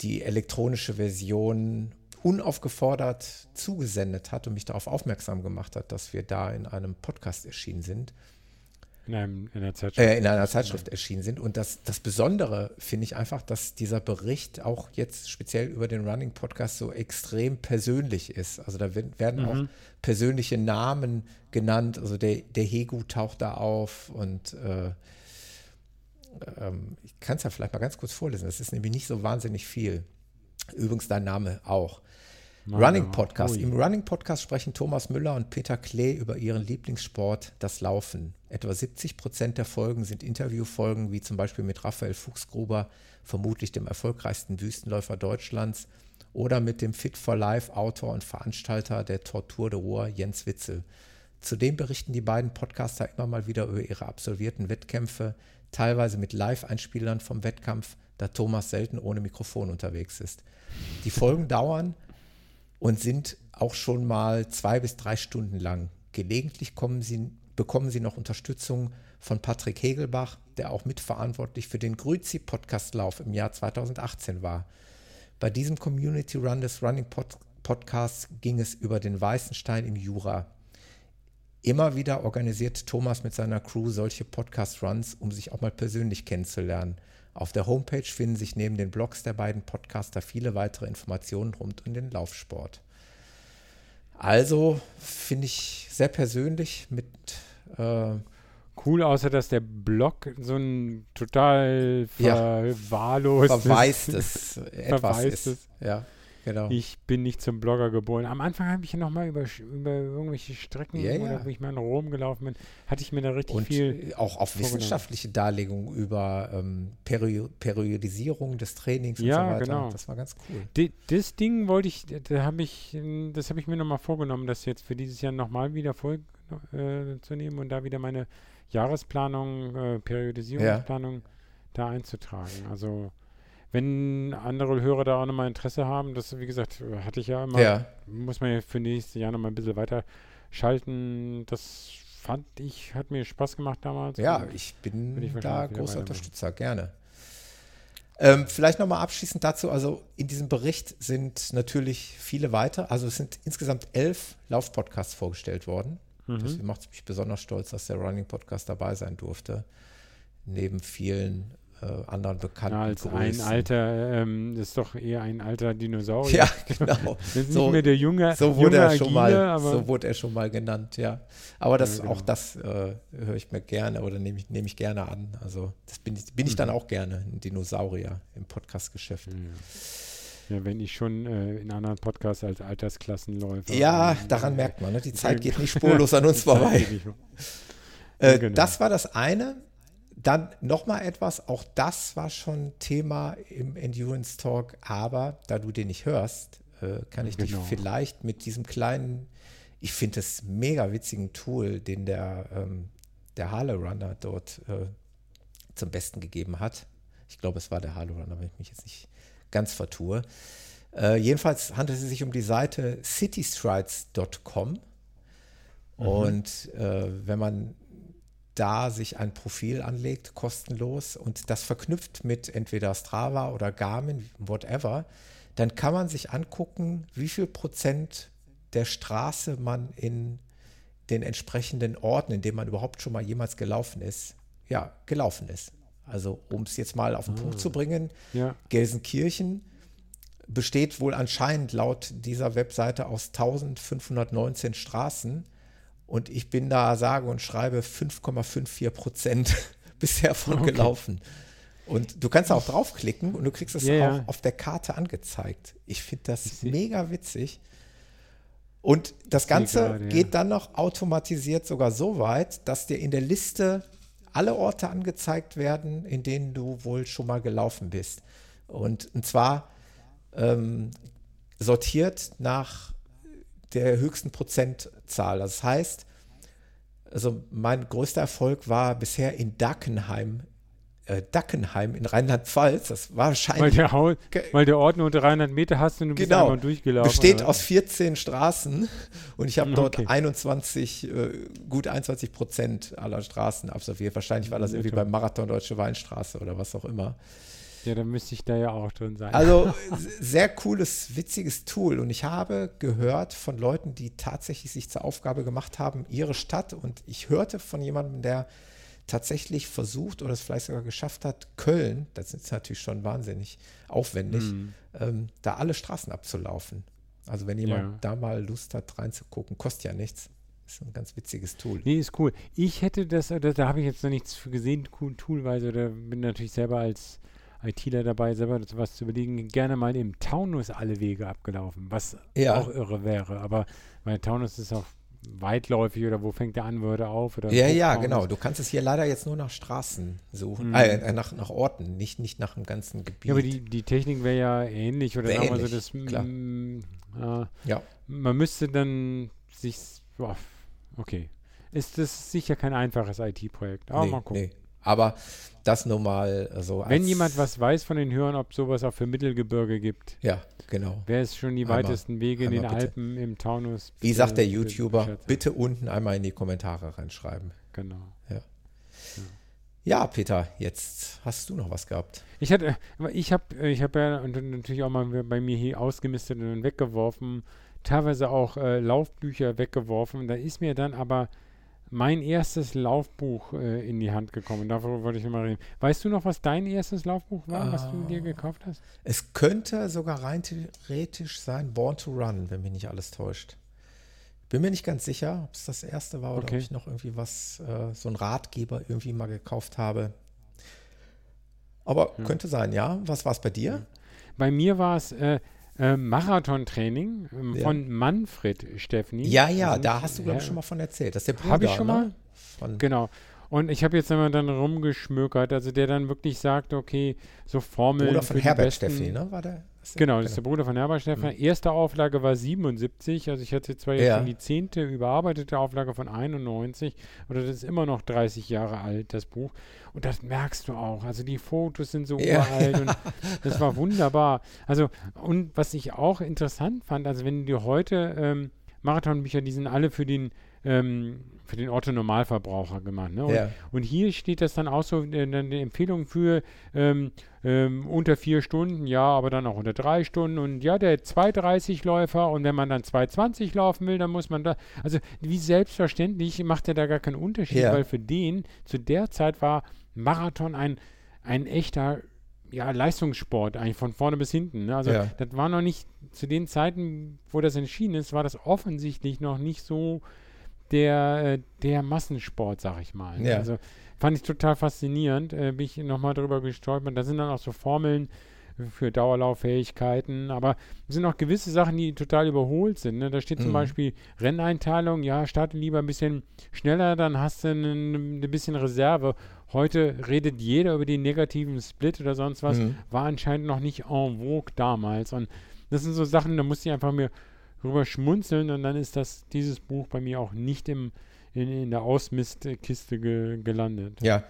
A: die elektronische Version unaufgefordert zugesendet hat und mich darauf aufmerksam gemacht hat, dass wir da in einem Podcast erschienen sind,
B: In, einem, in der Zeitschrift.
A: äh, in einer Zeitschrift erschienen sind. Und das, das Besondere finde ich einfach, dass dieser Bericht auch jetzt speziell über den Running Podcast so extrem persönlich ist. Also da werden, werden auch persönliche Namen genannt. Also der, der Hegu taucht da auf und äh, ähm, ich kann es ja vielleicht mal ganz kurz vorlesen. Das ist nämlich nicht so wahnsinnig viel. Übrigens dein Name auch. Running. Podcast.
B: Ui.
A: Im Running Podcast sprechen Thomas Müller und Peter Klee über ihren Lieblingssport, das Laufen. Etwa 70 Prozent der Folgen sind Interviewfolgen, wie zum Beispiel mit Raphael Fuchsgruber, vermutlich dem erfolgreichsten Wüstenläufer Deutschlands, oder mit dem Fit for Life Autor und Veranstalter der Tortur de Ruhr, Jens Witzel. Zudem berichten die beiden Podcaster immer mal wieder über ihre absolvierten Wettkämpfe, teilweise mit Live-Einspielern vom Wettkampf, da Thomas selten ohne Mikrofon unterwegs ist. Die Folgen dauern und sind auch schon mal zwei bis drei Stunden lang. Gelegentlich sie, bekommen sie noch Unterstützung von Patrick Hegelbach, der auch mitverantwortlich für den Grüzi-Podcast-Lauf im Jahr 2018 war. Bei diesem Community Run des Running Pod Podcasts ging es über den Weißenstein im Jura. Immer wieder organisiert Thomas mit seiner Crew solche Podcast-Runs, um sich auch mal persönlich kennenzulernen. Auf der Homepage finden sich neben den Blogs der beiden Podcaster viele weitere Informationen rund um den Laufsport. Also finde ich sehr persönlich mit äh,
B: Cool, außer dass der Blog so ein total
A: Ja.
B: verwahrlostes
A: verwaistes etwas ist. Ja, genau.
B: Ich bin nicht zum Blogger geboren. Am Anfang habe ich ja noch mal über, über irgendwelche Strecken
A: Ja, ja.
B: wo ich mal in Rom gelaufen bin, hatte ich mir da richtig
A: Und
B: viel.
A: auch auf wissenschaftliche Darlegungen über ähm, Perio Periodisierung des Trainings und
B: Ja,
A: so weiter.
B: genau.
A: Das war ganz cool.
B: Di- Das Ding wollte ich, da habe ich, ähm, das habe ich mir noch mal vorgenommen, das jetzt für dieses Jahr noch mal wieder voll äh, zu nehmen und da wieder meine Jahresplanung, äh, Periodisierungsplanung da einzutragen. Also wenn andere Hörer da auch nochmal Interesse haben, das, wie gesagt, hatte ich ja immer,
A: Ja.
B: muss man ja für nächstes Jahr nochmal ein bisschen weiter schalten. Das fand ich, hat mir Spaß gemacht damals.
A: Ja, ich bin
B: ich
A: da großer. Unterstützer, gerne. Ähm, vielleicht nochmal abschließend dazu, also in diesem Bericht sind natürlich viele weitere, also es sind insgesamt elf Laufpodcasts vorgestellt worden. Mhm. Das macht mich besonders stolz, dass der Running Podcast dabei sein durfte. Neben vielen anderen bekannten ja,
B: als Größen. ein alter, ähm, das ist doch eher ein alter Dinosaurier.
A: Ja, genau.
B: ist so, nicht mehr der junge,
A: so wurde
B: junge
A: er schon Agile, mal, so wurde er schon mal genannt, ja. Aber das, ja, genau. auch das äh, höre ich mir gerne oder nehme ich, nehm ich gerne an. Also das bin ich, bin ich dann mhm. auch gerne, ein Dinosaurier im Podcast-Geschäft.
B: Ja. ja. wenn ich schon äh, in anderen Podcasts als Altersklassenläufer.
A: Ja, daran merkt man, ne? die Zeit geht nicht spurlos an uns vorbei. Äh, genau. Das war das eine. Dann nochmal etwas, auch das war schon Thema im Endurance Talk, aber da du den nicht hörst, äh, kann ich genau. dich vielleicht mit diesem kleinen, ich finde es mega witzigen Tool, den der, ähm, der Harley Runner dort äh, zum Besten gegeben hat. Ich glaube, es war der Harley Runner, wenn ich mich jetzt nicht ganz vertue. Äh, jedenfalls handelt es sich um die Seite citystrides.com. Mhm. Und äh, wenn man da sich ein Profil anlegt, kostenlos, und das verknüpft mit entweder Strava oder Garmin, whatever, dann kann man sich angucken, wie viel Prozent der Straße man in den entsprechenden Orten, in denen man überhaupt schon mal jemals gelaufen ist, ja, gelaufen ist. Also um es jetzt mal auf den ah, Punkt zu bringen, ja. Gelsenkirchen besteht wohl anscheinend laut dieser Webseite aus 1519 Straßen und ich bin da, sage und schreibe 5,54 Prozent bisher von okay. gelaufen. Und du kannst auch draufklicken und du kriegst es ja, auch ja. auf der Karte angezeigt. Ich finde das ich mega witzig. Und das Ganze geht ja. dann noch automatisiert sogar so weit, dass dir in der Liste alle Orte angezeigt werden, in denen du wohl schon mal gelaufen bist. Und, und zwar ähm, sortiert nach der höchsten Prozentzahl. Das heißt, also mein größter Erfolg war bisher in Dackenheim, äh, Dackenheim in Rheinland-Pfalz. Das war wahrscheinlich.
B: Weil der, Haus, weil der Ort nur 300 Meter hast und du
A: genau,
B: bist einmal durchgelaufen.
A: Besteht aus 14 Straßen und ich habe dort okay. 21, äh, gut 21 Prozent aller Straßen absolviert. Wahrscheinlich war das irgendwie beim Marathon Deutsche Weinstraße oder was auch immer.
B: Ja, dann müsste ich da ja auch drin sein.
A: Also sehr cooles, witziges Tool. Und ich habe gehört von Leuten, die tatsächlich sich zur Aufgabe gemacht haben, ihre Stadt. Und ich hörte von jemandem, der tatsächlich versucht oder es vielleicht sogar geschafft hat, Köln, das ist natürlich schon wahnsinnig aufwendig, mhm. ähm, da alle Straßen abzulaufen. Also wenn jemand ja. da mal Lust hat, reinzugucken, kostet ja nichts. Ist ein ganz witziges Tool.
B: Nee, ist cool. Ich hätte das, da, da habe ich jetzt noch nichts für gesehen, cool, Toolweise, oder bin natürlich selber als ITler dabei, selber was zu überlegen, gerne mal im Taunus alle Wege abgelaufen, was ja. auch irre wäre. Aber weil Taunus ist auch weitläufig oder wo fängt der an, würde auf? Oder
A: ja, ja, genau. Du kannst es hier leider jetzt nur nach Straßen suchen, mhm. äh, nach, nach Orten, nicht, nicht nach dem ganzen Gebiet. Ja,
B: aber die, die Technik wäre ja ähnlich oder
A: sagen wir
B: so, das,
A: klar. Mm,
B: äh, ja. Man müsste dann sich, boah, okay. Ist das sicher kein einfaches IT-Projekt, aber nee, mal gucken. Nee.
A: Aber das nur mal so.
B: Wenn jemand was weiß von den Hörern, ob sowas auch für Mittelgebirge gibt.
A: Ja, genau.
B: Wer ist schon die einmal, weitesten Wege in den bitte. Alpen, im Taunus?
A: Wie sagt der YouTuber, bitte, bitte unten einmal in die Kommentare reinschreiben.
B: Genau.
A: Ja. ja. Ja, Peter, jetzt hast du noch was gehabt.
B: Ich hatte, ich habe, ich habe ja natürlich auch mal bei mir hier ausgemistet und weggeworfen, teilweise auch äh, Laufbücher weggeworfen. Da ist mir dann aber mein erstes Laufbuch äh, in die Hand gekommen. Darüber wollte ich mal reden. Weißt du noch, was dein erstes Laufbuch war, uh, was du dir ah. gekauft hast?
A: Es könnte sogar rein theoretisch sein Born to Run, wenn mich nicht alles täuscht. Bin mir nicht ganz sicher, ob es das erste war oder okay. ob ich noch irgendwie was, äh, so ein Ratgeber irgendwie mal gekauft habe. Aber hm. könnte sein, ja. Was war es bei dir?
B: Bei mir war es äh, äh, Marathontraining ähm, ja. von Manfred Steffni.
A: Ja, ja, also, da hast du, glaube ich, schon mal von erzählt. Das ist der
B: Bruder, Habe ich schon ne? mal? Von genau. Und ich habe jetzt immer dann rumgeschmökert, also der dann wirklich sagt, okay, so Formeln.
A: Bruder von Herbert Steffni, ne? War der?
B: Genau, das ist der Bruder von Herbert Stefan. Mhm. Erste Auflage war 77, also ich hatte zwar jetzt ja. schon die zehnte überarbeitete Auflage von 91, aber das ist immer noch 30 Jahre alt, das Buch. Und das merkst du auch. Also die Fotos sind so ja. uralt und das war wunderbar. Also, und was ich auch interessant fand, also wenn du heute ähm, Marathonbücher, die sind alle für den ähm, für den Otto-Normalverbraucher gemacht. Ne? Und,
A: Ja.
B: und hier steht das dann auch so, äh, die Empfehlung für ähm, ähm, unter vier Stunden, ja, aber dann auch unter drei Stunden und ja, der 2,30-Läufer und wenn man dann 2,20 laufen will, dann muss man da, also wie selbstverständlich macht er da gar keinen Unterschied,
A: Ja.
B: weil für den zu der Zeit war Marathon ein, ein echter ja, Leistungssport, eigentlich von vorne bis hinten. Ne? Also
A: Ja.
B: das war noch nicht, zu den Zeiten, wo das entschieden ist, war das offensichtlich noch nicht so der, äh, der Massensport, sag ich mal.
A: Ja.
B: Also fand ich total faszinierend, äh, bin ich nochmal drüber gestolpert. Da sind dann auch so Formeln für Dauerlauffähigkeiten, aber es sind auch gewisse Sachen, die total überholt sind. Ne? Da steht zum
A: Mhm.
B: Beispiel Renneinteilung, ja, starte lieber ein bisschen schneller, dann hast du ein, ein bisschen Reserve. Heute redet jeder über den negativen Split oder sonst was.
A: Mhm.
B: War anscheinend noch nicht en vogue damals. Und das sind so Sachen, da musste ich einfach mir drüber schmunzeln und dann ist das, dieses Buch bei mir auch nicht im, in, in der Ausmistkiste ge, gelandet.
A: Ja.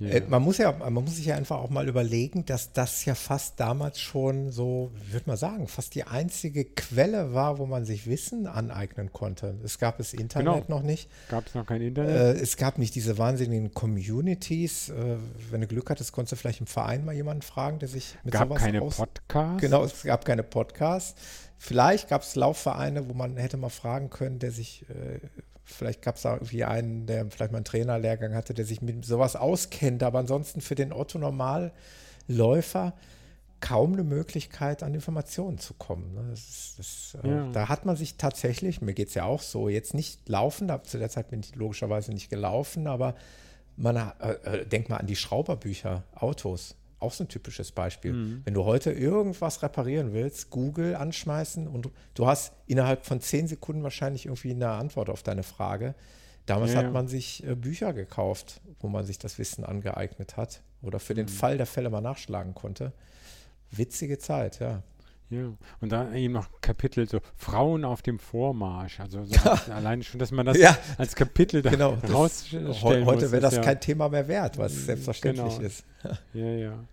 B: Ja.
A: Äh, man muss ja, man muss sich ja einfach auch mal überlegen, dass das ja fast damals schon so, würde mal sagen, fast die einzige Quelle war, wo man sich Wissen aneignen konnte. Es gab das Internet
B: Genau.
A: noch nicht.
B: Gab es noch kein Internet?
A: Äh, es gab nicht diese wahnsinnigen Communities. Äh, wenn du Glück hattest, konntest du vielleicht im Verein mal jemanden fragen, der sich mit
B: gab
A: sowas
B: keine Podcasts?
A: Genau, es gab keine Podcasts. Vielleicht gab es Laufvereine, wo man hätte mal fragen können, der sich, äh, vielleicht gab es da irgendwie einen, der vielleicht mal einen Trainerlehrgang hatte, der sich mit sowas auskennt. Aber ansonsten für den Otto-Normalläufer kaum eine Möglichkeit, an Informationen zu kommen. ne? Das ist, das, äh,
B: Ja.
A: Da hat man sich tatsächlich, mir geht es ja auch so, jetzt nicht laufen, da, zu der Zeit bin ich logischerweise nicht gelaufen, aber man äh, äh, denk mal an die Schrauberbücher, Autos. Auch so ein typisches Beispiel.
B: Mhm.
A: Wenn du heute irgendwas reparieren willst, Google anschmeißen und du, hast innerhalb von zehn Sekunden wahrscheinlich irgendwie eine Antwort auf deine Frage. Damals
B: Ja,
A: hat
B: ja.
A: man sich äh, Bücher gekauft, wo man sich das Wissen angeeignet hat oder für
B: Mhm.
A: den Fall der Fälle mal nachschlagen konnte. Witzige Zeit, ja.
B: Ja, und da eben noch Kapitel so Frauen auf dem Vormarsch. Also so das, alleine schon, dass man das
A: Ja.
B: als Kapitel da
A: Genau.
B: rausstellen
A: heu- heute
B: muss,
A: wäre das
B: ja,
A: kein Thema mehr wert, was selbstverständlich
B: Genau.
A: ist.
B: Ja, ja.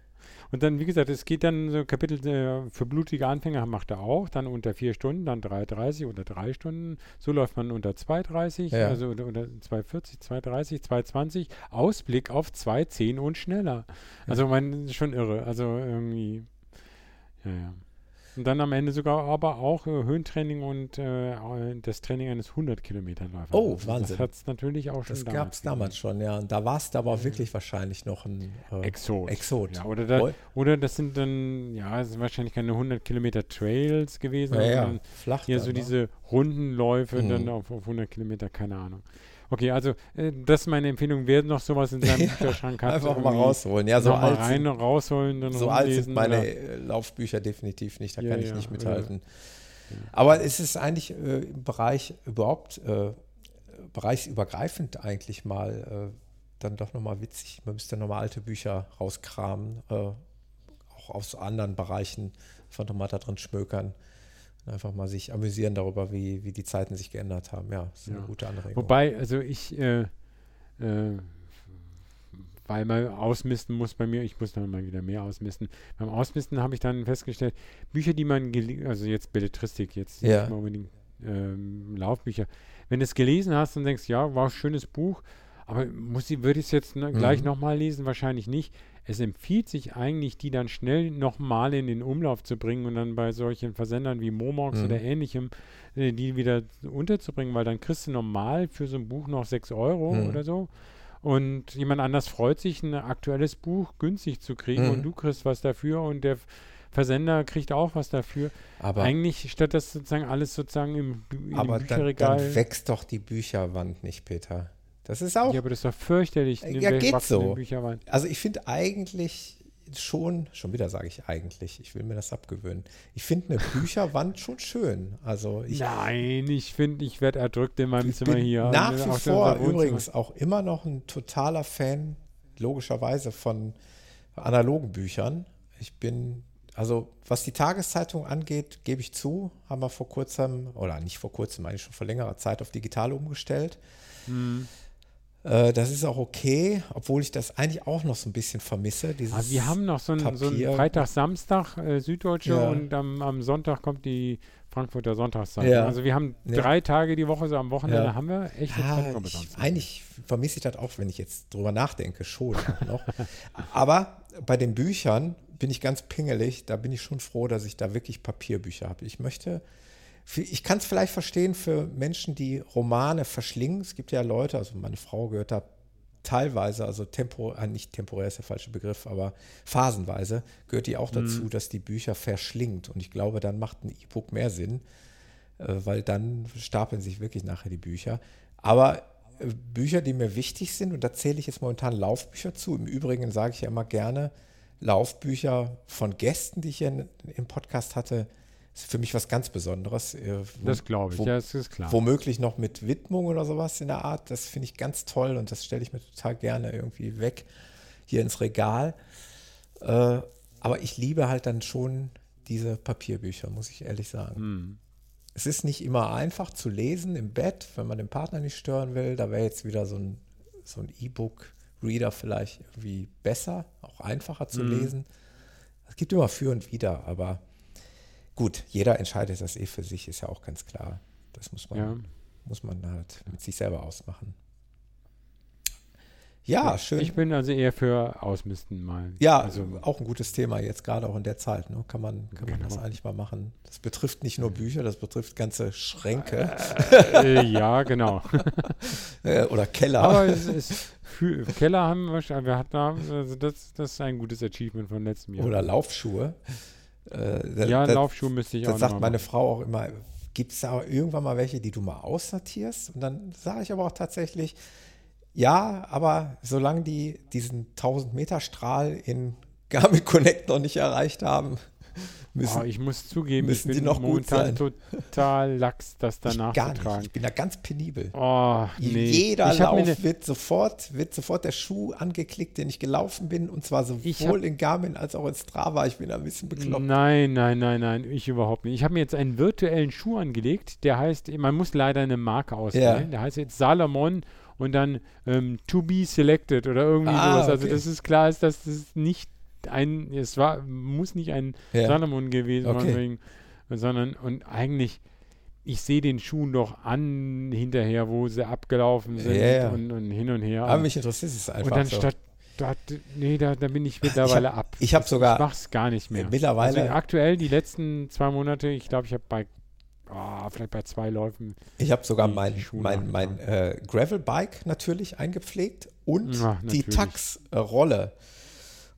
B: Und dann, wie gesagt, es geht dann so Kapitel äh, für blutige Anfänger macht er auch, dann unter vier Stunden, dann 3,30 oder drei Stunden. So läuft man unter 2,30,
A: Ja.
B: also unter, unter 2,40, 2,30, 2,20. Ausblick auf 2,10 und schneller. Also man ist schon irre. Also irgendwie, ja, ja. Und dann am Ende sogar aber auch äh, Höhentraining und äh, das Training eines 100 Kilometerläufers.
A: Oh,
B: also
A: Wahnsinn.
B: Das hat es natürlich auch schon
A: Das gab es damals schon, ja. Und da war es aber wirklich wahrscheinlich noch ein äh,
B: Exot.
A: Exot.
B: Ja, oder, da, oder das sind dann, ja, es sind wahrscheinlich keine 100 Kilometer Trails gewesen,
A: Ja, ja,
B: sondern
A: flach. dann,
B: so
A: ne?
B: diese Rundenläufe
A: Mhm.
B: dann auf, auf 100 Kilometer, keine Ahnung. Okay, also äh, das ist meine Empfehlung. Wer noch sowas in seinem Bücherschrank hat,
A: Einfach mal rausholen. Ja, so
B: noch mal
A: alt,
B: rein
A: sind,
B: rausholen, dann
A: so alt sind meine
B: oder-
A: äh, Laufbücher definitiv nicht. Da
B: Ja,
A: kann ich
B: ja,
A: nicht
B: ja.
A: mithalten. Aber es ist eigentlich äh, im Bereich überhaupt, äh, bereichsübergreifend eigentlich mal äh, dann doch nochmal witzig. Man müsste nochmal alte Bücher rauskramen, auch aus anderen Bereichen, einfach nochmal da drin schmökern. Einfach mal sich amüsieren darüber, wie, wie die Zeiten sich geändert haben. Ja, das ist eine
B: Ja.
A: gute Anregung.
B: Wobei, also ich, äh, äh, weil man ausmisten muss bei mir, ich muss dann mal wieder mehr ausmisten. Beim Ausmisten habe ich dann festgestellt, Bücher, die man, also jetzt Belletristik, jetzt
A: Ja.
B: nicht mal unbedingt ähm, Laufbücher, wenn du es gelesen hast und denkst, ja, war ein schönes Buch, aber muss ich, würde ich es jetzt ne, gleich
A: Mhm.
B: nochmal lesen? Wahrscheinlich nicht. Es empfiehlt sich eigentlich, die dann schnell nochmal in den Umlauf zu bringen und dann bei solchen Versendern wie Momox
A: Mhm.
B: oder ähnlichem, äh, die wieder unterzubringen, weil dann kriegst du normal für so ein Buch noch 6 Euro
A: Mhm.
B: oder so. Und jemand anders freut sich, ein aktuelles Buch günstig zu kriegen
A: Mhm.
B: und du kriegst was dafür und der Versender kriegt auch was dafür.
A: aber
B: Eigentlich statt das sozusagen alles sozusagen im, in
A: aber
B: dem
A: dann,
B: Bücherregal.
A: dann wächst doch die Bücherwand nicht, Peter. Das ist auch
B: ja, aber das ist doch fürchterlich.
A: Ja,
B: eine
A: geht so. Also ich finde eigentlich schon, schon wieder sage ich eigentlich, ich will mir das abgewöhnen. Ich finde eine Bücherwand schon schön. Also ich,
B: Nein, ich finde, ich werde erdrückt in meinem
A: ich
B: Zimmer
A: bin
B: hier.
A: nach
B: Also
A: wie vor übrigens auch immer noch ein totaler Fan, logischerweise, von analogen Büchern. Ich bin, also was die Tageszeitung angeht, gebe ich zu, haben wir vor kurzem, oder nicht vor kurzem, eigentlich schon vor längerer Zeit auf digital umgestellt.
B: Hm.
A: Äh, das ist auch okay, obwohl ich das eigentlich auch noch so ein bisschen vermisse. Dieses
B: Aber wir haben noch so einen, so einen. Freitag, Samstag äh, Süddeutsche
A: Ja.
B: und am, am Sonntag kommt die Frankfurter Sonntagszeitung.
A: Ja.
B: Also wir haben
A: Ja.
B: drei Tage die Woche, so am Wochenende haben wir echt
A: ich, eigentlich vermisse ich das auch, wenn ich jetzt drüber nachdenke, schon noch. Aber bei den Büchern bin ich ganz pingelig. Da bin ich schon froh, dass ich da wirklich Papierbücher habe. Ich möchte, ich kann es vielleicht verstehen für Menschen, die Romane verschlingen. Es gibt ja Leute, also meine Frau gehört da teilweise, also tempo, äh, nicht temporär ist der falsche Begriff, aber phasenweise gehört die auch dazu, dass die Bücher verschlingt. Und ich glaube, dann macht ein E-Book mehr Sinn, äh, weil dann stapeln sich wirklich nachher die Bücher. Aber äh, Bücher, die mir wichtig sind, und da zähle ich jetzt momentan Laufbücher zu. Im Übrigen sage ich ja immer gerne, Laufbücher von Gästen, die ich hier im Podcast hatte, ist für mich was ganz Besonderes. äh, wo-
B: Das glaube ich,
A: wo-
B: ja, das ist klar.
A: Womöglich noch mit Widmung oder sowas in der Art. Das finde ich ganz toll und das stelle ich mir total gerne irgendwie weg hier ins Regal. Äh, aber ich liebe halt dann schon diese Papierbücher, muss ich ehrlich sagen.
B: Hm.
A: Es ist nicht immer einfach zu lesen im Bett, wenn man den Partner nicht stören will. Da wäre jetzt wieder so ein, so ein E-Book-Reader vielleicht irgendwie besser, auch einfacher zu
B: Mhm.
A: lesen. Es gibt immer für und wider, aber gut, jeder entscheidet das eh für sich, ist ja auch ganz klar. Das muss man,
B: Ja.
A: muss man halt mit sich selber ausmachen. Ja, schön.
B: Ich bin also eher für Ausmisten mal.
A: ja,
B: also,
A: auch ein gutes Thema jetzt gerade auch in der Zeit. Ne? Kann man, kann man das
B: Genau.
A: eigentlich mal machen. Das betrifft nicht nur Bücher, das betrifft ganze Schränke
B: äh, ja, genau.
A: äh, oder Keller.
B: Aber es ist für, Keller haben wir, schon- wir hatten, also das, das ist ein gutes Achievement von letztem Jahr.
A: Oder Laufschuhe. Äh, da-
B: ja,
A: da-
B: Laufschuhe müsste ich auch
A: Das sagt meine
B: machen.
A: Frau auch immer. Gibt es da irgendwann mal welche, die du mal aussortierst? Und dann sage ich aber auch tatsächlich, ja, aber solange die diesen 1000 Meter Strahl in Garmin Connect noch nicht erreicht haben, müssen
B: Oh, ich muss zugeben,
A: müssen
B: ich bin
A: noch gut
B: momentan
A: sein.
B: total lax, das
A: ich
B: danach
A: gar
B: zu
A: nicht.
B: tragen.
A: Ich bin da ganz penibel.
B: Oh, nee.
A: Jeder
B: ich
A: Lauf
B: ne-
A: wird sofort, wird sofort der Schuh angeklickt, den ich gelaufen bin, und zwar
B: Ich
A: sowohl in Garmin als auch in Strava. Ich bin da ein bisschen bekloppt.
B: Nein, nein, nein, nein, ich überhaupt nicht. Ich habe mir jetzt einen virtuellen Schuh angelegt, der heißt, man muss leider eine Marke auswählen.
A: Ja.
B: Der heißt jetzt Salomon und dann ähm, to be selected oder irgendwie
A: Ah,
B: sowas. Also
A: okay.
B: das ist klar, ist, dass das nicht ein, es war, muss nicht ein
A: Ja.
B: Salomon gewesen
A: Okay.
B: sein, sondern und eigentlich, ich sehe den Schuhen doch an hinterher, wo sie abgelaufen sind
A: ja.
B: Und, und hin und her.
A: Aber mich interessiert es einfach
B: und dann
A: so.
B: statt, da, nee, da, da bin ich mittlerweile ab.
A: ich hab
B: Das-
A: sogar-
B: Ich mach's gar nicht mehr.
A: Mittlerweile-
B: Also aktuell die letzten zwei Monate, ich glaube, ich habe bei, oh, vielleicht bei zwei Läufen.
A: Ich habe sogar
B: die-
A: mein,
B: die Schuhe
A: mein, mein äh, Gravel-Bike natürlich eingepflegt und
B: Ja,
A: die
B: natürlich.
A: Tax-Rolle.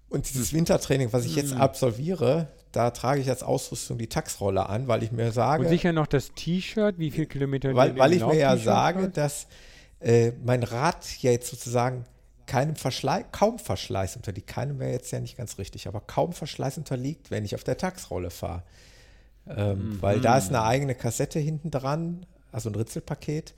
A: Und dieses Wintertraining, was ich jetzt
B: Mhm.
A: absolviere, da trage ich als Ausrüstung die Tax-Rolle an, weil ich mir sage,
B: Und sicher noch das T-Shirt, wie viel Kilometer
A: weil, weil ich mir ja sage,
B: hast?
A: dass äh, mein Rad ja jetzt sozusagen keinem Verschleiß, kaum Verschleiß unterliegt. Keinem wäre jetzt ja nicht ganz richtig, aber kaum Verschleiß unterliegt, wenn ich auf der Taxrolle fahre. Ähm, Weil da ist eine eigene Kassette hinten dran, also ein Ritzelpaket.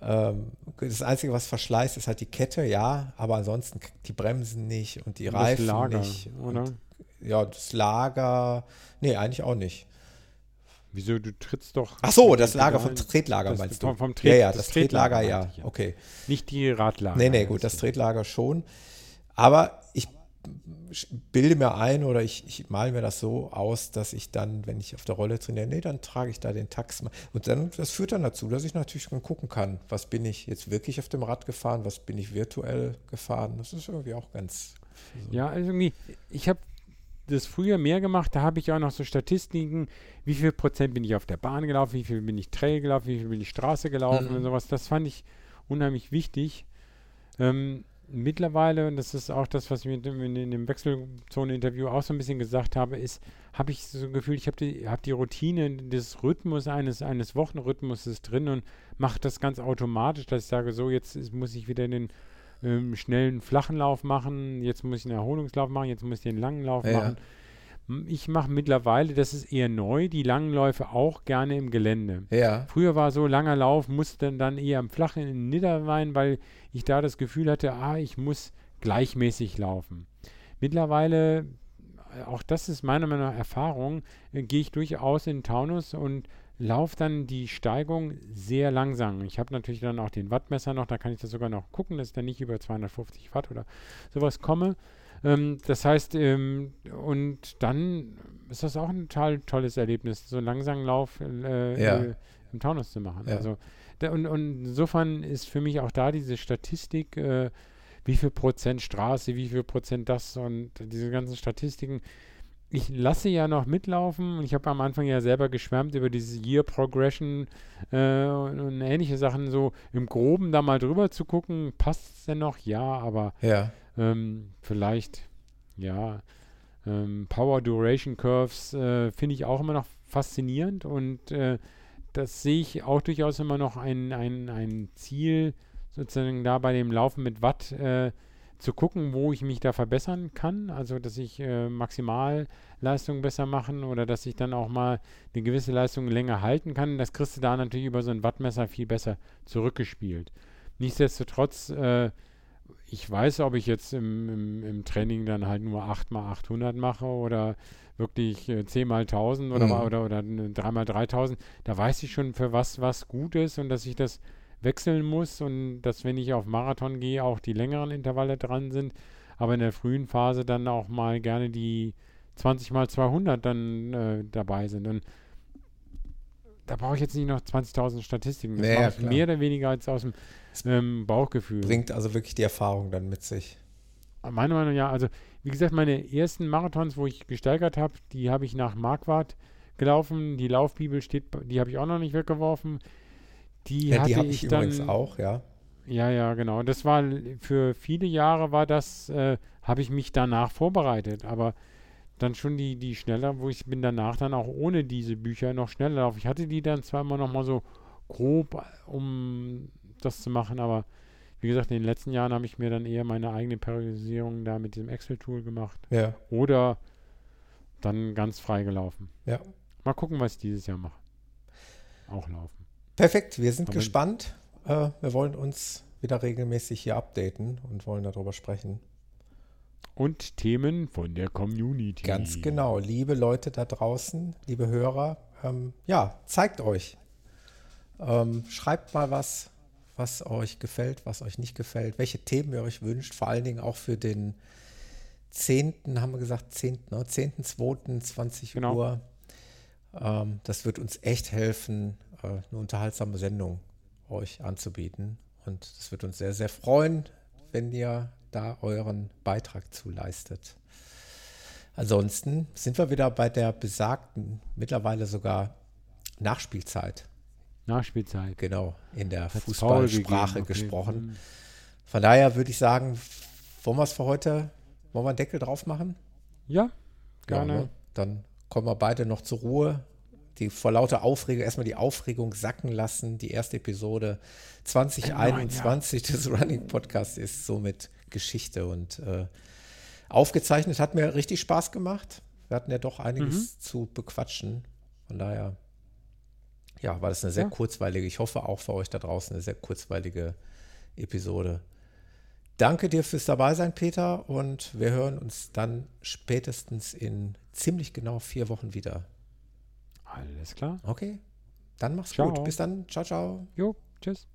A: Ähm, das Einzige, was verschleißt, ist halt die Kette, ja, aber ansonsten die Bremsen nicht und die
B: Und das
A: Reifen
B: Lager,
A: nicht.
B: oder?
A: Und, ja, das Lager, nee, eigentlich auch nicht.
B: Wieso, du trittst doch.
A: Ach so, das Lager vom Tretlager
B: das
A: meinst
B: vom,
A: du?
B: vom Tret,
A: ja, ja, das, Tretlager, ja.
B: meinte ich,
A: Okay.
B: Nicht die Radlager.
A: Nee, nee, gut, das Tretlager schon. Aber ich bilde mir ein oder ich, ich male mir das so aus, dass ich dann, wenn ich auf der Rolle trainiere, nee, dann trage ich da den Tax. mal. Und dann, das führt dann dazu, dass ich natürlich dann gucken kann, was bin ich jetzt wirklich auf dem Rad gefahren, was bin ich virtuell gefahren. Das ist irgendwie auch ganz.
B: Ja, also irgendwie, ich habe das früher mehr gemacht, da habe ich auch noch so Statistiken, wie viel Prozent bin ich auf der Bahn gelaufen, wie viel bin ich Trail gelaufen, wie viel bin ich Straße gelaufen
A: Mhm.
B: und sowas. Das fand ich unheimlich wichtig. Ähm, mittlerweile, und das ist auch das, was ich mit dem- in, dem Wechselzone-Interview auch so ein bisschen gesagt habe, ist, habe ich so ein Gefühl, ich habe die, hab die Routine des Rhythmus eines, eines Wochenrhythmuses drin und mache das ganz automatisch, dass ich sage, so jetzt ist, muss ich wieder den ähm, schnellen flachen Lauf machen, jetzt muss ich einen Erholungslauf machen, jetzt muss ich den langen Lauf
A: Ja,
B: machen. Ich mache mittlerweile, das ist eher neu, die langen Läufe auch gerne im Gelände.
A: Ja.
B: Früher war so langer Lauf, musste dann eher am Flachen in Niederrhein, weil ich da das Gefühl hatte, ah, ich muss gleichmäßig laufen. Mittlerweile, äh, auch das ist meiner Meinung nach Erfahrung, äh, gehe ich durchaus in den Taunus und laufe dann die Steigung sehr langsam. Ich habe natürlich dann auch den Wattmesser noch, da kann ich das sogar noch gucken, dass ich dann nicht über 250 Watt oder sowas komme. Ähm, das heißt, ähm, und dann ist das auch ein total tolles Erlebnis, so einen langsamen Lauf äh,
A: Ja.
B: äh, im Taunus zu machen.
A: Ja.
B: Also, da, und, und insofern ist für mich auch da diese Statistik, äh, wie viel Prozent Straße, wie viel Prozent das und diese ganzen Statistiken. Ich lasse ja noch mitlaufen und ich habe am Anfang ja selber geschwärmt über diese Year Progression äh, und, und ähnliche Sachen, so im Groben da mal drüber zu gucken, passt es denn noch? Ja, aber
A: Ja.
B: Ähm, vielleicht, ja, ähm, Power Duration Curves äh, finde ich auch immer noch faszinierend und äh, das sehe ich auch durchaus immer noch ein, ein, ein Ziel, sozusagen da bei dem Laufen mit Watt äh, zu gucken, wo ich mich da verbessern kann. Also, dass ich äh, Maximalleistung besser machen oder dass ich dann auch mal eine gewisse Leistung länger halten kann. Das kriegst du da natürlich über so ein Wattmesser viel besser zurückgespielt. Nichtsdestotrotz, äh, ich weiß, ob ich jetzt im, im, im Training dann halt nur 8 mal 800 mache oder wirklich äh, 10 mal 1000 oder,
A: Mhm.
B: oder, oder 3 mal 3000. Da weiß ich schon, für was was gut ist und dass ich das wechseln muss und dass, wenn ich auf Marathon gehe, auch die längeren Intervalle dran sind. Aber in der frühen Phase dann auch mal gerne die 20 mal 200 dann äh, dabei sind. Und da brauche ich jetzt nicht noch 20.000 Statistiken. Das
A: Nee,
B: mache mehr oder weniger als aus dem ähm, Bauchgefühl.
A: Bringt also wirklich die Erfahrung dann mit sich.
B: Meiner Meinung nach, ja. Also, wie gesagt, meine ersten Marathons, wo ich gesteigert habe, die habe ich nach Marquardt gelaufen. Die Laufbibel steht, die habe ich auch noch nicht weggeworfen. Die
A: Ja, die habe
B: ich
A: ich
B: dann.
A: übrigens auch, ja.
B: Ja, ja, genau. Das war für viele Jahre war das, äh, habe ich mich danach vorbereitet. Aber dann schon die, die schneller, wo ich bin danach dann auch ohne diese Bücher noch schneller laufen. Ich hatte die dann zwar immer noch mal so grob, äh, um das zu machen, aber wie gesagt, in den letzten Jahren habe ich mir dann eher meine eigene Periodisierung da mit diesem Excel-Tool gemacht.
A: Ja,
B: Oder dann ganz frei gelaufen.
A: ja.
B: Mal gucken, was ich dieses Jahr mache. Auch laufen.
A: Perfekt, wir sind
B: Aber-
A: gespannt. Äh, wir wollen uns wieder regelmäßig hier updaten und wollen darüber sprechen.
B: Und Themen von der Community.
A: Ganz genau, liebe Leute da draußen, liebe Hörer, ähm, ja, zeigt euch. Ähm, schreibt mal was, was euch gefällt, was euch nicht gefällt, welche Themen ihr euch wünscht, vor allen Dingen auch für den 10., haben wir gesagt, 10., ne? 10.2., 20
B: Genau.
A: Uhr. Ähm, das wird uns echt helfen, äh, eine unterhaltsame Sendung euch anzubieten. Und das wird uns sehr, sehr freuen, wenn ihr da euren Beitrag zu leistet. Ansonsten sind wir wieder bei der besagten, mittlerweile sogar Nachspielzeit,
B: Nachspielzeit.
A: genau, in der
B: Hat's
A: Fußballsprache
B: okay.
A: gesprochen.
B: Hm.
A: Von daher würde ich sagen, wollen wir es für heute, wollen wir einen Deckel drauf machen?
B: Ja, gerne.
A: Ja, ne? Dann kommen wir beide noch zur Ruhe. Die vor lauter Aufregung, erstmal die Aufregung sacken lassen. Die erste Episode 2021 des Running Podcasts ist somit Geschichte und äh, aufgezeichnet. Hat mir richtig Spaß gemacht. Wir hatten ja doch einiges
B: Mhm.
A: zu bequatschen. Von daher, ja, war das eine sehr
B: Ja.
A: kurzweilige, ich hoffe auch für euch da draußen eine sehr kurzweilige Episode. Danke dir fürs Dabeisein, Peter, und wir hören uns dann spätestens in ziemlich genau vier Wochen wieder.
B: Alles klar.
A: Okay, dann mach's
B: Ciao.
A: gut. Bis dann. Ciao, ciao.
B: Jo, tschüss.